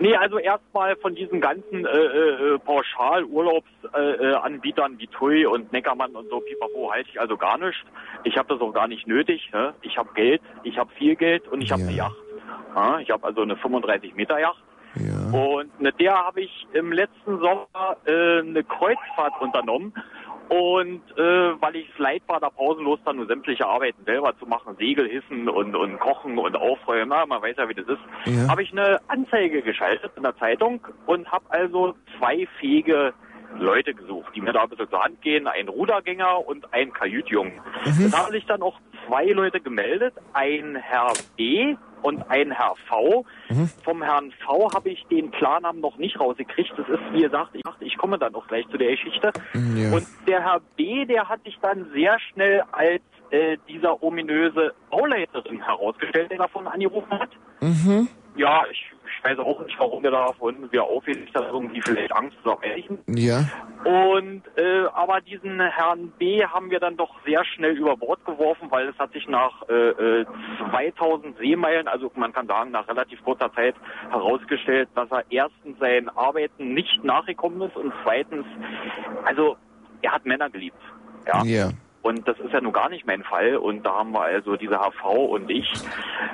Nee, also erstmal von diesen ganzen äh, äh, Pauschal-Urlaubsanbietern wie TUI und Neckermann und so, pipapo, halte ich also gar nicht. Ich habe das auch gar nicht nötig. Ne? Ich habe Geld, ich habe viel Geld und ich habe eine Yacht. Ja, ich habe also eine 35-Meter-Yacht. Und mit der habe ich im letzten Sommer äh, eine Kreuzfahrt unternommen. Und äh, weil ich es leid war, da pausenlos dann nur sämtliche Arbeiten selber zu machen, Segel hissen und, und kochen und aufräumen, na, man weiß ja, wie das ist, Ja. habe ich eine Anzeige geschaltet in der Zeitung und habe also zwei fähige Leute gesucht, die mir da ein bisschen zur Hand gehen, ein Rudergänger und ein Kajütjungen. Mhm. Es haben sich dann auch zwei Leute gemeldet, ein Herr B und ein Herr V. Mhm. Vom Herrn V habe ich den Klarnamen noch nicht rausgekriegt. Das ist, wie gesagt, ich dachte, ich komme dann auch gleich zu der Geschichte. Ja. Und der Herr B, der hat sich dann sehr schnell als äh, dieser ominöse Bauleiterin herausgestellt, der davon angerufen hat. Mhm. Ja, ich, ich weiß auch nicht, warum der davon wieder aufhört. Ist da irgendwie vielleicht Angst zu erreichen. Ja. Und äh, aber diesen Herrn B haben wir dann doch sehr schnell über Bord geworfen, weil es hat sich nach äh, äh, 2000 Seemeilen, also man kann sagen nach relativ kurzer Zeit herausgestellt, dass er erstens seinen Arbeiten nicht nachgekommen ist und zweitens, also er hat Männer geliebt. Ja. Ja. Und das ist ja nun gar nicht mein Fall. Und da haben wir also, dieser HV und ich,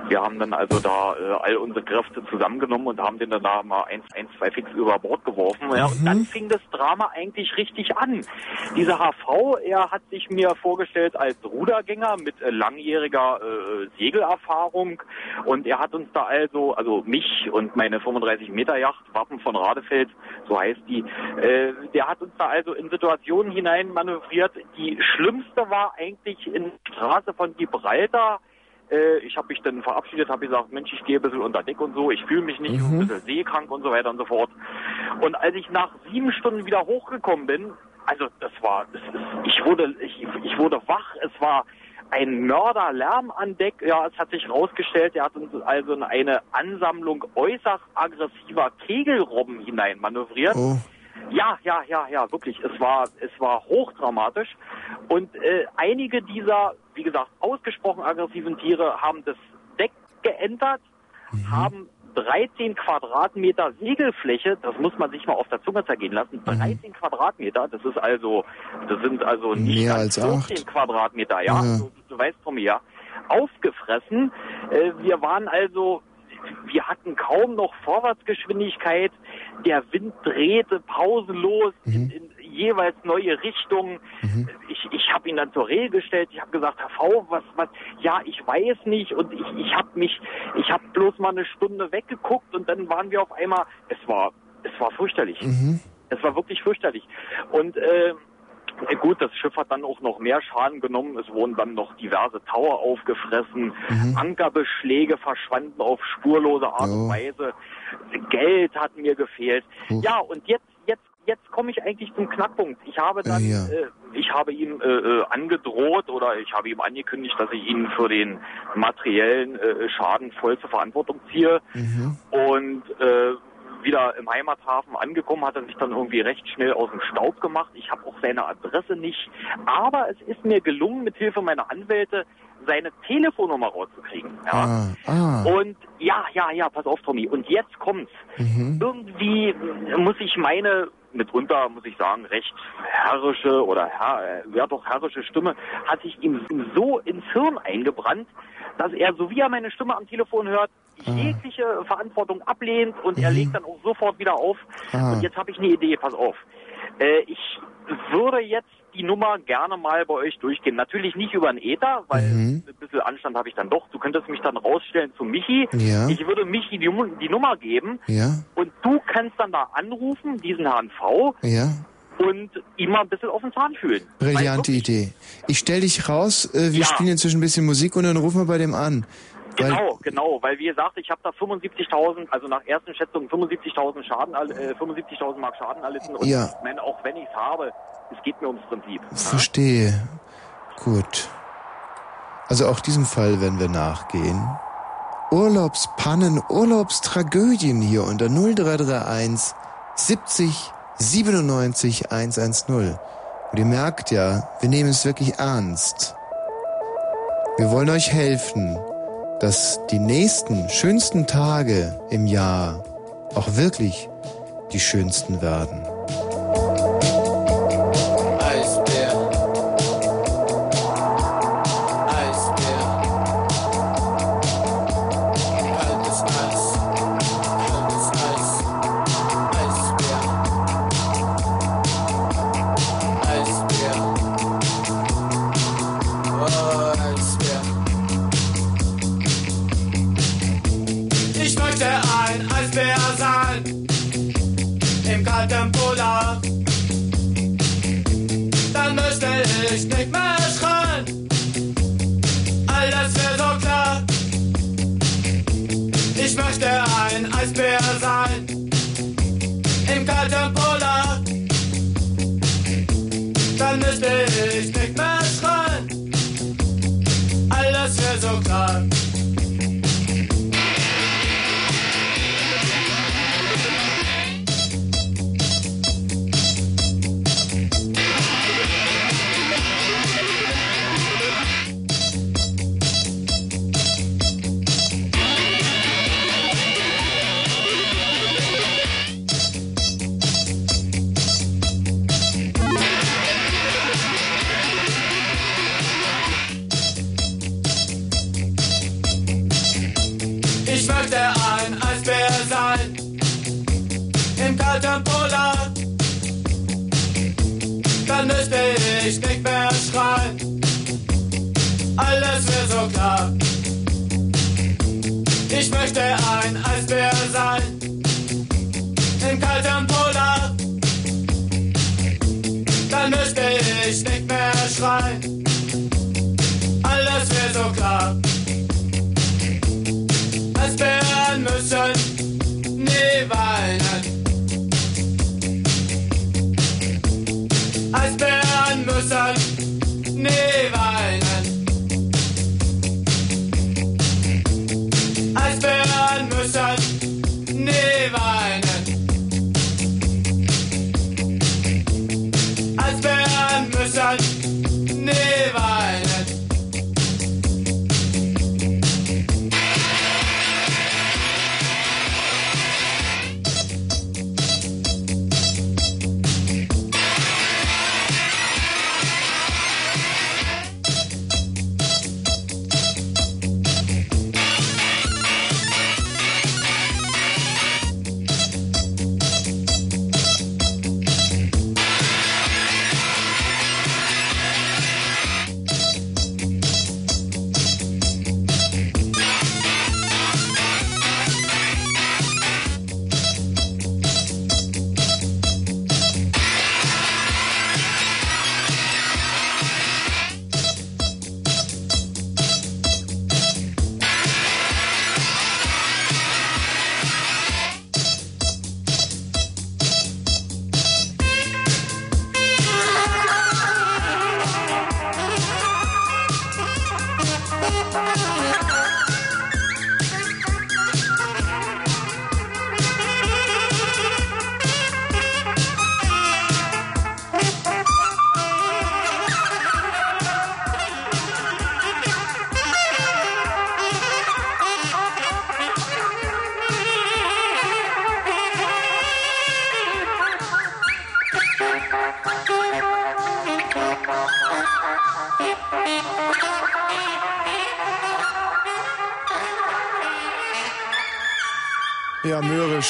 wir haben dann also da äh, all unsere Kräfte zusammengenommen und haben den dann da mal eins, eins, zwei fix über Bord geworfen. Ja, und dann fing das Drama eigentlich richtig an. Dieser HV, er hat sich mir vorgestellt als Rudergänger mit äh, langjähriger äh, Segelerfahrung. Und er hat uns da also, also mich und meine 35 Meter Yacht, Wappen von Radefeld, so heißt die, äh, der hat uns da also in Situationen hinein manövriert. Die schlimmste war eigentlich in der Straße von Gibraltar. Äh, ich habe mich dann verabschiedet, habe gesagt, Mensch, ich gehe ein bisschen unter Deck und so, ich fühle mich nicht, ich bin ein bisschen seekrank und so weiter und so fort. Und als ich nach sieben Stunden wieder hochgekommen bin, also das war, das ist, ich wurde, ich, ich wurde wach, es war ein Mörderlärm an Deck. Ja, es hat sich herausgestellt, er hat uns also in eine Ansammlung äußerst aggressiver Kegelrobben hinein manövriert. Oh. Ja, ja, ja, ja, wirklich. Es war, es war hochdramatisch. Und äh, einige dieser, wie gesagt, ausgesprochen aggressiven Tiere haben das Deck geentert, haben 13 Quadratmeter Segelfläche, das muss man sich mal auf der Zunge zergehen lassen. 13 Quadratmeter, das ist also, das sind also nicht Mehr als 14 acht. Quadratmeter, ja, Ja. So, du weißt von mir, aufgefressen. Äh, wir waren also, wir hatten kaum noch Vorwärtsgeschwindigkeit. Der Wind drehte pausenlos in, in jeweils neue Richtungen. Ich, ich habe ihn dann zur Rede gestellt. Ich habe gesagt, Herr V, was, was? Ja, ich weiß nicht. Und ich, ich habe mich, ich habe bloß mal eine Stunde weggeguckt und dann waren wir auf einmal. Es war, es war fürchterlich. Es war wirklich fürchterlich. Und äh, Gut, das Schiff hat dann auch noch mehr Schaden genommen. Es wurden dann noch diverse Tower aufgefressen. Ankerbeschläge verschwanden auf spurlose Art und Weise. Geld hat mir gefehlt. Ja, und jetzt, jetzt, komme ich eigentlich zum Knackpunkt. Ich habe dann, Ja. äh, ich habe ihm äh, äh, angedroht oder ich habe ihm angekündigt, dass ich ihn für den materiellen äh, Schaden voll zur Verantwortung ziehe. Und äh, wieder im Heimathafen angekommen, hat er sich dann irgendwie recht schnell aus dem Staub gemacht. Ich habe auch seine Adresse nicht. Aber es ist mir gelungen, mit Hilfe meiner Anwälte seine Telefonnummer rauszukriegen. Ja. Ah, ah. Und ja, ja, ja, pass auf, Tommy. Und jetzt kommt's. Mhm. Irgendwie muss ich meine, mitunter muss ich sagen, recht herrische oder herr, äh, ja doch herrische Stimme, hat sich ihm so ins Hirn eingebrannt, dass er, so wie er meine Stimme am Telefon hört, jegliche Verantwortung ablehnt und er legt dann auch sofort wieder auf. Ah. Und jetzt habe ich eine Idee, pass auf. Äh, ich würde jetzt die Nummer gerne mal bei euch durchgehen. Natürlich nicht über einen Ether, weil Mhm. ein bisschen Anstand habe ich dann doch. Du könntest mich dann rausstellen zu Michi. Ja. Ich würde Michi die, die Nummer geben Ja, und du kannst dann da anrufen, diesen Herrn V, ja. und ihm mal ein bisschen auf den Zahn fühlen. Brillante Idee. Ich stell dich raus, äh, wir Ja. spielen inzwischen ein bisschen Musik und dann rufen wir bei dem an. Genau, genau, weil wie gesagt, ich habe da 75.000, also nach ersten Schätzungen 75.000 Schaden, äh, 75.000 Mark Schaden erlitten und Ja. ich meine, auch wenn ich es habe, es geht mir ums Prinzip. Verstehe. Gut. Also auch diesem Fall werden wir nachgehen. Urlaubspannen, Urlaubstragödien hier unter 0331 70 97 110. Und ihr merkt ja, wir nehmen es wirklich ernst. Wir wollen euch helfen, dass die nächsten schönsten Tage im Jahr auch wirklich die schönsten werden.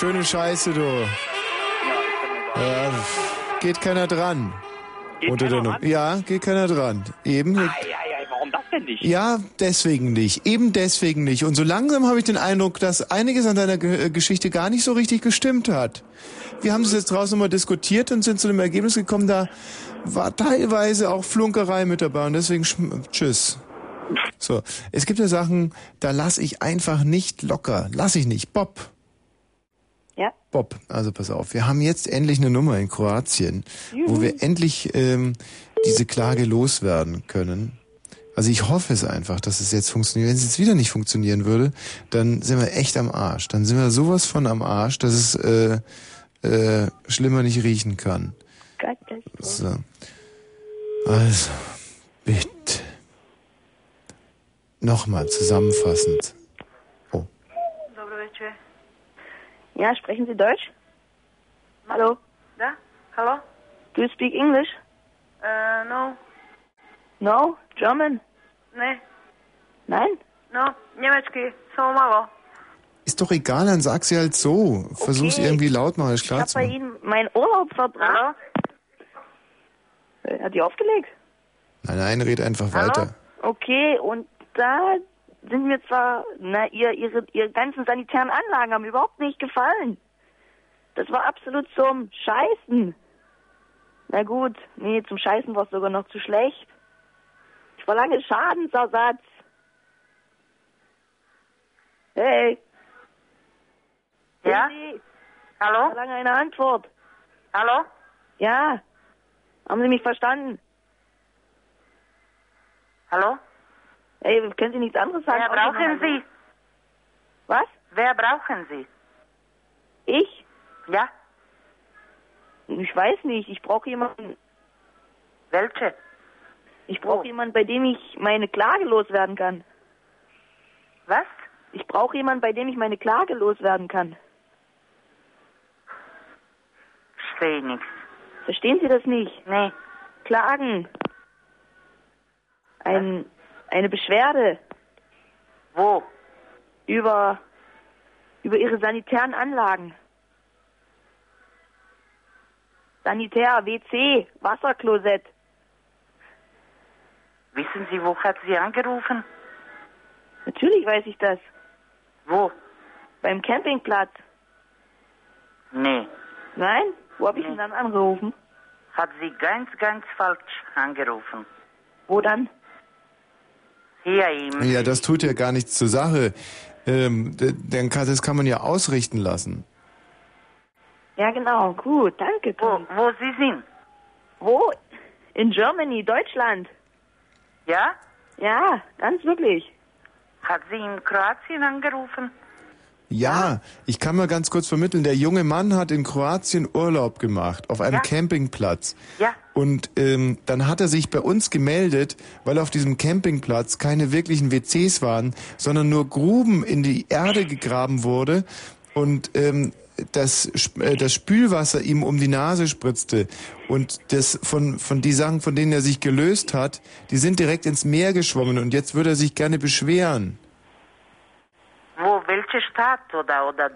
Schöne Scheiße, du. Ja, geht keiner dran. Geht Unter keiner der ran? Ja, geht keiner dran. Eben. Ei, ei, ei, warum das denn nicht? Ja, deswegen nicht. Eben deswegen nicht. Und so langsam habe ich den Eindruck, dass einiges an deiner äh, Geschichte gar nicht so richtig gestimmt hat. Wir haben es jetzt draußen mal diskutiert und sind zu dem Ergebnis gekommen, da war teilweise auch Flunkerei mit dabei und deswegen schm- tschüss. So, es gibt ja Sachen, da lass ich einfach nicht locker. Lass ich nicht. Bob. Ja. Bob, also pass auf, wir haben jetzt endlich eine Nummer in Kroatien, wo Juhu. wir endlich ähm, diese Klage loswerden können. Also ich hoffe es einfach, dass es jetzt funktioniert. Wenn es jetzt wieder nicht funktionieren würde, dann sind wir echt am Arsch. Dann sind wir sowas von am Arsch, dass es äh, äh, schlimmer nicht riechen kann. So. Also, bitte. Nochmal zusammenfassend. Ja, sprechen Sie Deutsch? Hallo? Da? Hallo? Do you speak English? Äh, no. No? German? Ne. Nein? No. Německy. Samo malo. Ist doch egal, dann sag sie halt so. Versuch's Okay. irgendwie lautmalisch Ich klar habe zu bei. Ihnen meinen Urlaub verbracht. Äh, Hat die aufgelegt? Nein, nein, red einfach weiter. Okay, und da sind mir zwar, na, ihr, ihre, ihre ganzen sanitären Anlagen haben mir überhaupt nicht gefallen. Das war absolut zum Scheißen. Na gut, nee, zum Scheißen war es sogar noch zu schlecht. Ich verlange Schadensersatz. Hey. Ja? Hey, Hallo? Ich verlange eine Antwort. Hallo? Ja. Haben Sie mich verstanden? Hallo? Hey, können Sie nichts anderes sagen? Wer brauchen? Sie? Was? Wer brauchen Sie? Ich? Ja? Ich weiß nicht. Ich brauche jemanden. Welche? Ich brauche jemanden, bei dem ich meine Klage loswerden kann. Was? Ich brauche jemanden, bei dem ich meine Klage loswerden kann. Verstehe nichts. Verstehen Sie das nicht? Nee. Klagen. Ein, eine Beschwerde. Wo? Über, über Ihre sanitären Anlagen. Sanitär, WC, Wasserklosett. Wissen Sie, wo hat sie angerufen? Natürlich weiß ich das. Wo? Beim Campingplatz. Nee. Nein? Wo habe ich ihn dann angerufen? Hat sie ganz, ganz falsch angerufen. Wo dann? Hier im... Ja, das tut ja gar nichts zur Sache. Ähm, d- dann kann, das kann man ja ausrichten lassen. Ja, genau. Gut, danke. Wo, wo Sie sind? Wo? In Germany, Deutschland. Ja? Ja, ganz wirklich. Hat sie in Kroatien angerufen? Ja, ich kann mal ganz kurz vermitteln. Der junge Mann hat in Kroatien Urlaub gemacht, auf einem Ja. Campingplatz. Ja. Und ähm, dann hat er sich bei uns gemeldet, weil auf diesem Campingplatz keine wirklichen WCs waren, sondern nur Gruben in die Erde gegraben wurde und ähm, das, äh, das Spülwasser ihm um die Nase spritzte. Und das von, von die Sachen, von denen er sich gelöst hat, die sind direkt ins Meer geschwommen und jetzt würde er sich gerne beschweren. Welche Stadt oder, oder...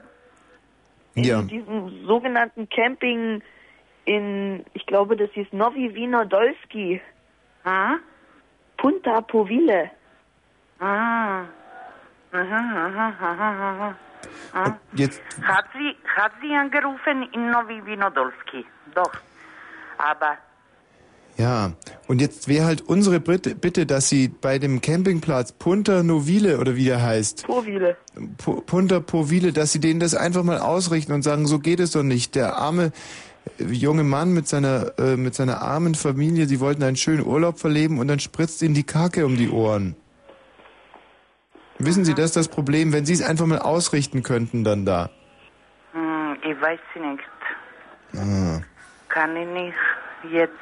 Ja. In diesem sogenannten Camping in, ich glaube, das hieß Novi Vinodolski. Hm? Punta Povile. Ah. Mhm, mhm, mhm. Mhm. Jetzt Hat sie, hat sie angerufen in Novi Vinodolski? Doch. Aber Ja, und jetzt wäre halt unsere Bitte, Bitte, dass Sie bei dem Campingplatz Punta Novile oder wie der heißt, Povile. Pu- Punta Povile, dass Sie denen das einfach mal ausrichten und sagen, so geht es doch nicht. Der arme äh, junge Mann mit seiner äh, mit seiner armen Familie, sie wollten einen schönen Urlaub verleben und dann spritzt ihnen die Kacke um die Ohren. Wissen Sie, das ist das Problem, wenn Sie es einfach mal ausrichten könnten dann da. hm, ich weiß nicht. Ah. Kann ich nicht jetzt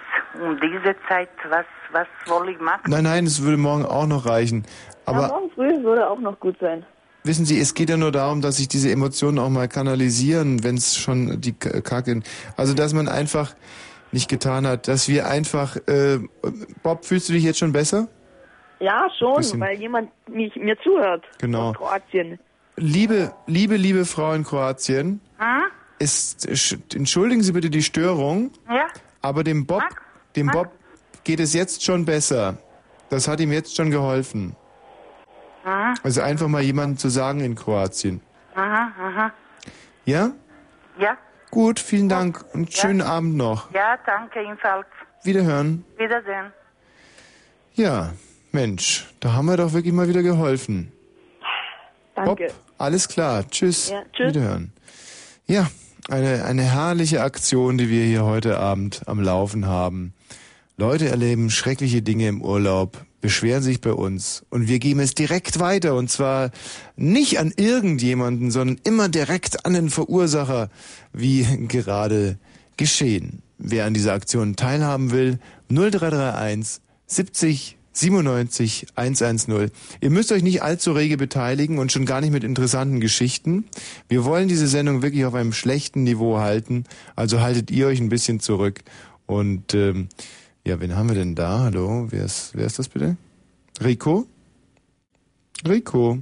um diese Zeit, was, was soll ich machen? Nein, nein, es würde morgen auch noch reichen. Aber ja, morgen früh würde auch noch gut sein. Wissen Sie, es geht ja nur darum, dass sich diese Emotionen auch mal kanalisieren, wenn es schon die K- Kacke. Also dass man einfach nicht getan hat, dass wir einfach, äh, Bob, fühlst du dich jetzt schon besser? Ja, schon, Bisschen- weil jemand mich, mir zuhört. Genau. Aus Kroatien. Liebe, liebe, liebe Frau in Kroatien, Hm? Ist, sch- entschuldigen Sie bitte die Störung, Ja? aber dem Bob, dem Bob geht es jetzt schon besser. Das hat ihm jetzt schon geholfen. Aha, Also einfach mal jemanden zu sagen in Kroatien. aha, aha. Ja? Ja? Gut, vielen Dank und Ja. schönen Abend noch. Ja, danke ebenfalls. Wiederhören. Wiedersehen. Ja, Mensch, da haben wir doch wirklich mal wieder geholfen. Danke. Bob, alles klar. Tschüss. Ja, tschüss. Wiederhören. Ja, eine, eine herrliche Aktion, die wir hier heute Abend am Laufen haben. Leute erleben schreckliche Dinge im Urlaub, beschweren sich bei uns und wir geben es direkt weiter und zwar nicht an irgendjemanden, sondern immer direkt an den Verursacher, wie gerade geschehen. Wer an dieser Aktion teilhaben will, 0331 70 97 110. Ihr müsst euch nicht allzu rege beteiligen und schon gar nicht mit interessanten Geschichten. Wir wollen diese Sendung wirklich auf einem schlechten Niveau halten, also haltet ihr euch ein bisschen zurück. Und ähm, ja, wen haben wir denn da? Hallo, wer ist, wer ist das bitte? Rico? Rico.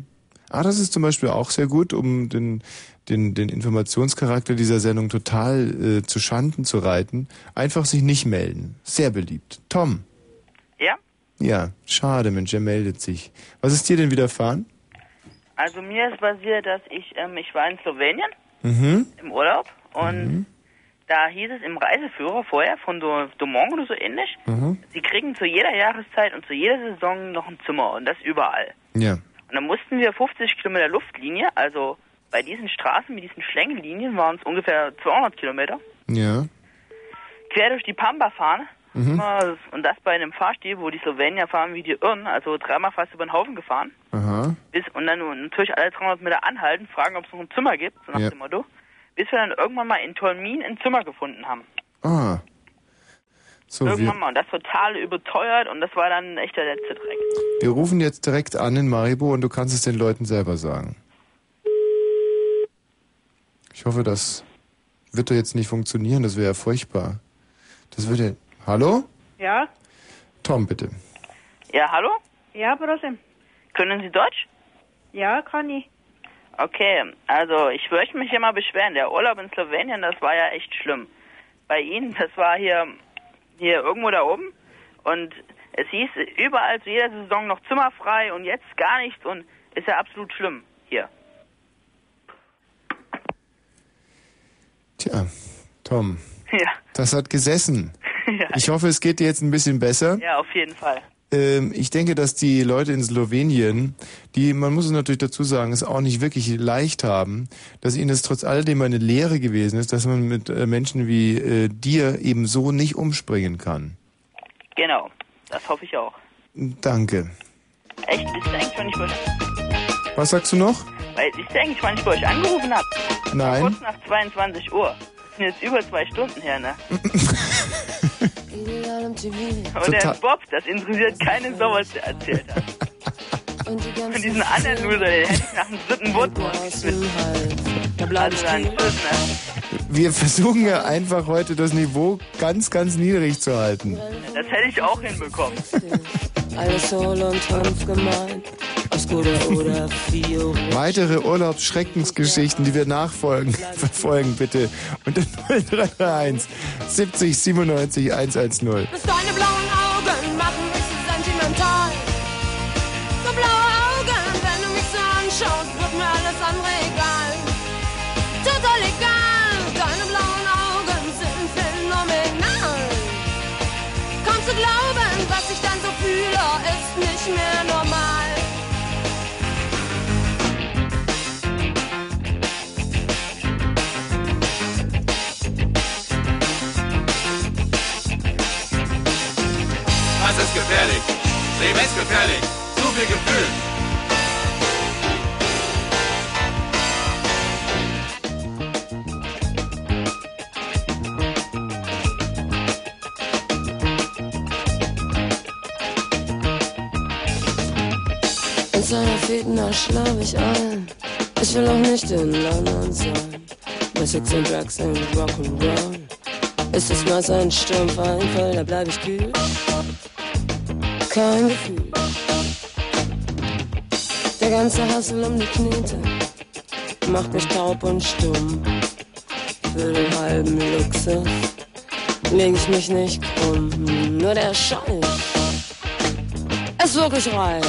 Ah, das ist zum Beispiel auch sehr gut, um den, den, den Informationscharakter dieser Sendung total äh, zu Schanden zu reiten. Einfach sich nicht melden. Sehr beliebt. Tom. Ja? Schade, Mensch, er meldet sich. Was ist dir denn widerfahren? Also mir ist passiert, dass ich, ähm, ich war in Slowenien Mhm. im Urlaub und da hieß es im Reiseführer vorher von Do Domont oder so ähnlich, Mhm. sie kriegen zu jeder Jahreszeit und zu jeder Saison noch ein Zimmer und das überall. Ja. Und dann mussten wir 50 Kilometer Luftlinie, also bei diesen Straßen mit diesen Schlängellinien waren es ungefähr 200 Kilometer, Ja. quer durch die Pampa fahren. Mhm. Und das bei einem Fahrstil, wo die Slowenier fahren wie die Irren, also dreimal fast über den Haufen gefahren. Aha. Bis, und dann natürlich alle 300 Meter anhalten, fragen, ob es noch ein Zimmer gibt, so nach Ja. dem Motto. Bis wir dann irgendwann mal in Tolmin ein Zimmer gefunden haben. Ah. So, irgendwann mal. Und das total überteuert und das war dann echt der letzte Dreck. wir rufen jetzt direkt an in Maribor und du kannst es den Leuten selber sagen. Ich hoffe, das wird doch jetzt nicht funktionieren, das wäre ja furchtbar. Das würde. Hallo? Ja? Tom, bitte. Ja, hallo? Ja, Brose. Können Sie Deutsch? Ja, kann ich. Okay, also ich möchte mich hier mal beschweren. Der Urlaub in Slowenien, das war ja echt schlimm. Bei Ihnen, das war hier, hier irgendwo da oben. Und es hieß überall zu jeder Saison noch Zimmer frei und jetzt gar nichts und ist ja absolut schlimm hier. Tja, Tom, Ja, das hat gesessen. Ja. Ich hoffe, es geht dir jetzt ein bisschen besser. ja, auf jeden Fall. Ähm, ich denke, dass die Leute in Slowenien, die, man muss es natürlich dazu sagen, es auch nicht wirklich leicht haben, dass ihnen es trotz alledem eine Lehre gewesen ist, dass man mit äh, Menschen wie äh, dir eben so nicht umspringen kann. Genau, das hoffe ich auch. Danke. Echt, ist der eigentlich, wann ich bei Was sagst du noch? weil, der eigentlich, wann ich bei euch angerufen habe? Nein. Kurz nach 22 Uhr. Das sind jetzt über zwei Stunden her, ne? Und der Total- Bob, das interessiert keine Sau, was der erzählt hat. Und diesen anderen Loser, hätte ich nach dem dritten Wort. Also dann, tschüss, ne? Wir versuchen ja einfach heute das Niveau ganz, ganz niedrig zu halten. Das hätte ich auch hinbekommen. Alles Hohl und Hanf gemeint. Weitere Urlaubsschreckensgeschichten, die wir nachfolgen, verfolgen bitte unter 0331 70 97 110. Deine blauen Augen Das ist gefährlich. Leben ist gefährlich. Zu viel Gefühl. Seiner Fitner schlaf ich ein. Ich will auch nicht in London sein. Bei Sex and Drugs and Rock'n'Roll. Ist das Messer ein Sturmfall, da bleib ich kühl. Kein Gefühl. Der ganze Hassel um die Knete macht mich taub und stumm. Für den halben Luxus leg ich mich nicht krumm. Nur der Schall ist wirklich rein.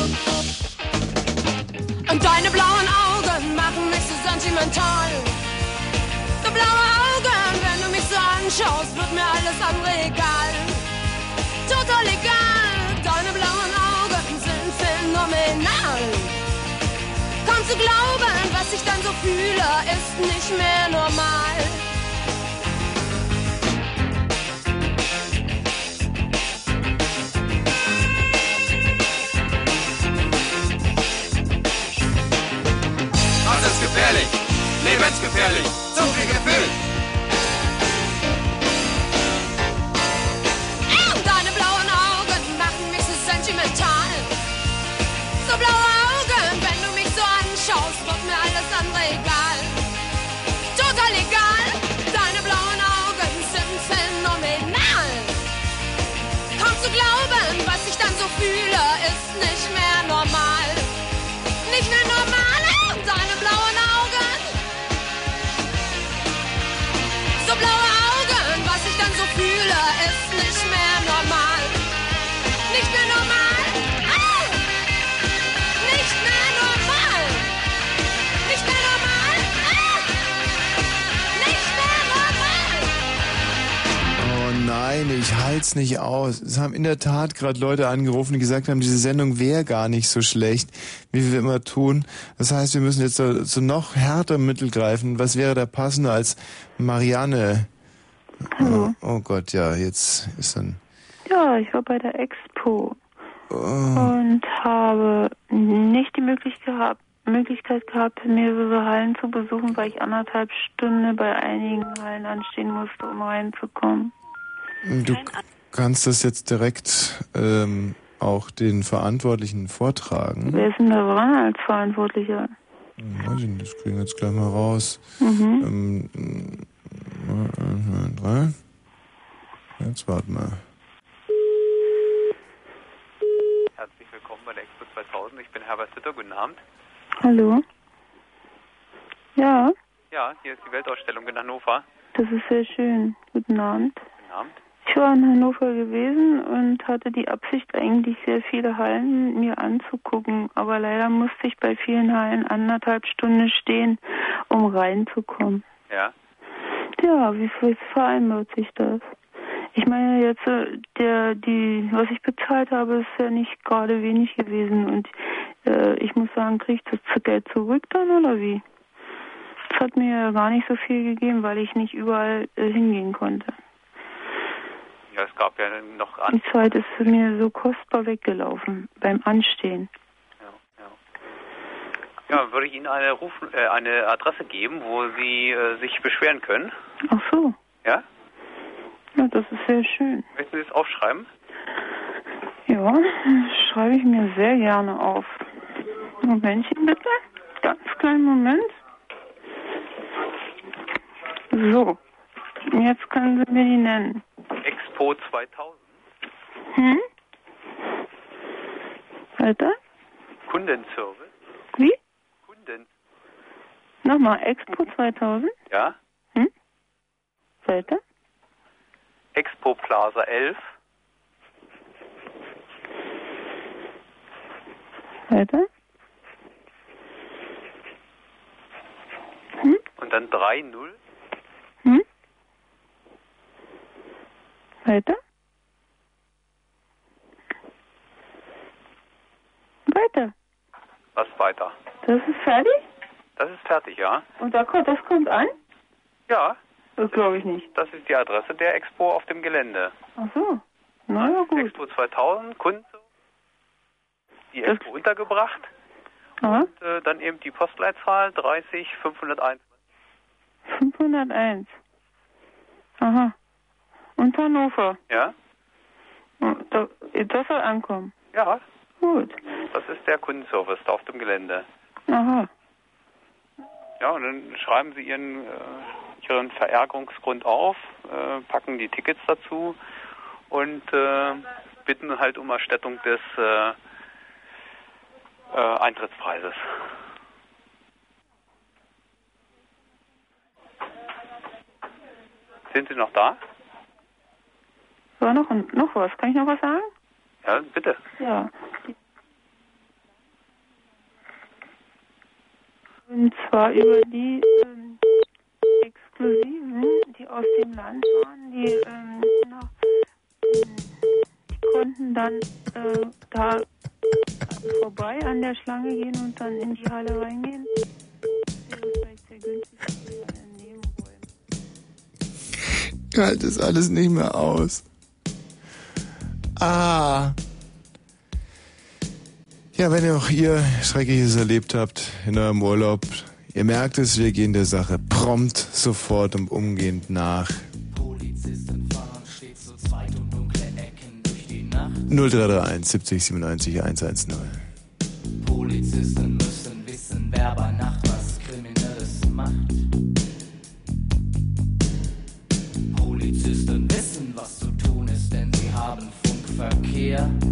Und deine blauen Augen machen mich so sentimental. So blaue Augen, wenn du mich so anschaust, wird mir alles andere egal. Total egal, deine blauen Augen sind phänomenal. Kaum zu glauben, was ich dann so fühle, ist nicht mehr normal. Gefährlich, lebensgefährlich, zu viel Gefühl. Nein, ich halt's nicht aus. Es haben in der Tat gerade Leute angerufen, die gesagt haben, diese Sendung wäre gar nicht so schlecht, wie wir immer tun. Das heißt, wir müssen jetzt zu, zu noch härterem Mittel greifen. Was wäre da passender als Marianne? Hallo. Oh, oh Gott, ja, jetzt ist dann. Ja, ich war bei der Expo Oh, und habe nicht die Möglichkeit gehabt, Möglichkeit gehabt, mehrere Hallen zu besuchen, weil ich anderthalb Stunden bei einigen Hallen anstehen musste, um reinzukommen. Du kannst das jetzt direkt ähm, auch den Verantwortlichen vortragen. Wer ist denn da dran als Verantwortlicher? Hm, Weiß ich nicht, das kriegen wir jetzt gleich mal raus. Mhm. Ähm, zwei, drei. Jetzt warten wir. Herzlich willkommen bei der Expo 2000. Ich bin Herbert Sitter. Guten Abend. Hallo? Ja, Ja, hier ist die Weltausstellung in Hannover. das ist sehr schön. Guten Abend. Guten Abend. Ich war in Hannover gewesen und hatte die Absicht, eigentlich sehr viele Hallen mir anzugucken. Aber leider musste ich bei vielen Hallen anderthalb Stunden stehen, um reinzukommen. Ja. Ja, wie viel vereinbart sich das? Ich meine jetzt, äh, der, die, was ich bezahlt habe, ist ja nicht gerade wenig gewesen. Und äh, ich muss sagen, kriege ich das Geld zurück dann oder wie? Es hat mir gar nicht so viel gegeben, weil ich nicht überall äh, hingehen konnte. Ja, es gab ja noch an. Die Zeit ist mir so kostbar weggelaufen beim Anstehen. Ja, würde ich Ihnen eine Ruf äh, eine Adresse geben, wo Sie äh, sich beschweren können. Ach so, Ja? ja, das ist sehr schön. Möchten Sie es aufschreiben? Ja, das schreibe ich mir sehr gerne auf. Momentchen bitte. Ganz kleinen Moment. So, jetzt können Sie mir die nennen. Expo 2000. Hm? Weiter? Kundenservice. Wie? Kunden. Nochmal, Expo 2000. Ja? Weiter? Expo Plaza 11. Weiter? Und dann 30. Hm? Weiter? Weiter. Was weiter? Das ist fertig? Das ist fertig, ja? Und da kommt, das kommt an? Ja. Das glaube ich nicht. Das ist die Adresse der Expo auf dem Gelände. Ach so. Na ja, gut. Expo 2000, Kunden. Die Expo untergebracht. Aha. Und äh, dann eben die Postleitzahl 30 501. 501. Aha. Und Hannover. Ja? Und da- Das soll ankommen. Ja. Gut. Das ist der Kundenservice da auf dem Gelände. Aha. Ja, und dann schreiben Sie Ihren, äh, ihren Verärgerungsgrund auf, äh, packen die Tickets dazu und äh, bitten halt um Erstattung des äh, äh, Eintrittspreises. Sind Sie noch da? War noch, noch was? Kann ich noch was sagen? Ja, bitte. Ja. Und zwar über die ähm, Exklusiven, die aus dem Land waren, die, ähm, nach, die konnten dann äh, da vorbei an der Schlange gehen und dann in die Halle reingehen. Das wäre vielleicht sehr günstig für einen Nebenräumen. Ich halte das alles nicht mehr aus. Ah. Ja, wenn ihr auch ihr Schreckliches erlebt habt in eurem Urlaub, ihr merkt es, wir gehen der Sache prompt, sofort und umgehend nach. Polizisten fahren stets zu zweit um dunkle Ecken durch die Nacht. 0331 70 97 110. Polizisten müssen wissen, wer bei Nacht dear.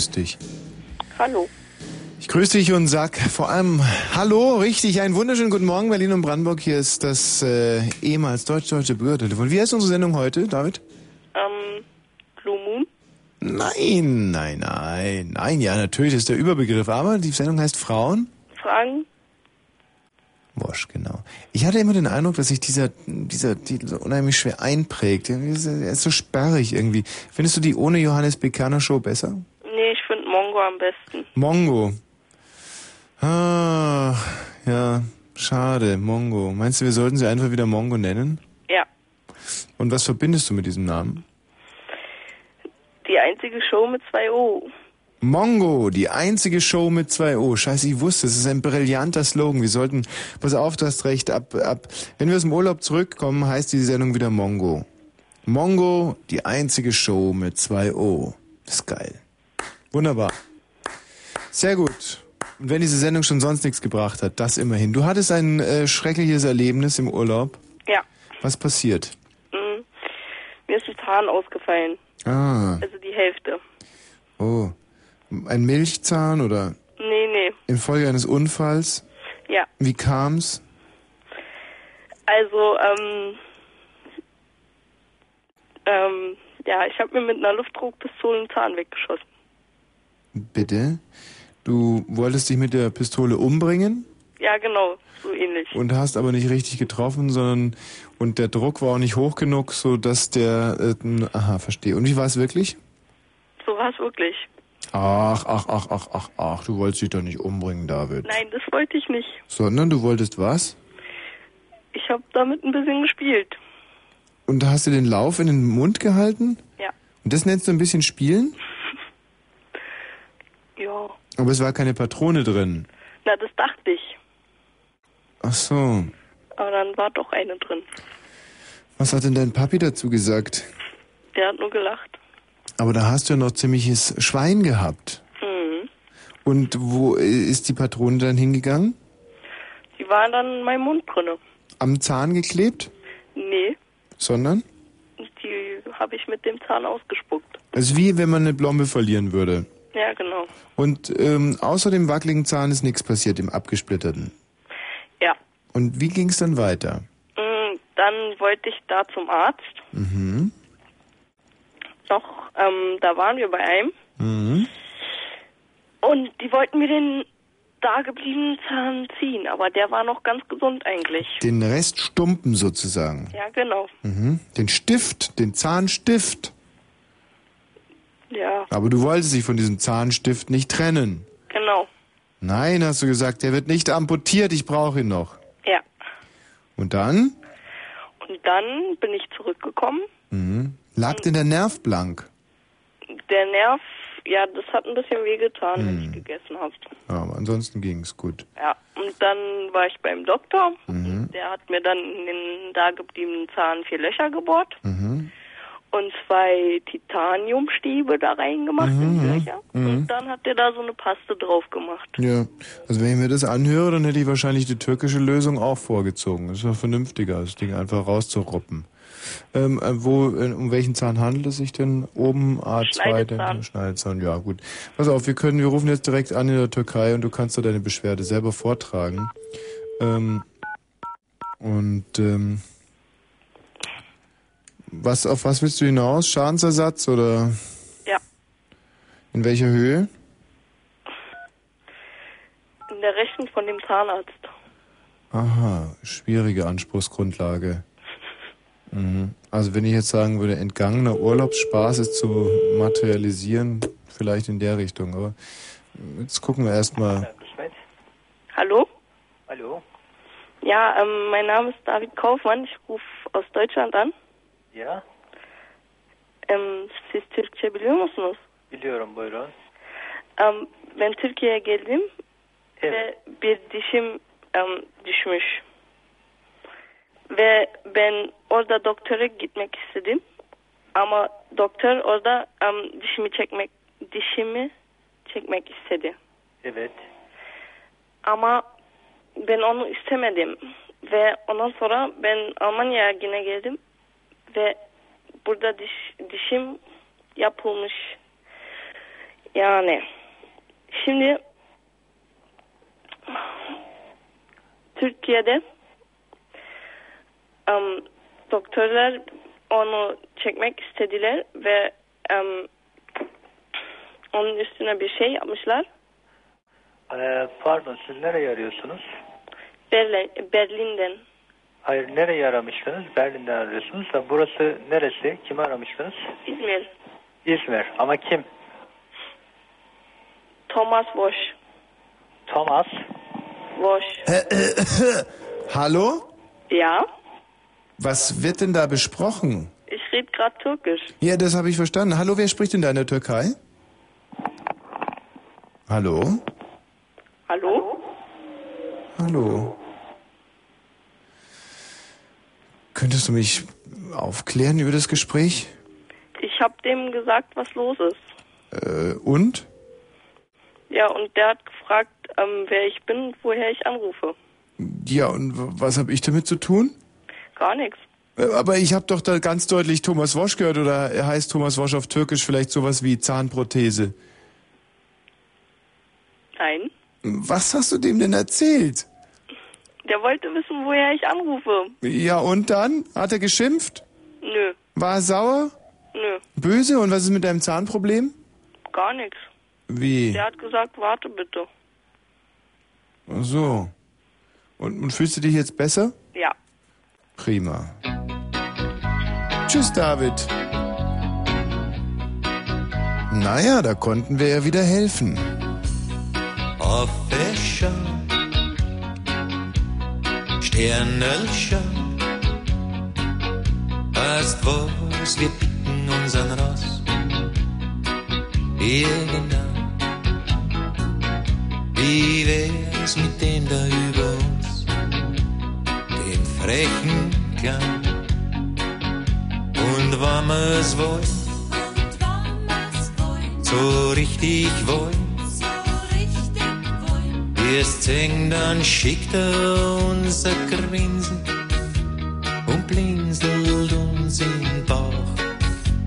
Grüß dich. hallo. Ich grüße dich und sag vor allem Hallo, richtig, einen wunderschönen guten Morgen, Berlin und Brandenburg. Hier ist das äh, ehemals deutsch-deutsche Bürgertelefon. Wie heißt unsere Sendung heute, David? Ähm, Blue Moon? Nein, nein, nein, nein, ja, natürlich ist der Überbegriff, aber die Sendung heißt Frauen. Fragen? Wosch, genau. Ich hatte immer den Eindruck, dass sich dieser, dieser Titel so unheimlich schwer einprägt. Er ist so sperrig irgendwie. Findest du die ohne Johannes Bekerner Show besser? Nee, ich finde Mongo am besten. Mongo. Ah, ja, schade, Mongo. Meinst du, wir sollten sie einfach wieder Mongo nennen? Ja. Und was verbindest du mit diesem Namen? Die einzige Show mit zwei O. Mongo, die einzige Show mit zwei O. Scheiße, ich wusste, es ist ein brillanter Slogan. Wir sollten, pass auf, du hast recht, ab, ab, wenn wir aus dem Urlaub zurückkommen, heißt diese Sendung wieder Mongo. Mongo, die einzige Show mit zwei O. Das ist geil. Wunderbar. Sehr gut. Und wenn diese Sendung schon sonst nichts gebracht hat, das immerhin. Du hattest ein äh, schreckliches Erlebnis im Urlaub. Ja. Was passiert? Mhm. Mir ist ein Zahn ausgefallen. Ah, Also die Hälfte. oh. Ein Milchzahn oder Nee, nee. infolge eines Unfalls? Ja. Wie kam's? Also, ähm, ähm, ja, ich habe mir mit einer Luftdruckpistole einen Zahn weggeschossen. Bitte? Du wolltest dich mit der Pistole umbringen Ja, genau, so ähnlich. und hast aber nicht richtig getroffen, sondern und der Druck war auch nicht hoch genug, so dass der äh, aha, verstehe. Und wie war es wirklich? So war es wirklich. Ach, ach, ach, ach, ach, ach, du wolltest dich doch nicht umbringen, David. Nein, das wollte ich nicht. Sondern du wolltest was? Ich habe damit ein bisschen gespielt. Und hast du den Lauf in den Mund gehalten? Ja. Und das nennst du ein bisschen spielen? Ja. Aber es war keine Patrone drin. Na, das dachte ich. Ach so. Aber dann war doch eine drin. Was hat denn dein Papi dazu gesagt? Der hat nur gelacht. Aber da hast du ja noch ziemliches Schwein gehabt. Mhm. Und wo ist die Patrone dann hingegangen? Die waren dann in meinem Mund drinne. Am Zahn geklebt? Nee, Sondern? die habe ich mit dem Zahn ausgespuckt. Es ist wie wenn man eine Blombe verlieren würde. Ja, genau. Und ähm, außer dem wackeligen Zahn ist nichts passiert, dem abgesplitterten. Ja. Und wie ging es dann weiter? Mm, Dann wollte ich da zum Arzt. Mhm. Noch, ähm, da waren wir bei einem. Mhm. Und die wollten mir den da gebliebenen Zahn ziehen. Aber der war noch ganz gesund eigentlich. Den Rest stumpen sozusagen. Ja, genau. Mhm. Den Stift, den Zahnstift. Ja, Aber du wolltest dich von diesem Zahnstift nicht trennen. genau. Nein, hast du gesagt, der wird nicht amputiert, ich brauche ihn noch. Ja. Und dann? Und dann bin ich zurückgekommen. Mhm. Lag denn der Nerv blank? Der Nerv, ja, das hat ein bisschen wehgetan, wenn Hm. ich gegessen habe. Ja, aber ansonsten ging's gut. Ja, und dann war ich beim Doktor. Mhm. Der hat mir dann in den da gebliebenen Zahn vier Löcher gebohrt Mhm. Und zwei Titaniumstäbe da reingemacht in die Mhm. Löcher. Mhm. Und dann hat er da so eine Paste drauf gemacht. Ja, also wenn ich mir das anhöre, dann hätte ich wahrscheinlich die türkische Lösung auch vorgezogen. Das ist ja vernünftiger, das Ding einfach rauszuruppen. Ähm, äh, wo, äh, um welchen Zahn handelt es sich denn? Oben A2, Schneidezahn. der Schneidezahn. Ja, gut. Pass auf, wir können, wir rufen jetzt direkt an in der Türkei und du kannst da deine Beschwerde selber vortragen. Ähm, und ähm, was, auf was willst du hinaus? Schadensersatz oder? Ja. In welcher Höhe? In der Rechnung von dem Zahnarzt. Aha, schwierige Anspruchsgrundlage. Mhm. Also wenn ich jetzt sagen würde, entgangener Urlaubsspaß ist zu materialisieren, vielleicht in der Richtung. Aber jetzt gucken wir erstmal. Hallo? Hallo? Ja, ähm, mein Name ist David Kaufmann. Ich rufe aus Deutschland an. Ya, siz Türkçe biliyor musunuz? biliyorum buyurun. Ben Türkiye'ye geldim ve bir dişim düşmüş. Ve ben orada doktora gitmek istedim. Ama doktor orada dişimi çekmek dişimi çekmek istedi. Evet. Ama ben onu istemedim. Ve ondan sonra ben Almanya'ya yine geldim. Ve burada diş, dişim yapılmış. Yani şimdi Türkiye'de em, doktorlar onu çekmek istediler ve em, onun üstüne bir şey yapmışlar. Ee, pardon siz nereye arıyorsunuz? Berlin, Berlin'den. Hayır nereye aramıştınız? Berlin'den arıyorsunuz da burası neresi? Kimi aramıştınız? İzmir. İzmir. Ama kim? Thomas Bosch. Thomas. Bosch. Hallo? Ja, Was wird denn da besprochen? ich rede gerade Türkisch. Ja, das habe ich verstanden. Hallo, wer spricht denn da in der Türkei? Hallo? Hallo? Hallo? Könntest du mich aufklären über das Gespräch? Ich habe dem gesagt, was los ist. Äh, und? Ja, und der hat gefragt, ähm, wer ich bin und woher ich anrufe. Ja, und was habe ich damit zu tun? Gar nichts. Äh, Aber ich habe doch da ganz deutlich Thomas Wosch gehört oder er heißt Thomas Wosch auf Türkisch vielleicht sowas wie Zahnprothese. Nein. Was hast du dem denn erzählt? Der wollte wissen, woher ich anrufe. Ja, und dann? Hat er geschimpft? Nö, War er sauer? nö, Böse? Und was ist mit deinem Zahnproblem? gar nichts. Wie? Der hat gesagt, warte bitte. Ach so. Und, und fühlst du dich jetzt besser? Ja. Prima. Tschüss, David. Naja, da konnten wir ja wieder helfen. Affärscher, Sternelscher, weißt was, wir picken unseren Ross. Irgendwann, wie wär's mit dem da über uns, dem frechen Klein. Und wenn wir's wollen, so richtig wollen, Wirst sehen, dann schickt er uns ein Grinsen und blinzelt uns den Bauch.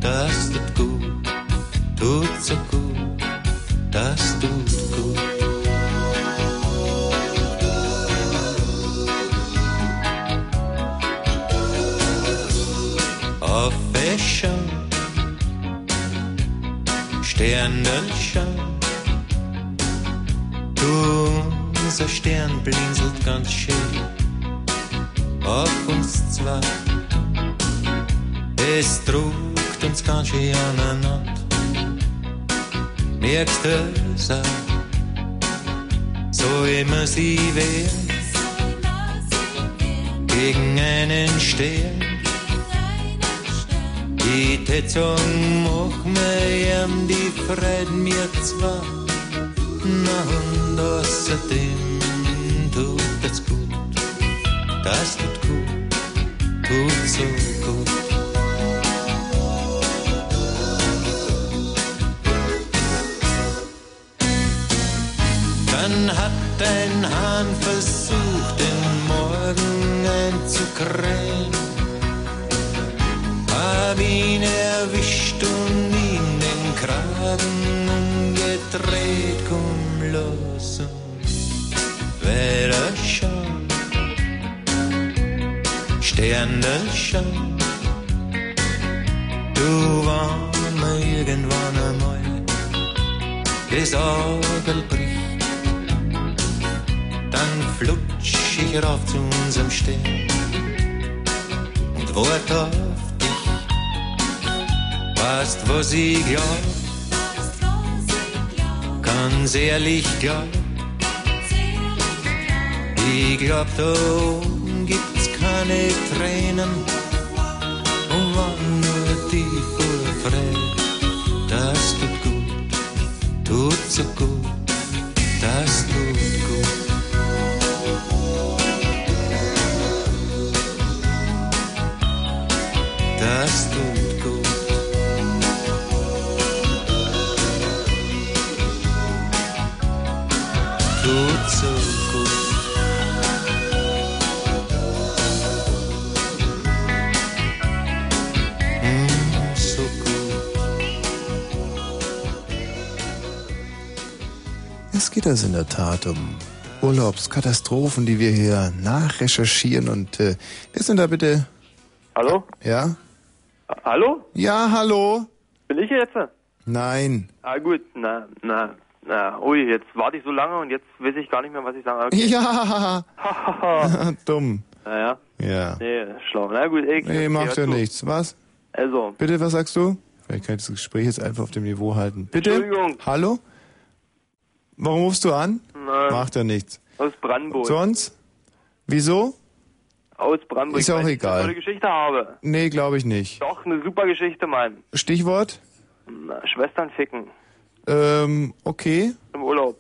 Das tut gut, tut so gut, das tut gut. Auf Wäscher, Sternenschau, Du, unser Stern blinzelt ganz schön auf uns zwei. Es druckt uns ganz schön aneinander. Merkst du es? So immer sie wehren gegen einen Stern. Die Tätzung macht mir die Freude mir zwar. Und außerdem tut es gut, das tut gut, tut so gut. Dann hat ein Hahn versucht, den Morgen einzukrähen. Hab ihn erwischt und ihm den Kragen umgedreht, Schauen. Du war mir irgendwann einmal Orgel bricht, dann flutsch ich rauf zu unserem Stern und wart auf dich. Weißt, was ich glaub? Ganz ehrlich glaub. Ich glaub, da oben gibt's keine Tränen und wann nur die voll Freude. Das tut gut, tut so gut, geht es in der Tat um Urlaubskatastrophen, die wir hier nachrecherchieren und äh, wer sind da bitte? Hallo? Ja? Hallo? Ja, hallo? Bin ich jetzt? Nein. Ah gut, na, na, na, ui, jetzt warte ich so lange und jetzt weiß ich gar nicht mehr, was ich sagen okay. Ja. Dumm. Naja. Ja. Nee, schlau. Na gut, ich. Nee, macht ja nichts. Was? Also, Bitte, was sagst du? Vielleicht kann ich das Gespräch jetzt einfach auf dem Niveau halten. Bitte? Entschuldigung. Hallo? Warum rufst du an? Nein. Macht ja nichts. aus Brandenburg. Sonst? Wieso? Aus Brandenburg. Ist auch weil ich egal. eine Geschichte habe. Nee, glaube ich nicht. Doch, eine super Geschichte, Mann. Stichwort? Na, Schwestern ficken. Ähm, okay. Im Urlaub.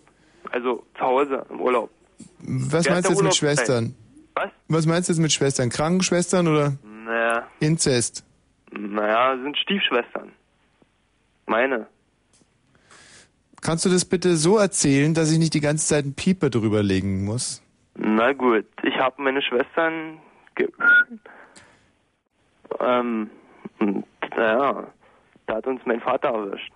Also zu Hause, im Urlaub. Was Während meinst du jetzt mit. Schwestern? Was? Was meinst du jetzt mit Schwestern? Krankenschwestern oder Naja, Inzest? naja, sind Stiefschwestern. Meine. Kannst du das bitte so erzählen, dass ich nicht die ganze Zeit einen Pieper drüber legen muss? Na gut, ich habe meine Schwestern ge ähm, naja, da hat uns mein Vater erwischt.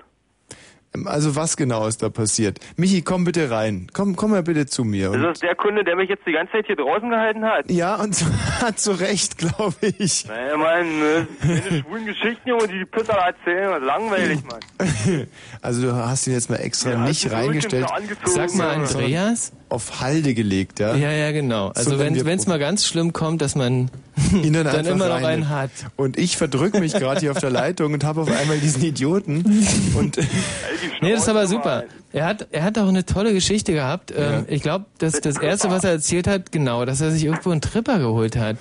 Also was genau ist da passiert? Michi, komm bitte rein. Komm, komm mal bitte zu mir. Ist Und das der Kunde, der mich jetzt die ganze Zeit hier draußen gehalten hat? ja, und zwar zu Recht, glaube ich. Naja, Mann, ne, meine schwulen Geschichten, Junge, die die Pisser erzählen, langweilig, Mann. Also du hast ihn jetzt mal extra Ja, nicht reingestellt. Sag mal. Andreas? Auf Halde gelegt, ja? Ja, ja, genau. Also So, wenn es mal ganz schlimm kommt, dass man ihn dann, dann immer noch rein- einen hat. Und ich verdrück mich gerade hier auf der Leitung und habe auf einmal diesen Idioten. Und Nee, das ist aber super. Er hat, er hat auch eine tolle Geschichte gehabt. Ähm, ich glaube, das, das erste, was er erzählt hat, genau, dass er sich irgendwo einen Tripper geholt hat.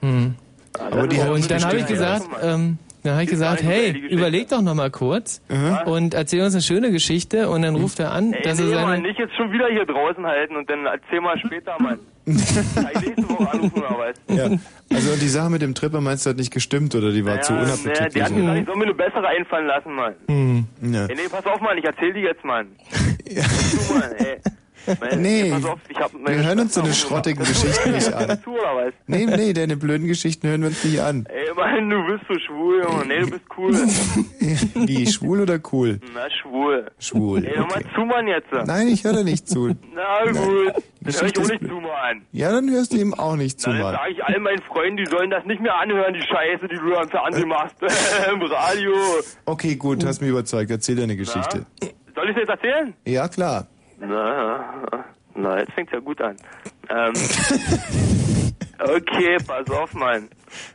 Hm. Aber die haben und dann habe ich gesagt, ähm, dann habe ich gesagt, hey, überleg doch noch mal kurz und erzähl uns eine schöne Geschichte und dann ruft er an, Ey, dass nee, er Mann, seine nicht jetzt schon wieder hier draußen halten und dann erzähl mal später, Mann. Nächste Woche anrufen oder was? ja. Also und die Sache mit dem Tripper meinst du hat nicht gestimmt oder die war zu naja, unappetitlich? der hat gesagt, ich soll mir eine bessere einfallen lassen, Mann. Hm. Ja. Ey, nee, pass auf, Mann, ich erzähl die jetzt, Mann. Du, Mann, ey. Mann, Nee, auf, Wir hören uns so eine schrottigen. Geschichten nicht an. Zu, oder was? Nee, nee, deine blöden Geschichten hören wir uns nicht an. Ey, Mann, du bist so schwul, Junge. Nee, du bist cool. Wie, schwul oder cool? Na, schwul. Schwul. Ey, hör mal Okay. zu, Mann, jetzt. Nein, ich höre da nicht zu. Na gut, dann hör ich auch nicht zu, Mann. Ja, dann hörst du ihm auch nicht zu, Na, dann Mann. sage ich allen meinen Freunden, die sollen das nicht mehr anhören, die Scheiße, die du da im Fernsehen machst, im Radio. Okay, gut, hast mich überzeugt. Erzähl deine Geschichte. Soll ich dir jetzt erzählen? Ja, klar. Na, na, jetzt fängt's ja gut an. Ähm, okay, pass auf, Mann.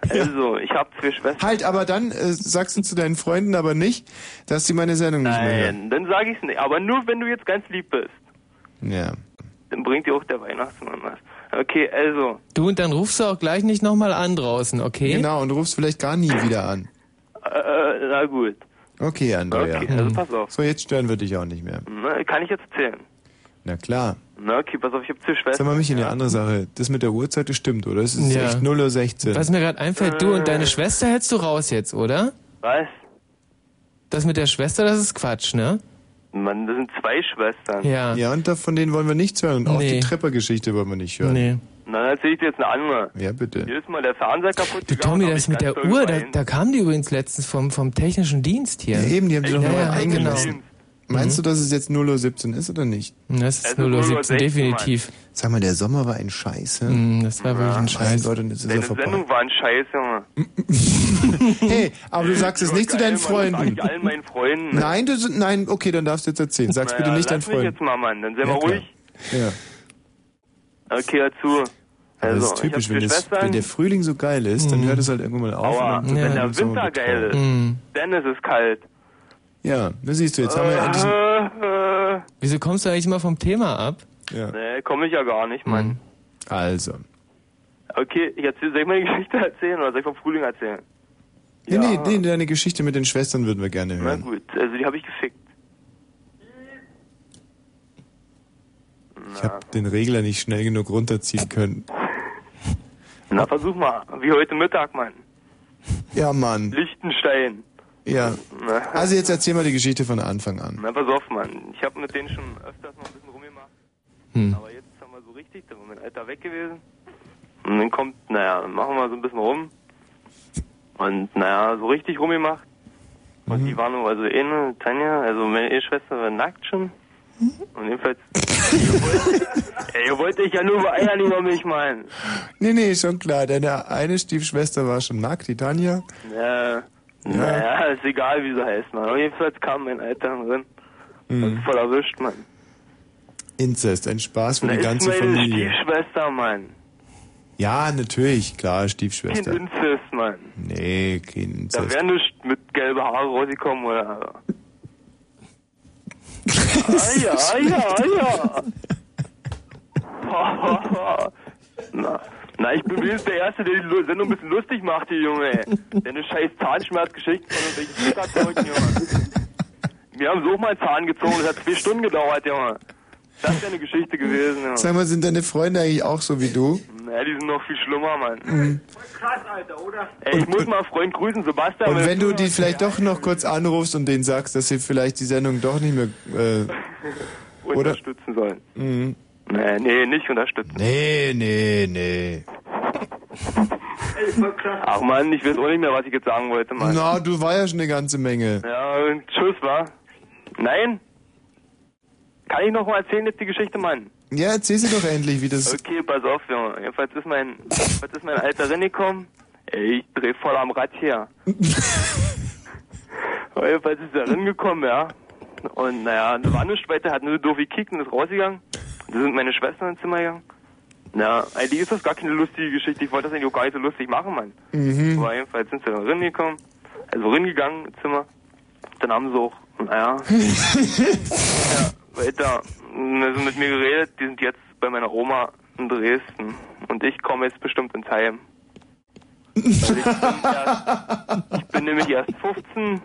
Also, ich habe zwei Schwestern. Halt, aber dann äh, sagst du zu deinen Freunden aber nicht, dass sie meine Sendung nicht mehr hören. Nein, dann sage ich's nicht. Aber nur, wenn du jetzt ganz lieb bist. Ja. Dann bringt dir auch der Weihnachtsmann was. Okay, also. Du und dann rufst du auch gleich nicht nochmal an draußen, okay? Genau, und rufst vielleicht gar nie wieder an. Äh, na gut. Okay, Andrea. Okay, also pass auf. So, jetzt stören wir dich auch nicht mehr. Na, kann ich jetzt erzählen? Na klar. Na, okay, pass auf, ich habe zwei Sag Schwestern. mal, mich eine andere Sache. Das mit der Uhrzeit, das stimmt, oder? Es ist Ja. echt 0.16 Uhr. Was mir gerade einfällt, du und deine Schwester hältst du raus jetzt, oder? Was? Das mit der Schwester, das ist Quatsch, ne? Mann, das sind zwei Schwestern. Ja. Ja, und da, von denen wollen wir nichts hören. Und auch Nee. die Treppergeschichte wollen wir nicht hören. Nee. Dann erzähl ich dir jetzt eine andere. Ja, bitte. Hier ist mal der Fernseher kaputt Du. Tommy, das mit der Uhr, da, da kam die übrigens letztens vom, vom technischen Dienst hier. Ja, eben, die haben die doch ja, mal ja, eingelassen. genau. Meinst du, dass es jetzt 0.17 Uhr ist oder nicht? Das ist Also 0.17 Uhr, 0.16 definitiv. Sag mal, der Sommer war ein Scheiß, hä? Mm, Das war wirklich ein Scheiß. Gott, und jetzt ist Deine er vorbei. Sendung war ein Scheiß, Junge. Hey, aber du sagst es nicht zu deinen Geil, Mann, Das Freunden. allen meinen Freunden. Nein, du, nein, okay, dann darfst du jetzt erzählen. Sag's Naja, bitte nicht deinen lass mich Freunden. jetzt mal, Mann. Dann sei Ja, mal klar. ruhig. Ja. Okay, dazu. Aber Also, das ist typisch, ich wenn, das, wenn der Frühling so geil ist, dann hört es halt irgendwann mal auf. Aua, und dann wenn der Winter geil ist, Mm. dann ist es kalt. Ja, da siehst du, jetzt haben wir ja endlich... Äh, äh, Wieso kommst du eigentlich mal vom Thema ab? Ja. nee, komm ich ja gar nicht, Mann. Also. Okay, jetzt soll ich mal die Geschichte erzählen oder soll ich vom Frühling erzählen? Nee, nee, nee, deine Geschichte mit den Schwestern würden wir gerne Na hören. gut, also die habe ich gefickt. Ich habe den Regler nicht schnell genug runterziehen können. Na, versuch mal. Wie heute Mittag, Mann. Ja, Mann. Liechtenstein. Ja. Also jetzt erzähl mal die Geschichte von Anfang an. na pass auf, Mann. Ich habe mit denen schon öfters noch ein bisschen rumgemacht. Hm. Aber jetzt haben wir so richtig, da war mein Alter weg gewesen. Und dann kommt, naja, dann machen wir so ein bisschen rum. Und naja, so richtig rumgemacht. Und Mhm. die waren nur, also eine, Tanja, also meine Eheschwester war nackt schon. Und jedenfalls. Ey, ihr wollt euch ja nur über mich, Mann. Nee, nee, schon klar. Deine eine Stiefschwester war schon nackt, die Tanja. Ja. Naja, ist egal, wie sie heißt, Mann. Und jedenfalls kam mein Alter drin. Mhm. Voll erwischt, Mann. Inzest, ein Spaß für Na, die ist ganze meine Familie. Stiefschwester, Mann. Ja, natürlich, klar, Kein Stiefschwester. Inzest, Mann. Nee, kein Da Inzest. wäre nicht mit gelbe Haare rausgekommen, oder? Ja, ah ja. na, na, ich bin wenigstens der Erste, der die Sendung ein bisschen lustig macht, hier, Junge. Deine scheiß Zahnschmerzgeschichten von irgendwelchen Zuckerzeugen, Junge. Wir haben so mal Zahn gezogen, das hat zwei Stunden gedauert, Junge. Das wäre eine Geschichte gewesen, Junge. Sag mal, sind deine Freunde eigentlich auch so wie du? Naja, die sind noch viel schlimmer, Mann. Mhm. Krass, Alter, oder? Ey, ich muss mal einen Freund grüßen, Sebastian. Und wenn du die vielleicht doch noch kurz anrufst und denen sagst, dass sie vielleicht die Sendung doch nicht mehr... Äh, oder? unterstützen sollen. Mhm. Nee, nee, nicht unterstützen. Nee, nee, nee. Ach man, ich weiß auch nicht mehr, was ich jetzt sagen wollte, Mann. Na, du war ja schon eine ganze Menge. Ja, und tschüss, wa? Nein? Kann ich noch mal erzählen jetzt die Geschichte, Mann? Ja, erzähl sie doch endlich, wie das... Okay, pass auf, Junge. Jedenfalls ist mein, jedenfalls ist mein Alter reingekommen. Ey, ich dreh voll am Rad hier. Jedenfalls ist er reingekommen, ja. Und naja, da war nichts weiter, hat nur doof gekickt und ist rausgegangen. Da sind meine Schwestern ins Zimmer gegangen. Na, eigentlich ist das gar keine lustige Geschichte. Ich wollte das eigentlich auch gar nicht so lustig machen, Mann. Mhm. Aber jedenfalls sind sie dann reingekommen, also reingegangen ins Zimmer. Dann haben sie auch, naja, ja, weiter also mit mir geredet. Die sind jetzt bei meiner Oma in Dresden. Und ich komme jetzt bestimmt ins Heim. Weil ich, bin erst, ich bin nämlich erst 15.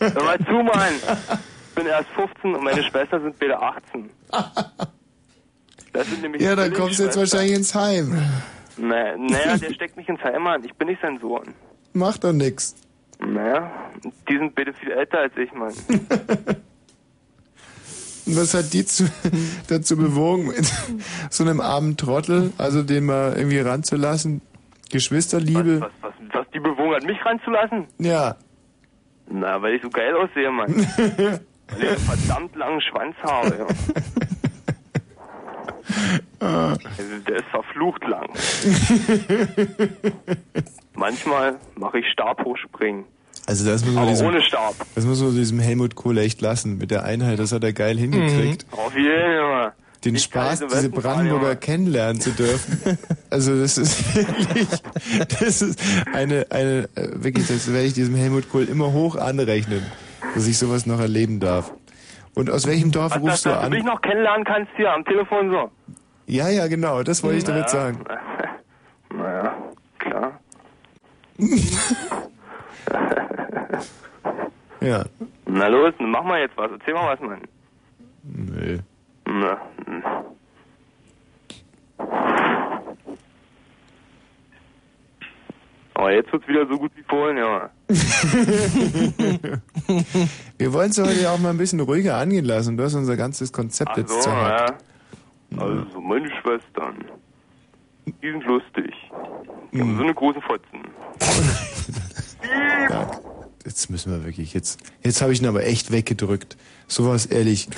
Hör mal zu, Mann. Ich bin erst 15 und meine Schwester sind beide 18. Das sind nämlich Ja, dann kommst du jetzt wahrscheinlich ins Heim. Naja, naja, der steckt mich ins Heim an. Ich bin nicht sein Sohn. Macht doch nix. Naja, die sind beide viel älter als ich, Mann. Und was hat die zu, dazu bewogen, so einem armen Trottel, also den mal irgendwie ranzulassen? Geschwisterliebe? Was, was, was die bewogen hat, mich ranzulassen? Ja. Na, weil ich so geil aussehe, Mann. weil ich einen verdammt langen Schwanz habe, ja. Ah. Also, der ist verflucht lang. Manchmal mache ich Stabhochspringen. Also das muss man Aber diesem, ohne Stab. Das muss man diesem Helmut Kohl echt lassen. Mit der Einheit, das hat er geil hingekriegt. Auf jeden Fall. Den Ich Spaß, diese Westen fahren, Brandenburger Junge. kennenlernen zu dürfen. Also das ist wirklich, das ist eine, eine, äh, wirklich, das werde ich diesem Helmut Kohl immer hoch anrechnen, dass ich sowas noch erleben darf. Und aus welchem Dorf Was, rufst dass, du dass du mich an? noch kennenlernen kannst hier am Telefon so. Ja, ja, genau, das wollte ich damit Ja. sagen. Naja, klar. Ja. Na los, mach mal jetzt was. Erzähl mal was, Mann. Nö. Na, hm. Aber jetzt wird's wieder so gut wie vorhin, ja. Wir wollen es heute ja auch mal ein bisschen ruhiger angehen lassen. Du hast unser ganzes Konzept Ach jetzt so, zerhackt. ja. Also, meine Schwestern, die sind lustig. Die haben so eine große Fotzen. Ja, jetzt müssen wir wirklich, jetzt, jetzt habe ich ihn aber echt weggedrückt. Sowas ehrlich,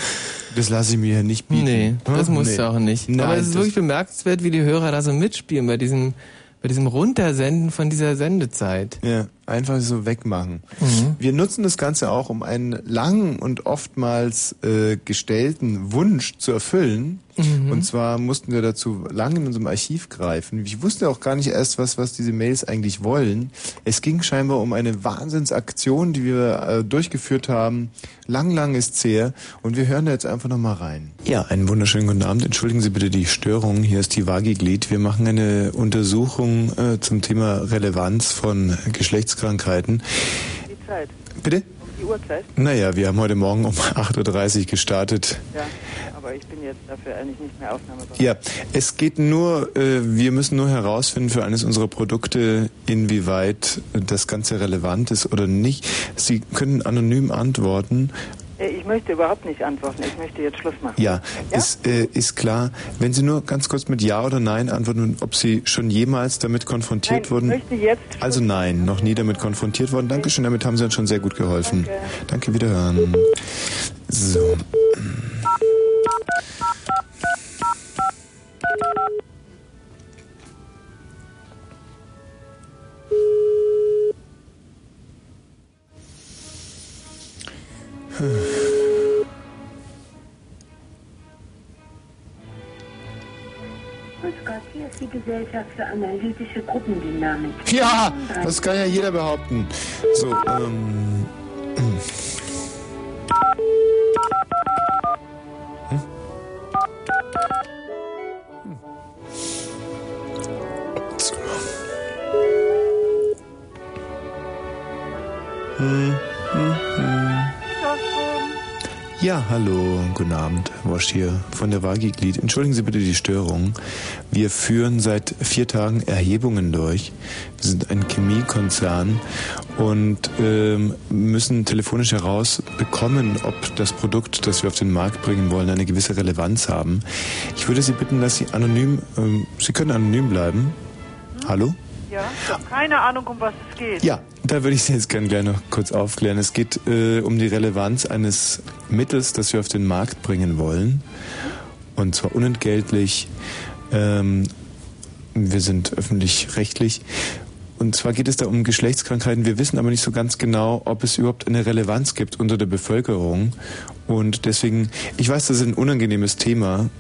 das lasse ich mir hier nicht bieten. Nee, das Hm? musst Nee. du auch nicht. Nein, Aber es ist wirklich bemerkenswert, wie die Hörer da so mitspielen bei diesem, bei diesem Runtersenden von dieser Sendezeit. Ja, einfach so wegmachen. Mhm. Wir nutzen das Ganze auch, um einen langen und oftmals äh, gestellten Wunsch zu erfüllen. Mhm. Und zwar mussten wir dazu lang in unserem Archiv greifen. Ich wusste auch gar nicht erst, was, was diese Mails eigentlich wollen. Es ging scheinbar um eine Wahnsinnsaktion, die wir äh, durchgeführt haben. Lang, lang ist her. Und wir hören da jetzt einfach nochmal rein. Ja, einen wunderschönen guten Abend. Entschuldigen Sie bitte die Störung. Hier ist die Vagiglied. Wir machen eine Untersuchung äh, zum Thema Relevanz von Geschlechtskrankheiten. Die Zeit. Bitte? Die Uhrzeit? Naja, wir haben heute Morgen um 8.30 Uhr gestartet. Ja, aber ich bin jetzt dafür eigentlich nicht mehr aufnahmebereit. Ja, es geht nur, äh, wir müssen nur herausfinden für eines unserer Produkte, inwieweit das Ganze relevant ist oder nicht. Sie können anonym antworten. Äh, Ich möchte überhaupt nicht antworten. Ich möchte jetzt Schluss machen. Ja, Ist, äh, ist klar. Wenn Sie nur ganz kurz mit Ja oder Nein antworten ob Sie schon jemals damit konfrontiert Nein, wurden. ich möchte jetzt Also nein, noch nie damit konfrontiert worden. Dankeschön, damit haben Sie uns schon sehr gut geholfen. Danke, wiederhören. So. Gesellschaft für analytische Gruppendynamik. Ja, das kann ja jeder behaupten. So, ähm. Hm? Hm, hm. Ja, hallo, guten Abend, Wosch hier von der Wagiglied. Entschuldigen Sie bitte die Störung. Wir führen seit vier Tagen Erhebungen durch. Wir sind ein Chemiekonzern und ähm, müssen telefonisch herausbekommen, ob das Produkt, das wir auf den Markt bringen wollen, eine gewisse Relevanz haben. Ich würde Sie bitten, dass Sie anonym, ähm, Sie können anonym bleiben. Hallo? Ja, ich habe keine Ahnung, um was es geht. Ja, da würde ich Sie jetzt gerne gleich noch kurz aufklären. Es geht äh, um die Relevanz eines Mittels, das wir auf den Markt bringen wollen. Und zwar unentgeltlich. Ähm, wir sind öffentlich-rechtlich. Und zwar geht es da um Geschlechtskrankheiten. Wir wissen aber nicht so ganz genau, ob es überhaupt eine Relevanz gibt unter der Bevölkerung. Und deswegen, ich weiß, das ist ein unangenehmes Thema.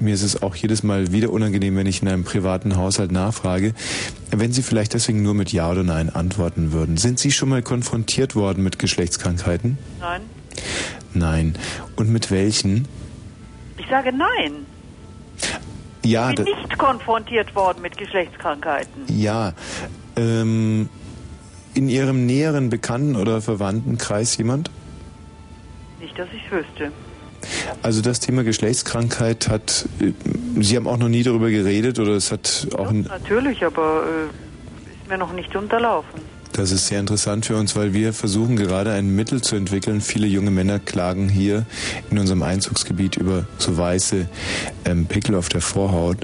Mir ist es auch jedes Mal wieder unangenehm, wenn ich in einem privaten Haushalt nachfrage. Wenn Sie vielleicht deswegen nur mit Ja oder Nein antworten würden. Sind Sie schon mal konfrontiert worden mit Geschlechtskrankheiten? Nein. Nein. Und mit welchen? Ich sage nein. Ja, Ich bin nicht konfrontiert worden mit Geschlechtskrankheiten. ja. Ähm, in Ihrem näheren Bekannten- oder Verwandtenkreis jemand? Nicht, dass ich wüsste. Also das Thema Geschlechtskrankheit hat, äh, Sie haben auch noch nie darüber geredet oder es hat auch ein, Natürlich, aber äh, ist mir noch nicht unterlaufen. Das ist sehr interessant für uns, weil wir versuchen gerade ein Mittel zu entwickeln. Viele junge Männer klagen hier in unserem Einzugsgebiet über so weiße ähm, Pickel auf der Vorhaut.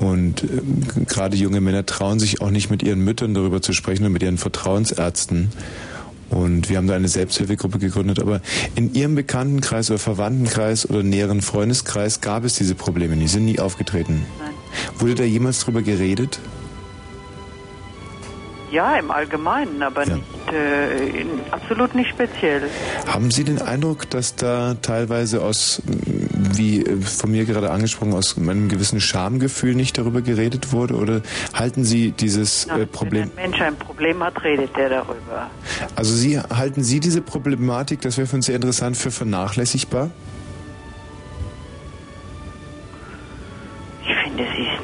Und ähm, gerade junge Männer trauen sich auch nicht mit ihren Müttern darüber zu sprechen und mit ihren Vertrauensärzten. Und wir haben da eine Selbsthilfegruppe gegründet. Aber in Ihrem Bekanntenkreis oder Verwandtenkreis oder näheren Freundeskreis gab es diese Probleme nie, sind nie aufgetreten. Nein. Wurde da jemals drüber geredet? Ja, im Allgemeinen, aber nicht, äh, in, absolut nicht speziell. Haben Sie den Eindruck, dass da teilweise aus, wie von mir gerade angesprochen, aus einem gewissen Schamgefühl nicht darüber geredet wurde? Oder halten Sie dieses äh, Problem, Wenn ein Mensch ein Problem hat, redet er darüber. also Sie, halten Sie diese Problematik, das wäre für uns sehr interessant, für vernachlässigbar?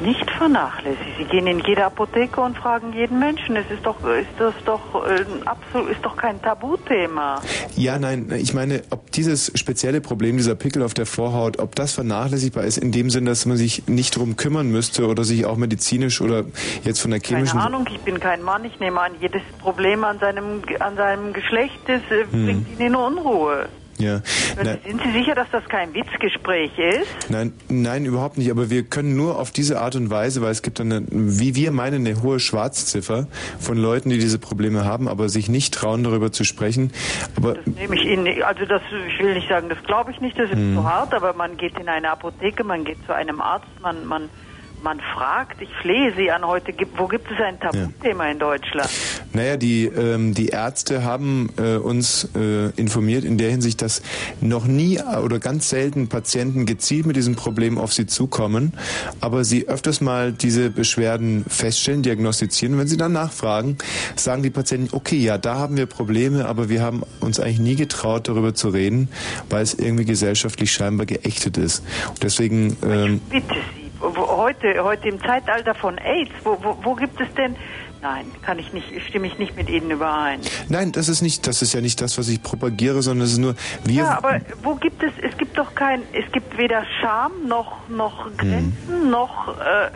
Nicht vernachlässigt. Sie gehen in jede Apotheke und fragen jeden Menschen. Es ist doch, ist das doch äh, absolut, ist doch kein Tabuthema. Ja, nein, ich meine, ob dieses spezielle Problem, dieser Pickel auf der Vorhaut, ob das vernachlässigbar ist, in dem Sinn, dass man sich nicht drum kümmern müsste oder sich auch medizinisch oder jetzt von der Keine chemischen... Ahnung, ich bin kein Mann. Ich nehme an, jedes Problem an seinem, an seinem Geschlecht ist, äh, Hm. bringt ihn in Unruhe. Ja, na, Sind Sie sicher, dass das kein Witzgespräch ist? Nein, nein, überhaupt nicht. Aber wir können nur auf diese Art und Weise, weil es gibt eine, wie wir meinen, eine hohe Schwarzziffer von Leuten, die diese Probleme haben, aber sich nicht trauen, darüber zu sprechen. Aber Nehme ich Ihnen, also das, ich will nicht sagen, das glaube ich nicht, das ist Hm. zu hart, aber man geht in eine Apotheke, man geht zu einem Arzt, man, man, man fragt, ich flehe Sie an heute, wo gibt es ein Tabuthema in Deutschland? Naja, die, ähm, die Ärzte haben äh, uns äh, informiert in der Hinsicht, dass noch nie oder ganz selten Patienten gezielt mit diesem Problem auf sie zukommen, aber sie öfters mal diese Beschwerden feststellen, diagnostizieren. Und wenn sie dann nachfragen, sagen die Patienten, okay, ja, da haben wir Probleme, aber wir haben uns eigentlich nie getraut, darüber zu reden, weil es irgendwie gesellschaftlich scheinbar geächtet ist. Und deswegen... Ähm, Bitte Sie, heute, heute im Zeitalter von AIDS, wo, wo, wo gibt es denn, nein, kann ich nicht, stimme ich nicht mit Ihnen überein. Nein, das ist nicht, das ist ja nicht das, was ich propagiere, sondern es ist nur, wir Ja, aber wo gibt es, es gibt doch kein, es gibt weder Scham noch, noch Hm. Grenzen, noch, äh,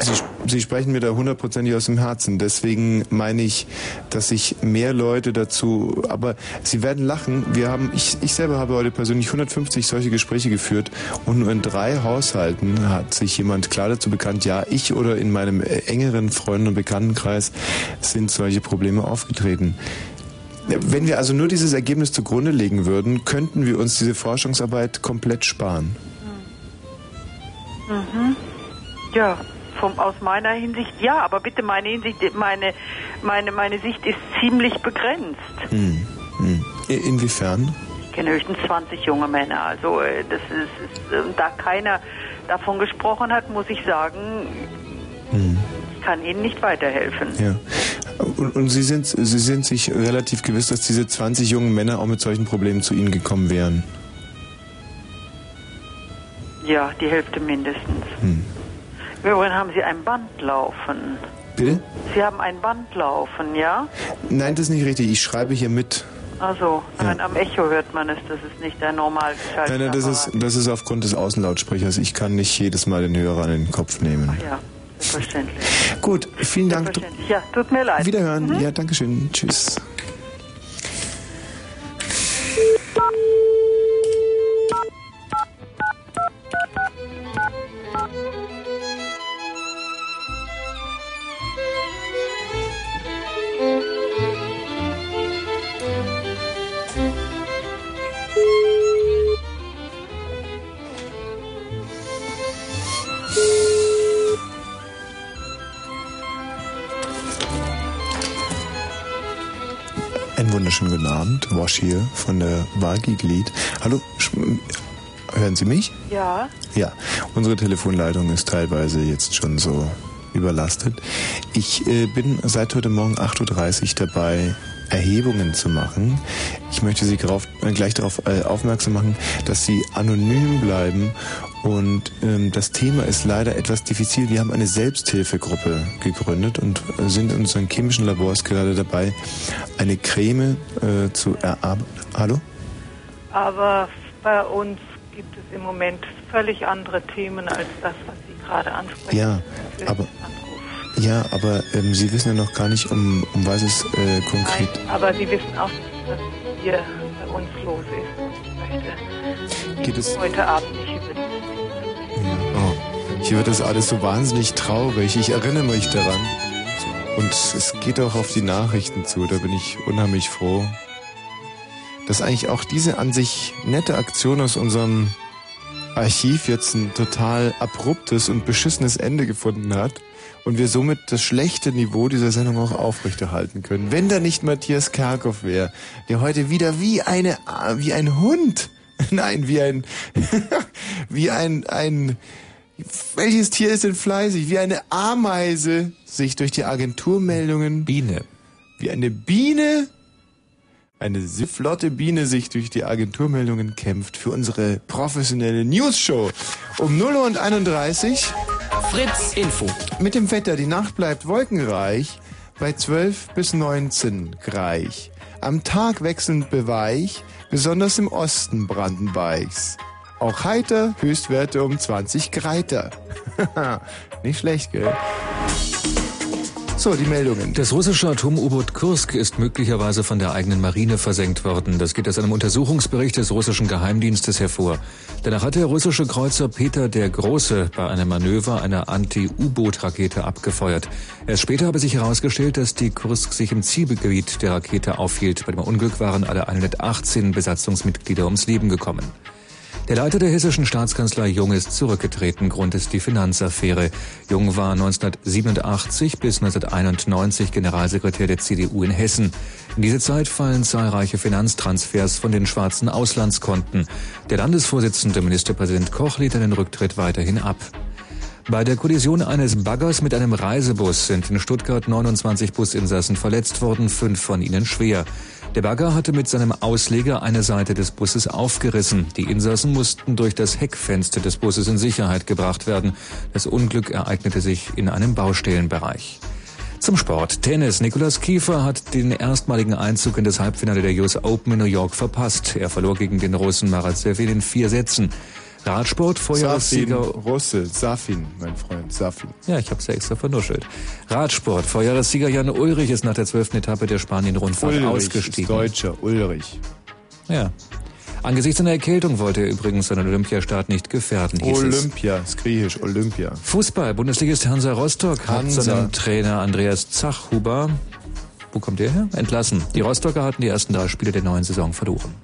Sie, Sie sprechen mir da hundertprozentig aus dem Herzen. Deswegen meine ich, dass sich mehr Leute dazu, aber Sie werden lachen. Wir haben, ich, ich selber habe heute persönlich 150 solche Gespräche geführt und nur in drei Haushalten hat sich jemand klar dazu bekannt, ja, ich oder in meinem äh, engeren Freunde- und Bekanntenkreis sind solche Probleme aufgetreten. Wenn wir also nur dieses Ergebnis zugrunde legen würden, könnten wir uns diese Forschungsarbeit komplett sparen. Mhm. Ja, vom, aus meiner Hinsicht ja, aber bitte meine Hinsicht, meine, meine, meine Sicht ist ziemlich begrenzt. Hm. Hm. Inwiefern? Ich kenne höchstens 20 junge Männer. Also äh, das ist, ist äh, da keiner davon gesprochen hat, muss ich sagen, Hm. ich kann Ihnen nicht weiterhelfen. Ja. Und, und Sie, sind, Sie sind sich relativ gewiss, dass diese 20 jungen Männer auch mit solchen Problemen zu Ihnen gekommen wären? Ja, die Hälfte mindestens. Hm. Im Übrigen haben Sie ein Band laufen. Bitte? Sie haben ein Band laufen, ja? Nein, das ist nicht richtig. Ich schreibe hier mit. Also, nein, am Echo hört man es, das ist nicht der normal Nein, nein, das ist, das ist aufgrund des Außenlautsprechers. Ich kann nicht jedes Mal den Hörer an den Kopf nehmen. Ja, selbstverständlich. Gut, vielen Dank. Ja, tut mir leid. Wiederhören. Ja, danke schön. Tschüss. Wash hier von der Wagi-Glied. Hallo, hören Sie mich? Ja, Ja, unsere Telefonleitung ist teilweise jetzt schon so überlastet. Ich äh, bin seit heute Morgen 8.30 Uhr dabei, Erhebungen zu machen. Ich möchte Sie grauf, äh, gleich darauf äh, aufmerksam machen, dass Sie anonym bleiben. Und ähm, das Thema ist leider etwas diffizil. Wir haben eine Selbsthilfegruppe gegründet und sind in unseren chemischen Labors gerade dabei, eine Creme äh, zu erarbeiten. Hallo? aber bei uns gibt es im Moment völlig andere Themen als das, was Sie gerade ansprechen. Ja, aber ja, aber ähm, Sie wissen ja noch gar nicht, um, um was es äh, konkret. Nein, aber Sie wissen auch was hier bei uns los ist. Ich möchte Geht es- heute Abend nicht hier wird das alles so wahnsinnig traurig. Ich erinnere mich daran. Und es geht auch auf die Nachrichten zu. Da bin ich unheimlich froh, dass eigentlich auch diese an sich nette Aktion aus unserem Archiv jetzt ein total abruptes und beschissenes Ende gefunden hat und wir somit das schlechte Niveau dieser Sendung auch aufrechterhalten können. Wenn da nicht Matthias Kerkhoff wäre, der heute wieder wie eine wie ein Hund, nein, wie ein wie ein ein welches Tier ist denn fleißig? Wie eine Ameise sich durch die Agenturmeldungen Biene wie eine Biene eine flotte Biene sich durch die Agenturmeldungen kämpft für unsere professionelle News-Show. Um 0 Uhr und 31 Fritz Info. mit dem Wetter. Die Nacht bleibt wolkenreich bei 12 bis 19 Grad. Am Tag wechselnd beweich, besonders im Osten Brandenburgs. Auch heiter, Höchstwerte um 20 Grad. Nicht schlecht, gell? So, die Meldungen. Das russische Atom-U-Boot Kursk ist möglicherweise von der eigenen Marine versenkt worden. Das geht aus einem Untersuchungsbericht des russischen Geheimdienstes hervor. Danach hat der russische Kreuzer Peter der Große bei einem Manöver eine Anti-U-Boot-Rakete abgefeuert. Erst später habe sich herausgestellt, dass die Kursk sich im Zielgebiet der Rakete aufhielt. Bei dem Unglück waren alle 118 Besatzungsmitglieder ums Leben gekommen. Der Leiter der hessischen Staatskanzlei Jung ist zurückgetreten. Grund ist die Finanzaffäre. Jung war 1987 bis 1991 Generalsekretär der CDU in Hessen. In diese Zeit fallen zahlreiche Finanztransfers von den schwarzen Auslandskonten. Der Landesvorsitzende Ministerpräsident Koch lehnt den Rücktritt weiterhin ab. Bei der Kollision eines Baggers mit einem Reisebus sind in Stuttgart 29 Businsassen verletzt worden, fünf von ihnen schwer. Der Bagger hatte mit seinem Ausleger eine Seite des Busses aufgerissen. Die Insassen mussten durch das Heckfenster des Busses in Sicherheit gebracht werden. Das Unglück ereignete sich in einem Baustellenbereich. Zum Sport. Tennis. Nicolas Kiefer hat den erstmaligen Einzug in das Halbfinale der US Open in New York verpasst. Er verlor gegen den Russen Maratsev in vier Sätzen. Radsport, Safin, Vorjahressieger Russe, Safin, mein Freund, Safin. ja, ich hab's ja extra vernuschelt. Radsport. Vorjahressieger Jan Ulrich ist nach der zwölften Etappe der Spanien-Rundfahrt ausgestiegen. ist Deutscher, Ulrich. Ja. Angesichts einer Erkältung wollte er übrigens seinen Olympiastart nicht gefährden, hieß es. Olympia, ist griechisch, Olympia. Fußball. Bundesligist Hansa Rostock hat Hansa. seinem Trainer Andreas Zachhuber Wo kommt der her? Entlassen. Die Rostocker hatten die ersten drei Spiele der neuen Saison verloren.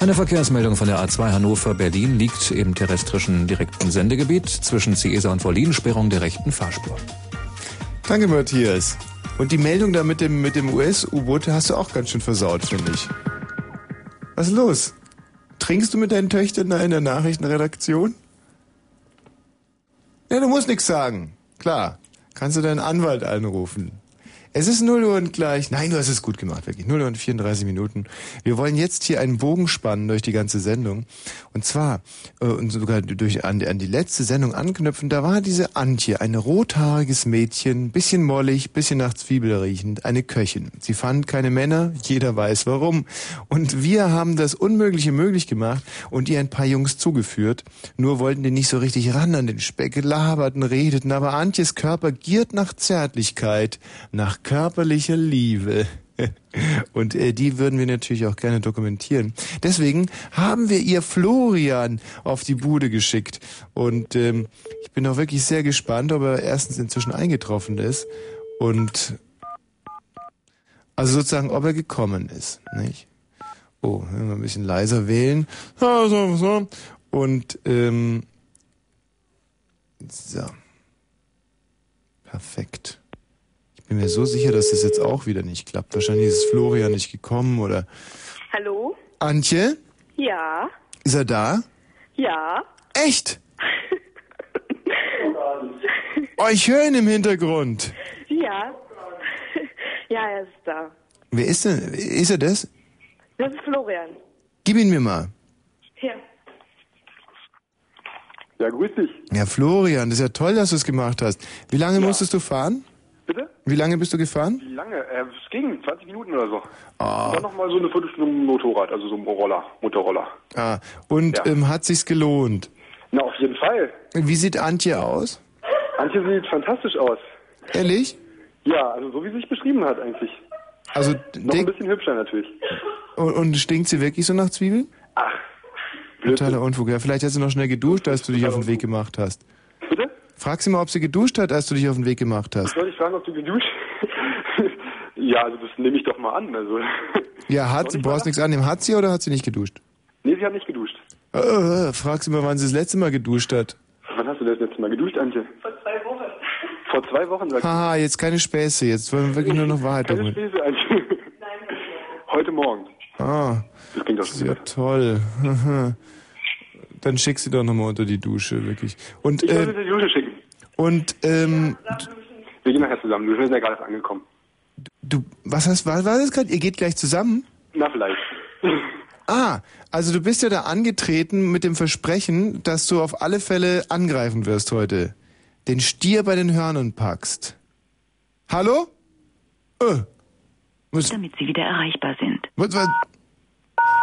Eine Verkehrsmeldung von der A2 Hannover-Berlin liegt im terrestrischen direkten Sendegebiet zwischen Ciesa und Wollin, Sperrung der rechten Fahrspur. Danke, Matthias. Und die Meldung da mit dem, mit dem US-U-Boot hast du auch ganz schön versaut, finde ich. Was ist los? Trinkst du mit deinen Töchtern da in der Nachrichtenredaktion? Ja, du musst nichts sagen. Klar. Kannst du deinen Anwalt anrufen. Es ist 0 Uhr und gleich. Nein, du hast es gut gemacht, wirklich. 0 Uhr und 34 Minuten. Wir wollen jetzt hier einen Bogen spannen durch die ganze Sendung. Und zwar, äh, und sogar durch, an, an die letzte Sendung anknüpfen, da war diese Antje, ein rothaariges Mädchen, bisschen mollig, bisschen nach Zwiebel riechend, eine Köchin. Sie fand keine Männer, jeder weiß warum. Und wir haben das Unmögliche möglich gemacht und ihr ein paar Jungs zugeführt. Nur wollten die nicht so richtig ran an den Speck, laberten, redeten, aber Antjes Körper giert nach Zärtlichkeit, nach körperlicher Liebe. Und äh, die würden wir natürlich auch gerne dokumentieren. Deswegen haben wir ihr Florian auf die Bude geschickt. Und ähm, ich bin auch wirklich sehr gespannt, ob er erstens inzwischen eingetroffen ist und also sozusagen, ob er gekommen ist. Nicht? Oh, ein bisschen leiser wählen. So, so, so. Und ähm, so. Perfekt. Ich bin mir so sicher, dass das jetzt auch wieder nicht klappt. Wahrscheinlich ist Florian nicht gekommen oder. Hallo? Antje? Ja. Ist er da? Ja. Echt? Oh, ich höre ihn im Hintergrund. Ja. Ja, er ist da. Wer ist denn? Ist er das? Das ist Florian. Gib ihn mir mal. Hier. Ja, grüß dich. Ja, Florian, das ist ja toll, dass du es gemacht hast. Wie lange musstest du fahren? Bitte? Wie lange bist du gefahren? Wie lange? Äh, es ging 20 Minuten oder so. Ah. Und dann nochmal so eine Viertelstunde Motorrad, also so ein Roller, Motorroller. Ah, und Ja. ähm, hat sich's gelohnt? Na, auf jeden Fall. Wie sieht Antje aus? Antje sieht fantastisch aus. Ehrlich? Ja, also so wie sie sich beschrieben hat eigentlich. Also Noch ein bisschen hübscher natürlich. und, und stinkt sie wirklich so nach Zwiebeln? Ach, Totaler Unfug. Ja, vielleicht hast du noch schnell geduscht, als du dich auf den Weg gemacht hast. Frag sie mal, ob sie geduscht hat, als du dich auf den Weg gemacht hast. Soll ich fragen, ob du geduscht? ja, also das nehme ich doch mal an. Also. Ja, hat sie, brauchst nichts annehmen. Hat sie oder hat sie nicht geduscht? Nee, sie hat nicht geduscht. Äh, äh, frag sie mal, wann sie das letzte Mal geduscht hat. Wann hast du das letzte Mal geduscht, Antje? Vor zwei Wochen. Vor zwei Wochen, sagst du? Haha, jetzt keine Späße. Jetzt wollen wir wirklich nur noch Wahrheit Keine. Späße, Antje. Heute Morgen. Ah, Das klingt doch ist ja toll. Dann schick sie doch nochmal unter die Dusche, wirklich. Und, Ich äh, sie in die Dusche schicken. Und, ähm, Wir gehen nachher zusammen. Wir sind ja gerade angekommen. du, was hast, war, war das gerade? Ihr geht gleich zusammen? Na, vielleicht. Ah, also du bist ja da angetreten mit dem Versprechen, dass du auf alle Fälle angreifen wirst heute. Den Stier bei den Hörnern packst. Hallo? Äh. Was, damit Sie wieder erreichbar sind. was, was?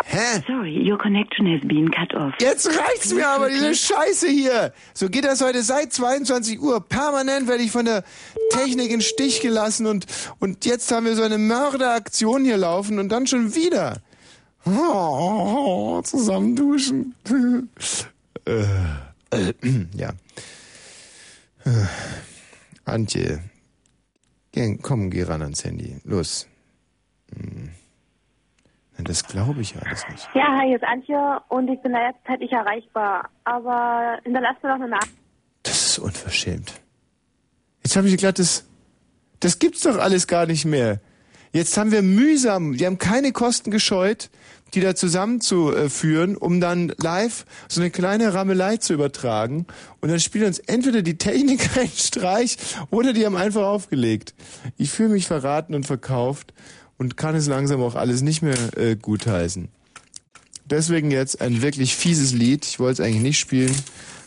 Hä? Sorry, your connection has been cut off. Jetzt reicht's mir aber, diese Scheiße hier. So geht das heute seit 22 Uhr. Permanent werde ich von der Technik in Stich gelassen und, und jetzt haben wir so eine Mörderaktion hier laufen und dann schon wieder. Oh, zusammen duschen. äh, äh, ja. Äh, Antje. Komm, geh ran ans Handy. Los. Hm. Das glaube ich alles nicht. Ja, hi, hier ist Antje und ich bin in der letzten Zeit nicht erreichbar. Aber hinterlasst mir doch eine Nachricht. Das ist unverschämt. Jetzt habe ich gedacht, das, das gibt's doch alles gar nicht mehr. Jetzt haben wir mühsam, wir haben keine Kosten gescheut, die da zusammenzuführen, um dann live so eine kleine Rammelei zu übertragen. Und dann spielt uns entweder die Techniker einen Streich oder die haben einfach aufgelegt. Ich fühle mich verraten und verkauft und kann es langsam auch alles nicht mehr äh, gutheißen. Deswegen jetzt ein wirklich fieses Lied. Ich wollte es eigentlich nicht spielen,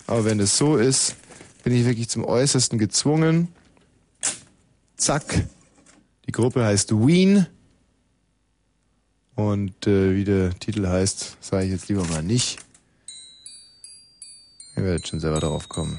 aber wenn es so ist, bin ich wirklich zum Äußersten gezwungen. Zack. Die Gruppe heißt Ween. Und äh, wie der Titel heißt, sage ich jetzt lieber mal nicht. Ihr werdet schon selber darauf kommen.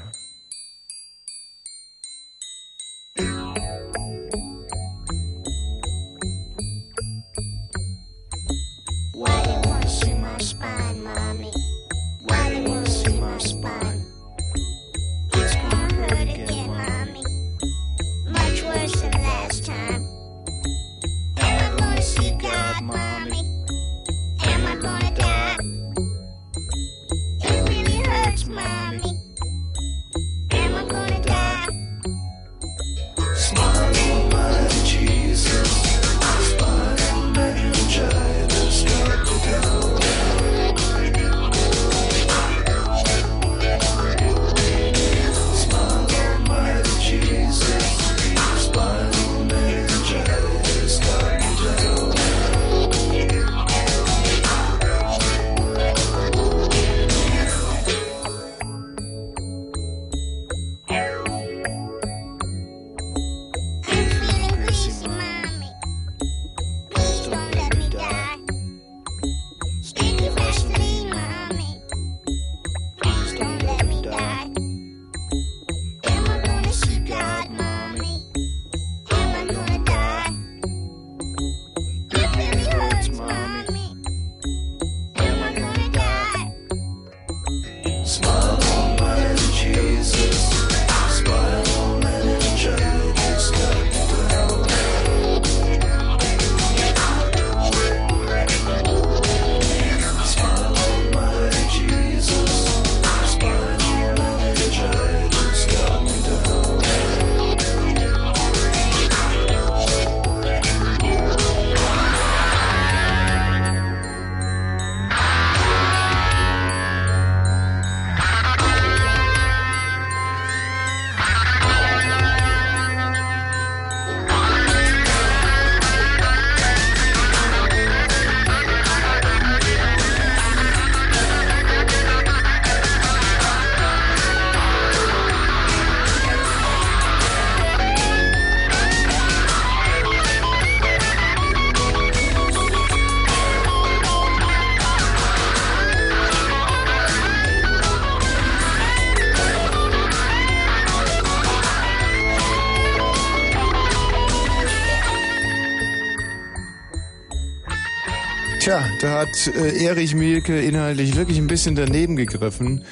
Tja, da hat äh, Erich Mielke inhaltlich wirklich ein bisschen daneben gegriffen.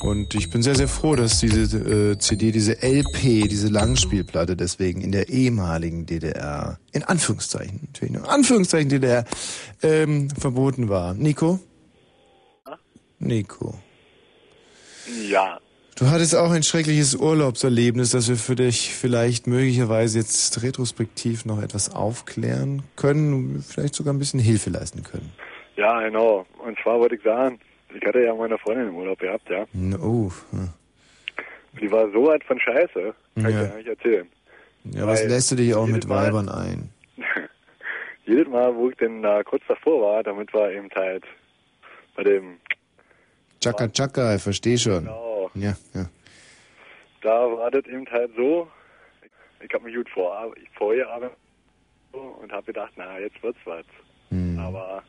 Und ich bin sehr, sehr froh, dass diese äh, CD, diese LP, diese Langspielplatte deswegen in der ehemaligen DDR, in Anführungszeichen, natürlich nur in Anführungszeichen DDR, ähm, verboten war. Nico? Nico. Ja. Du hattest auch ein schreckliches Urlaubserlebnis, das wir für dich vielleicht möglicherweise jetzt retrospektiv noch etwas aufklären können, vielleicht sogar ein bisschen Hilfe leisten können. Ja, genau. Und zwar wollte ich sagen, ich hatte ja meine Freundin im Urlaub gehabt, ja. Oh. Die war so weit von Scheiße, kann ich Ja. dir gar nicht erzählen. Ja, was lässt du dich auch mit Mal- Weibern ein? Jedes Mal, wo ich denn da kurz davor war, damit war eben halt bei dem, Chaka Chaka, ich verstehe schon. Genau. Ja, ja. da war das eben halt so, ich, habe mich gut vor, vorgearbeitet und habe gedacht, na, jetzt wird's was. Hm. Aber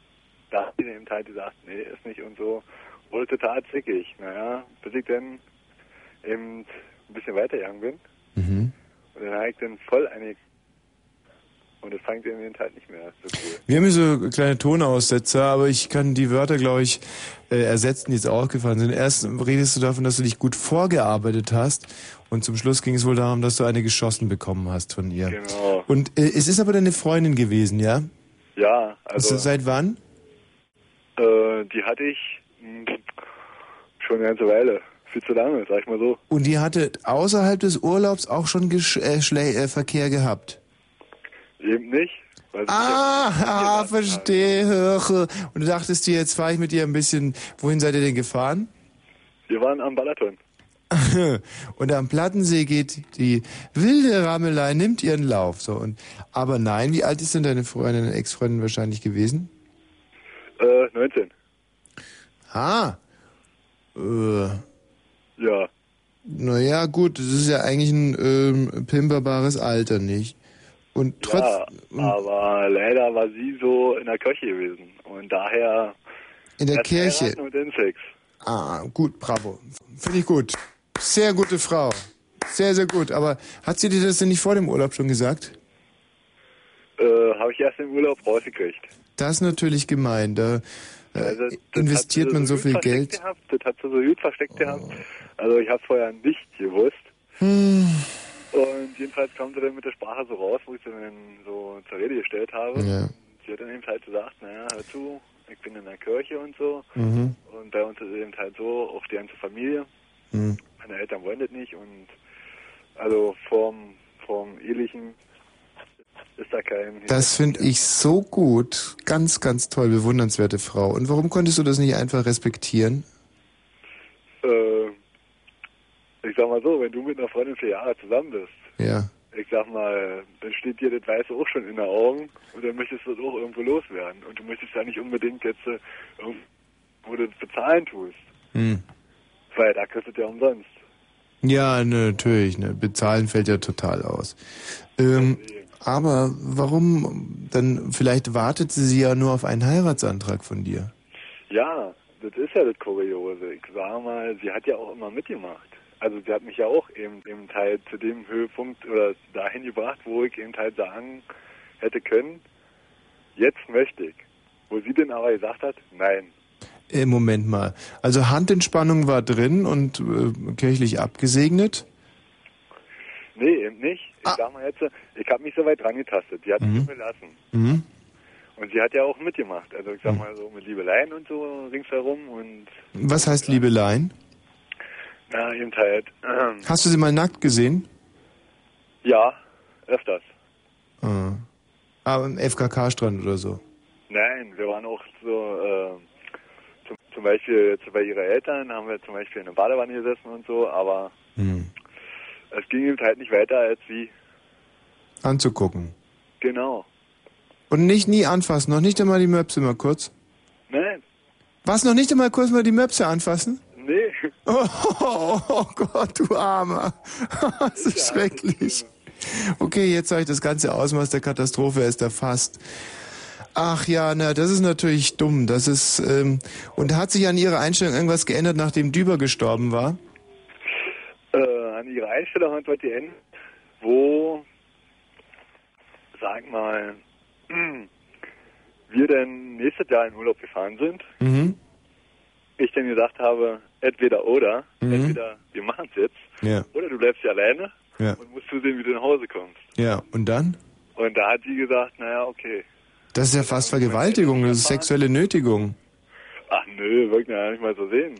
da hat die eben halt gesagt, nee, ist nicht und so. Wurde total zickig. Naja, bis ich dann eben ein bisschen weitergegangen bin. Mhm. Und dann habe ich dann voll einig. Und das fängt eben halt nicht mehr so cool. Wir haben hier so kleine Tonaussetzer, aber ich kann die Wörter, glaube ich, äh, ersetzen, die jetzt aufgefallen sind. Erst redest du davon, dass du dich gut vorgearbeitet hast und zum Schluss ging es wohl darum, dass du eine geschossen bekommen hast von ihr. Genau. Und äh, es ist aber deine Freundin gewesen, ja? Ja, also Seit wann? äh, die hatte ich mh, schon eine ganze Weile. Viel zu lange, sag ich mal so. Und die hatte außerhalb des Urlaubs auch schon Gesch äh, äh, Verkehr gehabt? Eben nicht. Ah, ah verstehe. Und du dachtest dir, jetzt fahre ich mit ihr ein bisschen. Wohin seid ihr denn gefahren? Wir waren am Balaton. Und am Plattensee geht die wilde Rammelei, nimmt ihren Lauf. So. Und, aber nein, wie alt ist denn deine Freundin, deine Ex-Freundin wahrscheinlich gewesen? Äh, 19. Ah. Äh, Ja. naja, gut, das ist ja eigentlich ein ähm, pimperbares Alter, nicht? Und trotz. Ja, aber leider war sie so in der Kirche gewesen. Und daher. In der Kirche? Und dann Sex. Ah, gut, bravo. Finde ich gut. Sehr gute Frau. Sehr, sehr gut. Aber hat sie dir das denn nicht vor dem Urlaub schon gesagt? Äh, habe ich erst im Urlaub rausgekriegt. Das ist natürlich gemein. Da äh, Also, investiert man so gut viel versteckt Geld. Gehabt, das hat sie so gut versteckt gehabt. Also ich habe vorher nicht gewusst. Hm. Und jedenfalls kam sie dann mit der Sprache so raus, wo ich sie dann so zur Rede gestellt habe. Ja. Sie hat dann eben halt gesagt, naja, hör zu, ich bin in der Kirche und so. Mhm. Und bei uns ist es eben halt so, auch die ganze Familie. Mhm. Meine Eltern wollen das nicht und also vom, vom ehelichen ist da kein... Das finde ich so gut. Ganz, ganz toll. Bewundernswerte Frau. Und warum konntest du das nicht einfach respektieren? Äh, ich sag mal so, wenn du mit einer Freundin vier Jahre zusammen bist, Ja. ich sag mal, dann steht dir das Weiße auch schon in den Augen und dann möchtest du das auch irgendwo loswerden. Und du möchtest ja nicht unbedingt jetzt äh, irgendwo das bezahlen tust, Hm. weil da du das ja umsonst. Ja, ne, natürlich. Ne. Bezahlen fällt ja total aus. Ähm, aber warum? Dann vielleicht wartet sie ja nur auf einen Heiratsantrag von dir. Ja, das ist ja das Kuriose. Ich sag mal, sie hat ja auch immer mitgemacht. Also sie hat mich ja auch eben, eben halt zu dem Höhepunkt oder dahin gebracht, wo ich eben halt sagen hätte können, jetzt möchte ich. Wo sie dann aber gesagt hat, nein. Äh, Moment mal. Also Handentspannung war drin und äh, kirchlich abgesegnet. Nee, eben nicht. Ich sag mal jetzt, ich habe mich so weit dran getastet. Die hat mich Mhm. gelassen. Mhm. Und sie hat ja auch mitgemacht. Also ich sag mal so mit Liebeleien und so ringsherum und Was heißt Liebeleien? Na eben halt, Hast du sie mal nackt gesehen? ja, öfters. Ah. Ah, im FKK-Strand oder so. Nein, wir waren auch so, äh, zum, zum Beispiel jetzt bei ihre Eltern haben wir zum Beispiel in der Badewanne gesessen und so, aber Hm. es ging eben halt nicht weiter als wie, Anzugucken. genau. Und nicht nie anfassen, noch nicht einmal die Möpse mal kurz. Nein, Was, noch nicht einmal kurz mal die Möpse anfassen? nee. Oh, oh, oh Gott, du Armer. das ist schrecklich. Okay, jetzt habe ich das ganze Ausmaß der Katastrophe erst erfasst. Ach ja, na, das ist natürlich dumm. Das ist ähm, und hat sich an Ihrer Einstellung irgendwas geändert, nachdem Düber gestorben war? Äh, an ihrer Einstellung hat was geändert, wo, sag mal, wir dann nächstes Jahr in Urlaub gefahren sind, Mhm. ich dann gesagt habe, entweder oder, Mhm. entweder wir machen es jetzt, Ja. oder du bleibst hier alleine Ja. und musst zusehen, wie du nach Hause kommst. Ja, und dann? Und da hat sie gesagt, naja, okay. Das ist ja fast Vergewaltigung, das ist sexuelle Nötigung. Ach nö, wirklich ja nicht mal so sehen.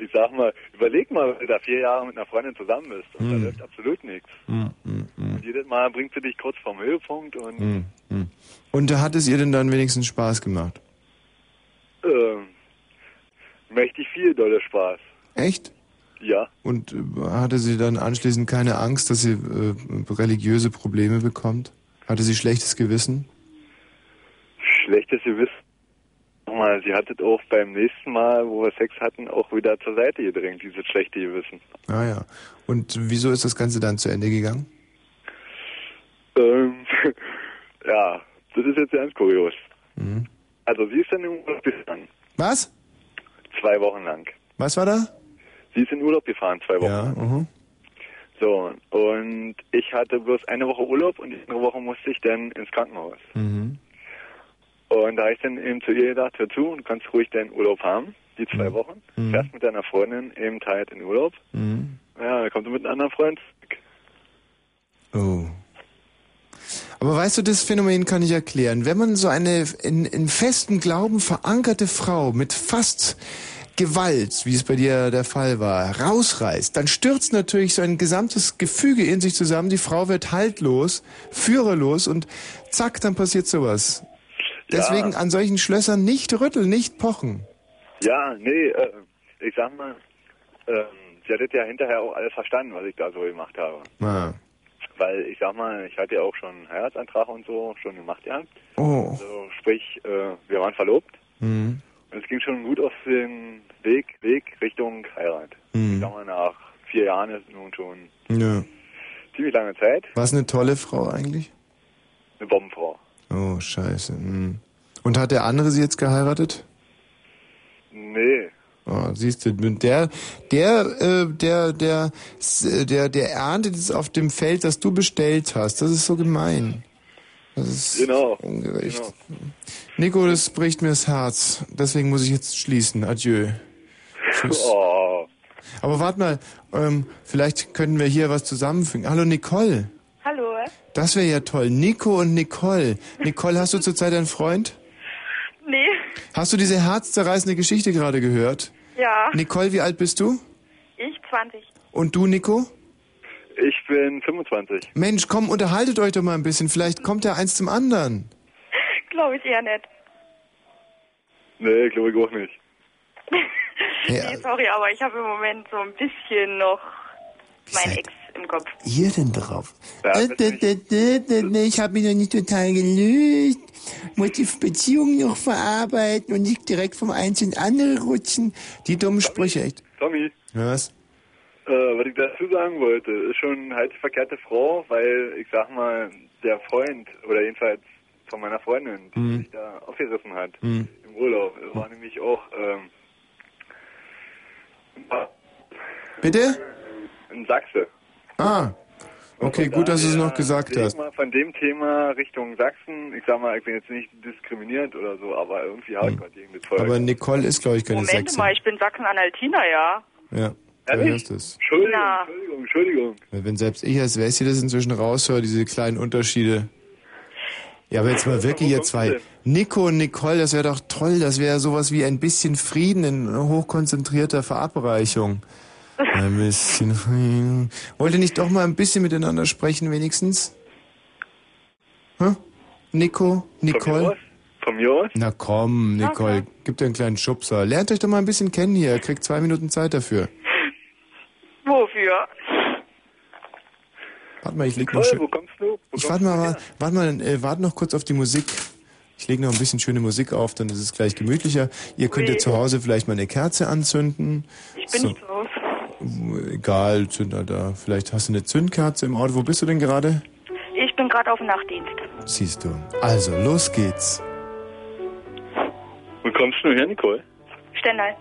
Ich sag mal, überleg mal, wenn du da vier Jahre mit einer Freundin zusammen bist und Hm. da läuft absolut nichts. Mhm, mhm, Und jedes Mal bringt sie dich kurz vorm Höhepunkt und mhm, mhm. Und hat es ihr denn dann wenigstens Spaß gemacht? ähm, mächtig viel dolle Spaß. Echt? Ja. Und äh, hatte sie dann anschließend keine Angst, dass sie äh, religiöse Probleme bekommt? Hatte sie schlechtes Gewissen? Schlechtes Gewissen. Nochmal, sie hat es auch beim nächsten Mal, wo wir Sex hatten, auch wieder zur Seite gedrängt, dieses schlechte Gewissen. Ah ja. Und wieso ist das Ganze dann zu Ende gegangen? Ähm, ja, das ist jetzt ganz kurios. Mhm. Also sie ist dann im Urlaub gefahren. Was? Zwei Wochen lang. Was war da? Sie ist in Urlaub gefahren, zwei Wochen. Ja, mhm. So, und ich hatte bloß eine Woche Urlaub und die andere Woche musste ich dann ins Krankenhaus. Mhm. Und da habe ich dann eben zu ihr gedacht, hör zu, du kannst ruhig deinen Urlaub haben, die zwei Wochen. Mhm. Fährst mit deiner Freundin eben halt in Urlaub. Mhm. Ja, dann kommst du mit einem anderen Freund. Oh. Aber weißt du, das Phänomen kann ich erklären. Wenn man so eine in, in festen Glauben verankerte Frau mit fast Gewalt, wie es bei dir der Fall war, rausreißt, dann stürzt natürlich so ein gesamtes Gefüge in sich zusammen. Die Frau wird haltlos, führerlos und zack, dann passiert sowas. Deswegen an solchen Schlössern nicht rütteln, nicht pochen. Ja, nee, äh, ich sag mal, ähm, sie hat das ja hinterher auch alles verstanden, was ich da so gemacht habe. Ah. Weil ich sag mal, ich hatte ja auch schon einen Heiratsantrag und so schon gemacht, ja. Oh. Also, sprich, äh, wir waren verlobt Mhm. und es ging schon gut auf den Weg, Weg Richtung Heirat. Ich Mhm. sag mal, nach vier Jahren ist nun schon Ja. ziemlich lange Zeit. War es eine tolle Frau eigentlich? Eine Bombenfrau. Oh, scheiße. Mhm. Und hat der andere sie jetzt geheiratet? Nee. Oh, siehst du, der, der, äh, der, der, s- der, der erntet es auf dem Feld, das du bestellt hast. Das ist so gemein. Das ist Genau. ungerecht. Genau. Nico, das bricht mir das Herz. Deswegen muss ich jetzt schließen. Adieu. Tschüss. Oh. Aber warte mal, ähm, vielleicht könnten wir hier was zusammenfügen. Hallo Nicole. Hallo. Das wäre ja toll. Nico und Nicole. Nicole, hast du zurzeit einen Freund? Nee. Hast du diese herzzerreißende Geschichte gerade gehört? Ja. Nicole, wie alt bist du? Ich 20. Und du, Nico? Ich bin 25. Mensch, komm, unterhaltet euch doch mal ein bisschen. Vielleicht kommt ja eins zum anderen. Glaube ich eher nicht. Nee, glaube ich auch nicht. Nee, sorry, aber ich habe im Moment so ein bisschen noch mein Ex im Kopf. Ihr denn drauf? Äh, d- nee, Ich habe mich noch nicht total gelöst. Muss die Beziehung noch verarbeiten und nicht direkt vom eins ins andere rutschen. Die dummen Sprüche, echt. Tommy, Was? äh, was ich dazu sagen wollte, ist schon halt die verkehrte Frau, weil ich sag mal, der Freund, oder jedenfalls von meiner Freundin, die Mhm. sich da aufgerissen hat Mhm. im Urlaub, war nämlich auch ähm, Bitte? in Sachse. Ah. Okay, gut, dass du es noch gesagt hast. mal von dem Thema Richtung Sachsen, ich sag mal, ich bin jetzt nicht diskriminierend oder so, aber irgendwie hardcore gegen das Volk. Hm. Aber Nicole ist, glaube ich, keine Moment Sechse. mal, ich bin Sachsen-Anhaltiner, ja. Ja, du Ehrlich? hörst es. Entschuldigung, Na. Entschuldigung, Entschuldigung. Wenn selbst ich als Wessi das inzwischen raushöre, diese kleinen Unterschiede. Ja, aber jetzt mal wirklich ihr zwei. Nico und Nicole, das wäre doch toll. Das wäre sowas wie ein bisschen Frieden in hochkonzentrierter Verabreichung. Ein bisschen. Wollt ihr nicht doch mal ein bisschen miteinander sprechen, wenigstens? Hä? Nico, Nicole? Von mir aus? Na komm, Nicole, gib dir einen kleinen Schubser. Lernt euch doch mal ein bisschen kennen hier. Ihr kriegt zwei Minuten Zeit dafür. Wofür? Warte mal, ich leg noch schön. wo kommst du? Wo Ich warte mal, warte, warte mal, äh, warte noch kurz auf die Musik. Ich lege noch ein bisschen schöne Musik auf, dann ist es gleich gemütlicher. Ihr könnt ja zu Hause vielleicht mal eine Kerze anzünden. Ich bin So. nicht zu Hause. Egal, Zünder da. Vielleicht hast du eine Zündkerze im Auto. Wo bist du denn gerade? Ich bin gerade auf dem Nachtdienst. Siehst du. Also, los geht's. Wo kommst du her, Nicole? Stendal.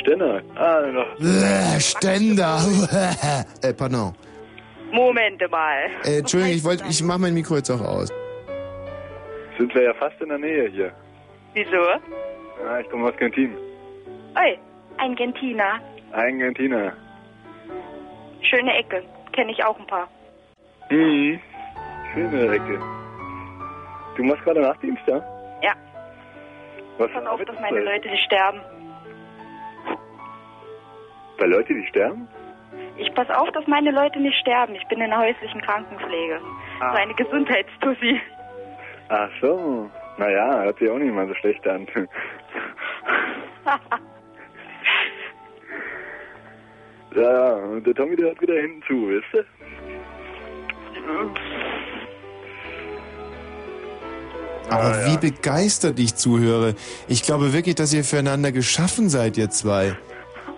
Stenner. Ah, noch. Äh, Ständer. äh, pardon. Moment mal. Äh, Entschuldigung, ich wollte, ich mach mein Mikro jetzt auch aus. sind wir ja fast in der Nähe hier. Wieso? Ja, ich komme aus Gentin. Oi, ein Gentina. Argentina. Schöne Ecke. Kenne ich auch ein paar. Mhm. Schöne Ecke. Du machst gerade Nachtdienst, ja? Ja. Was Pass auf, dass meine Leute nicht sterben. Bei Leute, die sterben? Ich pass auf, dass meine Leute nicht sterben. Ich bin in der häuslichen Krankenpflege. Ah. So eine Gesundheitstussi. Ach so. Naja, hört sich auch nicht mal so schlecht an. ja, und der Tommy, der hört wieder hinten zu, wisst ihr? Aber Ah, wie begeistert ich zuhöre. Ich glaube wirklich, dass ihr füreinander geschaffen seid, ihr zwei.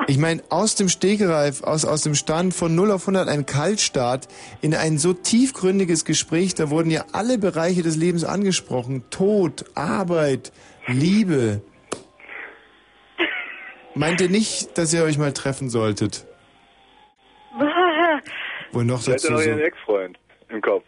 Ich meine, aus dem Stegreif, aus, aus dem Stand von 0 auf 100 ein Kaltstart in ein so tiefgründiges Gespräch, da wurden ja alle Bereiche des Lebens angesprochen. Tod, Arbeit, Liebe. Meint ihr nicht, dass ihr euch mal treffen solltet? Wohl noch Sie hat ja dazu noch so. ihren Ex-Freund im Kopf.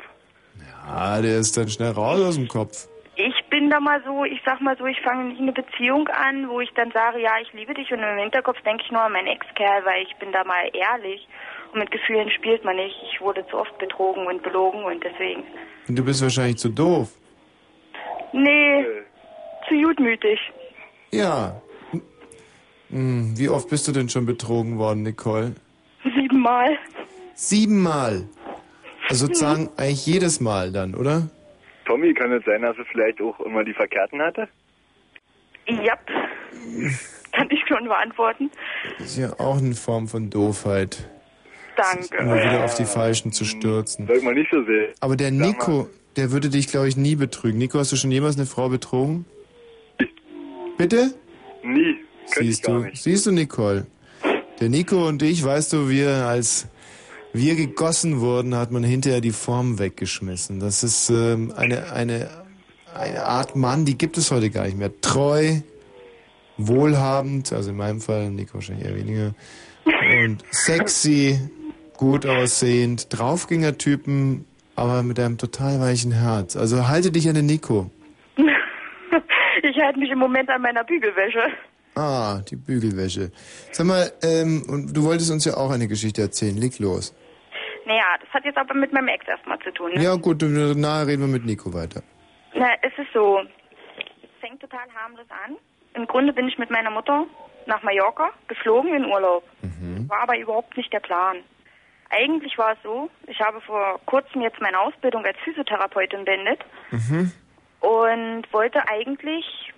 Ah, der ist dann schnell raus aus dem Kopf. Ich bin da mal so, ich sag mal so, ich fange nicht eine Beziehung an, wo ich dann sage, ja, ich liebe dich und im Hinterkopf denke ich nur an meinen Ex-Kerl, weil ich bin da mal ehrlich und mit Gefühlen spielt man nicht. Ich wurde zu oft betrogen und belogen und deswegen. Und du bist wahrscheinlich zu doof. Nee, zu gutmütig. Ja. Hm, wie oft bist du denn schon betrogen worden, Nicole? Siebenmal. Siebenmal. Also sozusagen eigentlich jedes Mal dann, oder? Tommy, kann es sein, dass er vielleicht auch immer die Verkehrten hatte? Ja, kann ich schon beantworten. Ist ja auch eine Form von Doofheit. Danke. Immer wieder auf die Falschen zu stürzen. Sag mal nicht so sehr. Aber der. Nico, der würde dich, glaube ich, nie betrügen. Nico, hast du schon jemals eine Frau betrogen? Bitte? Nie. Siehst gar du, nicht. siehst du, Nicole? Der Nico und ich, weißt du, wir als wir gegossen wurden, hat man hinterher die Form weggeschmissen. Das ist ähm, eine, eine, eine Art Mann, die gibt es heute gar nicht mehr. Treu, wohlhabend, also in meinem Fall, Nico wahrscheinlich eher weniger, und sexy, gut aussehend, Draufgänger-Typen, aber mit einem total weichen Herz. Also halte dich an den Nico. Ich halte mich im Moment an meiner Bügelwäsche. Ah, die Bügelwäsche. Sag mal, ähm, und du wolltest uns ja auch eine Geschichte erzählen. Leg los. Naja, das hat jetzt aber mit meinem Ex erstmal zu tun. Ne? Ja gut, nachher reden wir mit Nico weiter. Na, es ist so. Es fängt total harmlos an. Im Grunde bin ich mit meiner Mutter nach Mallorca geflogen in Urlaub. War aber überhaupt nicht der Plan. Eigentlich war es so, ich habe vor kurzem jetzt meine Ausbildung als Physiotherapeutin beendet Mhm. und wollte eigentlich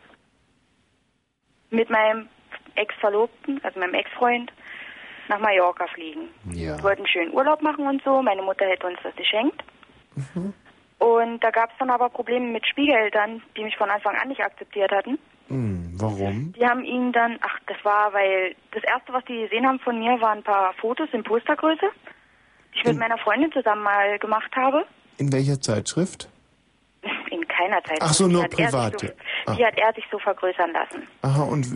mit meinem Ex-Verlobten, also meinem Ex-Freund, nach Mallorca fliegen. Ja. Wir wollten schönen Urlaub machen und so. Meine Mutter hätte uns das geschenkt. Und da gab es dann aber Probleme mit Schwiegereltern, die mich von Anfang an nicht akzeptiert hatten. Hm, warum? Die haben ihn dann, ach, das war, weil das erste, was die gesehen haben von mir, waren ein paar Fotos in Postergröße, die ich mit meiner Freundin zusammen mal gemacht habe. In welcher Zeitschrift? In keiner Zeit. Ach so, Die nur private. So, Ah. Die hat er sich so vergrößern lassen. Aha, und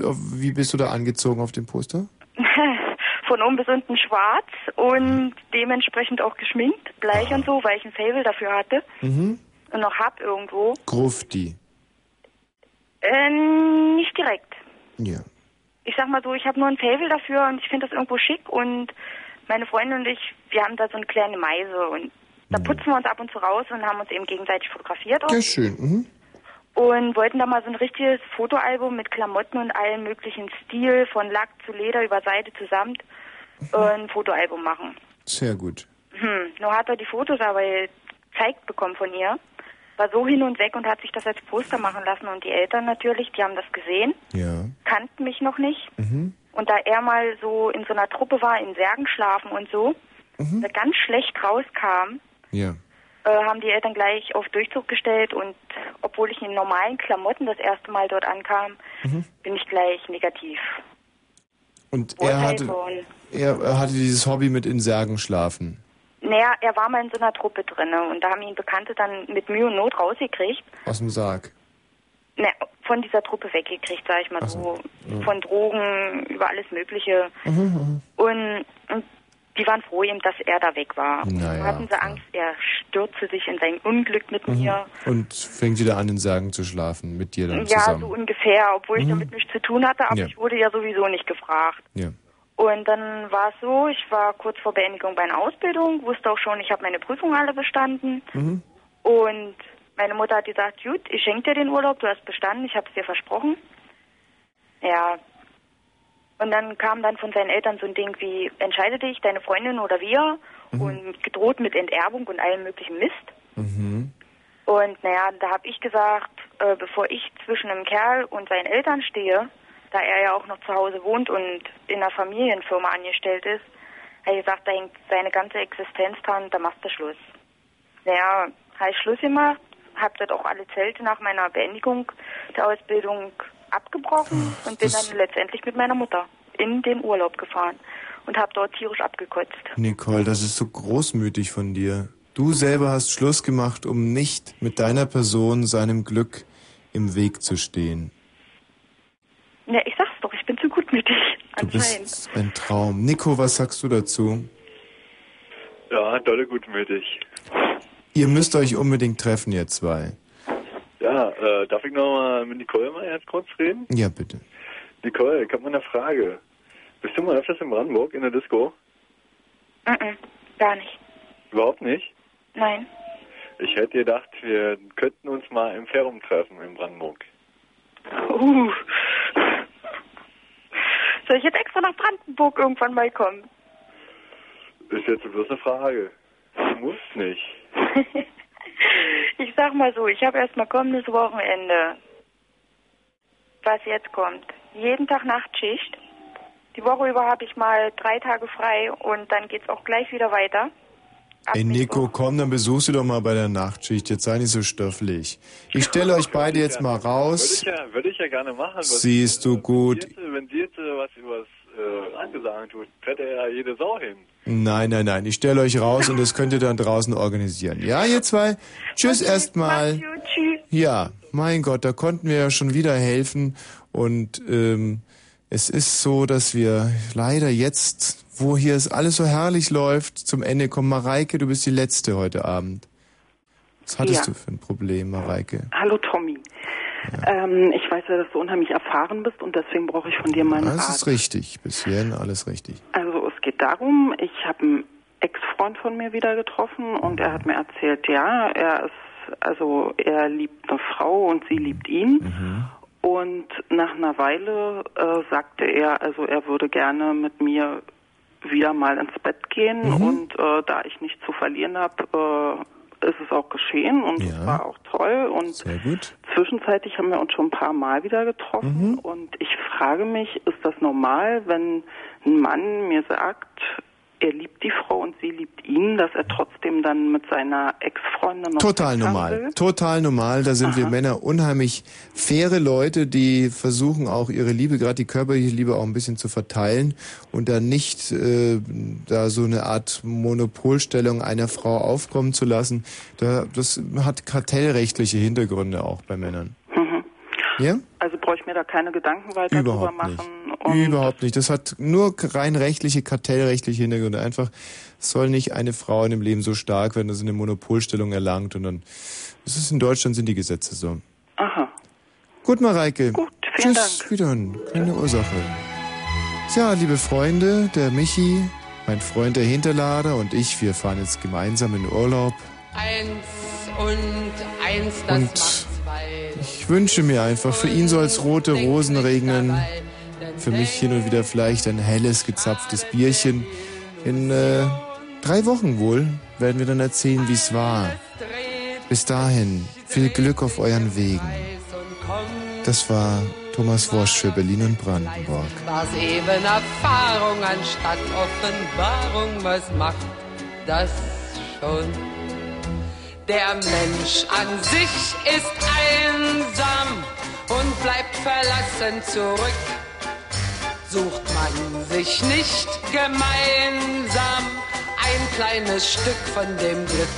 wie bist du da angezogen auf dem Poster? Von oben bis unten schwarz und dementsprechend auch geschminkt, bleich und so, weil ich ein Fable dafür hatte Mhm. und noch hab irgendwo. Grufti. Äh, nicht direkt. Ja. Ich sag mal so, ich habe nur ein Fable dafür und ich finde das irgendwo schick und meine Freundin und ich, wir haben da so eine kleine Meise und da putzen wir uns ab und zu raus und haben uns eben gegenseitig fotografiert Ja, schön. Mhm. Und wollten da mal so ein richtiges Fotoalbum mit Klamotten und allen möglichen Stil, von Lack zu Leder über Seite zu Samt, äh, ein Fotoalbum machen. Sehr gut. Hm, nur hat er die Fotos aber gezeigt bekommen von ihr, war so hin und weg und hat sich das als Poster machen lassen und die Eltern natürlich, die haben das gesehen, Ja. kannten mich noch nicht Mhm. und da er mal so in so einer Truppe war, in Särgen schlafen und so, Mhm. da ganz schlecht rauskam, Ja. Äh, haben die Eltern gleich auf Durchzug gestellt und obwohl ich in normalen Klamotten das erste Mal dort ankam, Mhm. bin ich gleich negativ. Und er hatte, er, hatte dieses Hobby mit in Särgen schlafen. Naja, er war mal in so einer Truppe drinne und da haben ihn Bekannte dann mit Mühe und Not rausgekriegt. Aus dem Sarg. Ne, von dieser Truppe weggekriegt, sag ich mal so. so, ja. Von Drogen über alles Mögliche. Mhm. Und, und die waren froh eben, dass er da weg war. Naja, Da hatten sie Angst, er stürze sich in sein Unglück mit mir. Und fängt wieder an, in Sagen zu schlafen, mit dir dann Ja, zusammen. so ungefähr, obwohl ich Mhm. damit nichts zu tun hatte, aber Ja. ich wurde ja sowieso nicht gefragt. Ja. Und dann war es so, ich war kurz vor Beendigung meiner Ausbildung, wusste auch schon, ich habe meine Prüfung alle bestanden. Mhm. Und meine Mutter hat gesagt, gut, ich schenke dir den Urlaub, du hast bestanden, ich habe es dir versprochen. Ja. Und dann kam dann von seinen Eltern so ein Ding wie, entscheide dich, deine Freundin oder wir. Und gedroht mit Enterbung und allem möglichen Mist. Mhm. Und naja, da habe ich gesagt, äh, bevor ich zwischen einem Kerl und seinen Eltern stehe, da er ja auch noch zu Hause wohnt und in einer Familienfirma angestellt ist, habe ich gesagt, da hängt seine ganze Existenz dran, da machst du Schluss. Naja, habe ich Schluss gemacht, habe dort auch alle Zelte nach meiner Beendigung der Ausbildung abgebrochen und bin dann letztendlich mit meiner Mutter in den Urlaub gefahren und habe dort tierisch abgekotzt. Nicole, das ist so großmütig von dir. Du selber hast Schluss gemacht, um nicht mit deiner Person seinem Glück im Weg zu stehen. Ja, ich sag's doch, ich bin zu gutmütig. Du bist ein Traum. Nico, was sagst du dazu? Ja, dolle gutmütig. Ihr müsst euch unbedingt treffen, ihr zwei. Ja, äh, darf ich noch mal mit Nicole mal ganz kurz reden? Ja, bitte. Nicole, ich habe mal eine Frage. Bist du mal öfters in Brandenburg in der Disco? Mhm, gar nicht. Überhaupt nicht? Nein. Ich hätte gedacht, wir könnten uns mal im Ferrum treffen in Brandenburg. Uh. Soll ich jetzt extra nach Brandenburg irgendwann mal kommen? Ist jetzt bloß eine Frage. Du musst nicht. Ich sag mal so, ich habe erstmal kommendes Wochenende, was jetzt kommt, jeden Tag Nachtschicht. Die Woche über habe ich mal drei Tage frei und dann geht's auch gleich wieder weiter. Ey, Nico, komm, dann besuch sie doch mal bei der Nachtschicht. Jetzt sei nicht so stoffelig. Ich stelle euch beide jetzt mal raus. Würde ich ja, würde ich ja gerne machen. Was Siehst du gut. Wenn äh, was übers äh, Angesagen tut, fährt er ja jede Sau hin. Nein, nein, nein. Ich stelle euch raus und das könnt ihr dann draußen organisieren. Ja, ihr zwei? Tschüss erstmal. Tschüss. Ja, mein Gott, da konnten wir ja schon wieder helfen. Und ähm, es ist so, dass wir leider jetzt, wo hier es alles so herrlich läuft, zum Ende kommen. Mareike, du bist die Letzte heute Abend. Was hattest Ja. du für ein Problem, Mareike? Hallo Tommy. Ähm, ich weiß ja, dass du unheimlich erfahren bist und deswegen brauche ich von dir mal einen Das Rat. ist richtig. Bis hierhin alles richtig. Also es geht darum, ich habe einen Ex-Freund von mir wieder getroffen und er hat mir erzählt, ja, er ist, also er liebt eine Frau und sie liebt ihn. Und nach einer Weile äh, sagte er, also er würde gerne mit mir wieder mal ins Bett gehen Mhm. und äh, da ich nichts zu verlieren habe, äh, ist es auch geschehen und es war auch toll und Sehr gut. Zwischenzeitlich haben wir uns schon ein paar Mal wieder getroffen Mhm. und ich frage mich, ist das normal, wenn ein Mann mir sagt, er liebt die Frau und sie liebt ihn, dass er trotzdem dann mit seiner Ex-Freundin noch Total normal. will? Total normal. Da sind wir Männer unheimlich faire Leute, die versuchen auch ihre Liebe, gerade die körperliche Liebe, auch ein bisschen zu verteilen und da nicht äh, da so eine Art Monopolstellung einer Frau aufkommen zu lassen. Da, das hat kartellrechtliche Hintergründe auch bei Männern. Mhm. Ja? Also mir da keine Gedanken weiter drüber Überhaupt machen. nicht. Überhaupt nicht. Das hat nur rein rechtliche, kartellrechtliche Hintergründe. Einfach soll nicht eine Frau in dem Leben so stark werden, dass sie eine Monopolstellung erlangt und dann. Das ist in Deutschland sind die Gesetze so. Aha. Gut, Mareike. Gut, vielen Tschüss, wiederhören. Keine Ursache. Tja, liebe Freunde, der Michi, mein Freund der Hinterlader und ich, wir fahren jetzt gemeinsam in Urlaub. Eins und eins, das Und macht. Ich wünsche mir einfach, für ihn soll es rote Rosen regnen. Für mich hin und wieder vielleicht ein helles, gezapftes Bierchen. In äh, drei Wochen wohl werden wir dann erzählen, wie es war. Bis dahin, viel Glück auf euren Wegen. Das war Thomas Wosch für Berlin und Brandenburg. war's eben Erfahrung anstatt Offenbarung. Was macht das schon? Der Mensch an sich ist einsam und bleibt verlassen zurück. Sucht man sich nicht gemeinsam ein kleines Stück von dem Glück.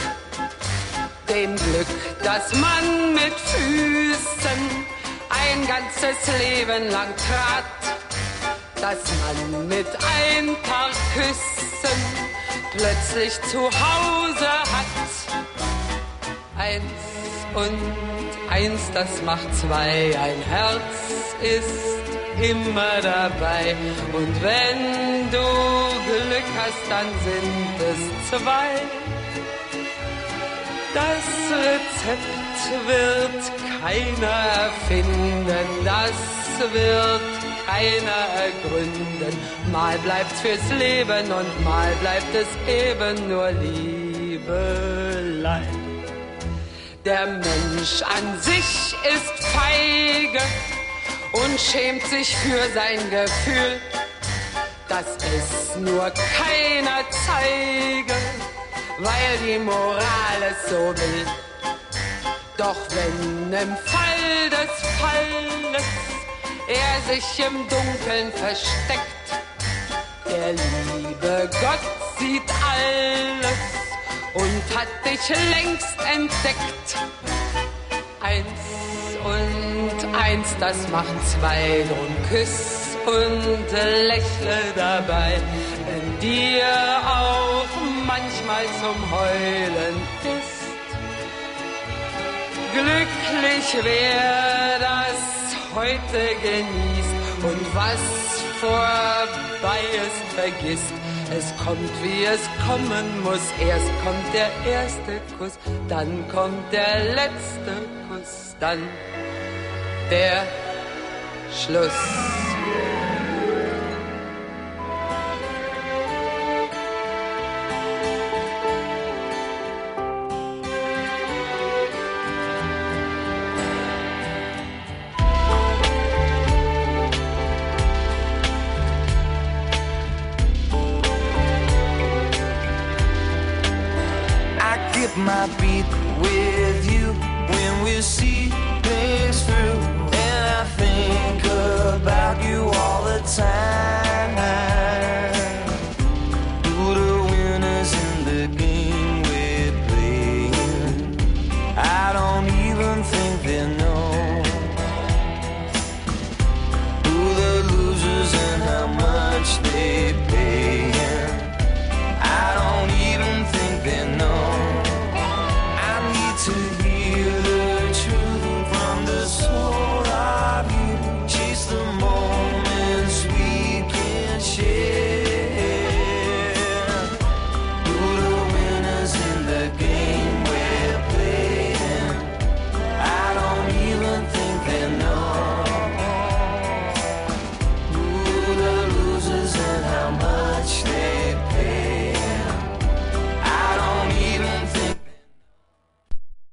Dem Glück, das man mit Füßen ein ganzes Leben lang trat, dass man mit ein paar Küssen plötzlich zu Hause hat. Eins und eins, das macht zwei, ein Herz ist immer dabei. Und wenn du Glück hast, dann sind es zwei. Das Rezept wird keiner erfinden, das wird keiner ergründen. Mal bleibt's fürs Leben und mal bleibt es eben nur Liebelein. Der Mensch an sich ist feige und schämt sich für sein Gefühl, dass es nur keiner zeige, weil die Moral es so will. Doch wenn im Fall des Falles er sich im Dunkeln versteckt, der liebe Gott sieht alles und hat dich längst entdeckt. Eins und eins, das macht zwei, drum küss und lächle dabei, wenn dir auch manchmal zum Heulen ist. Glücklich wer das heute genießt und was vorbei ist vergisst. Es kommt, wie es kommen muss. Erst kommt der erste Kuss, dann kommt der letzte Kuss, dann der Schluss. My beat with you when we see things through. And I think about you all the time.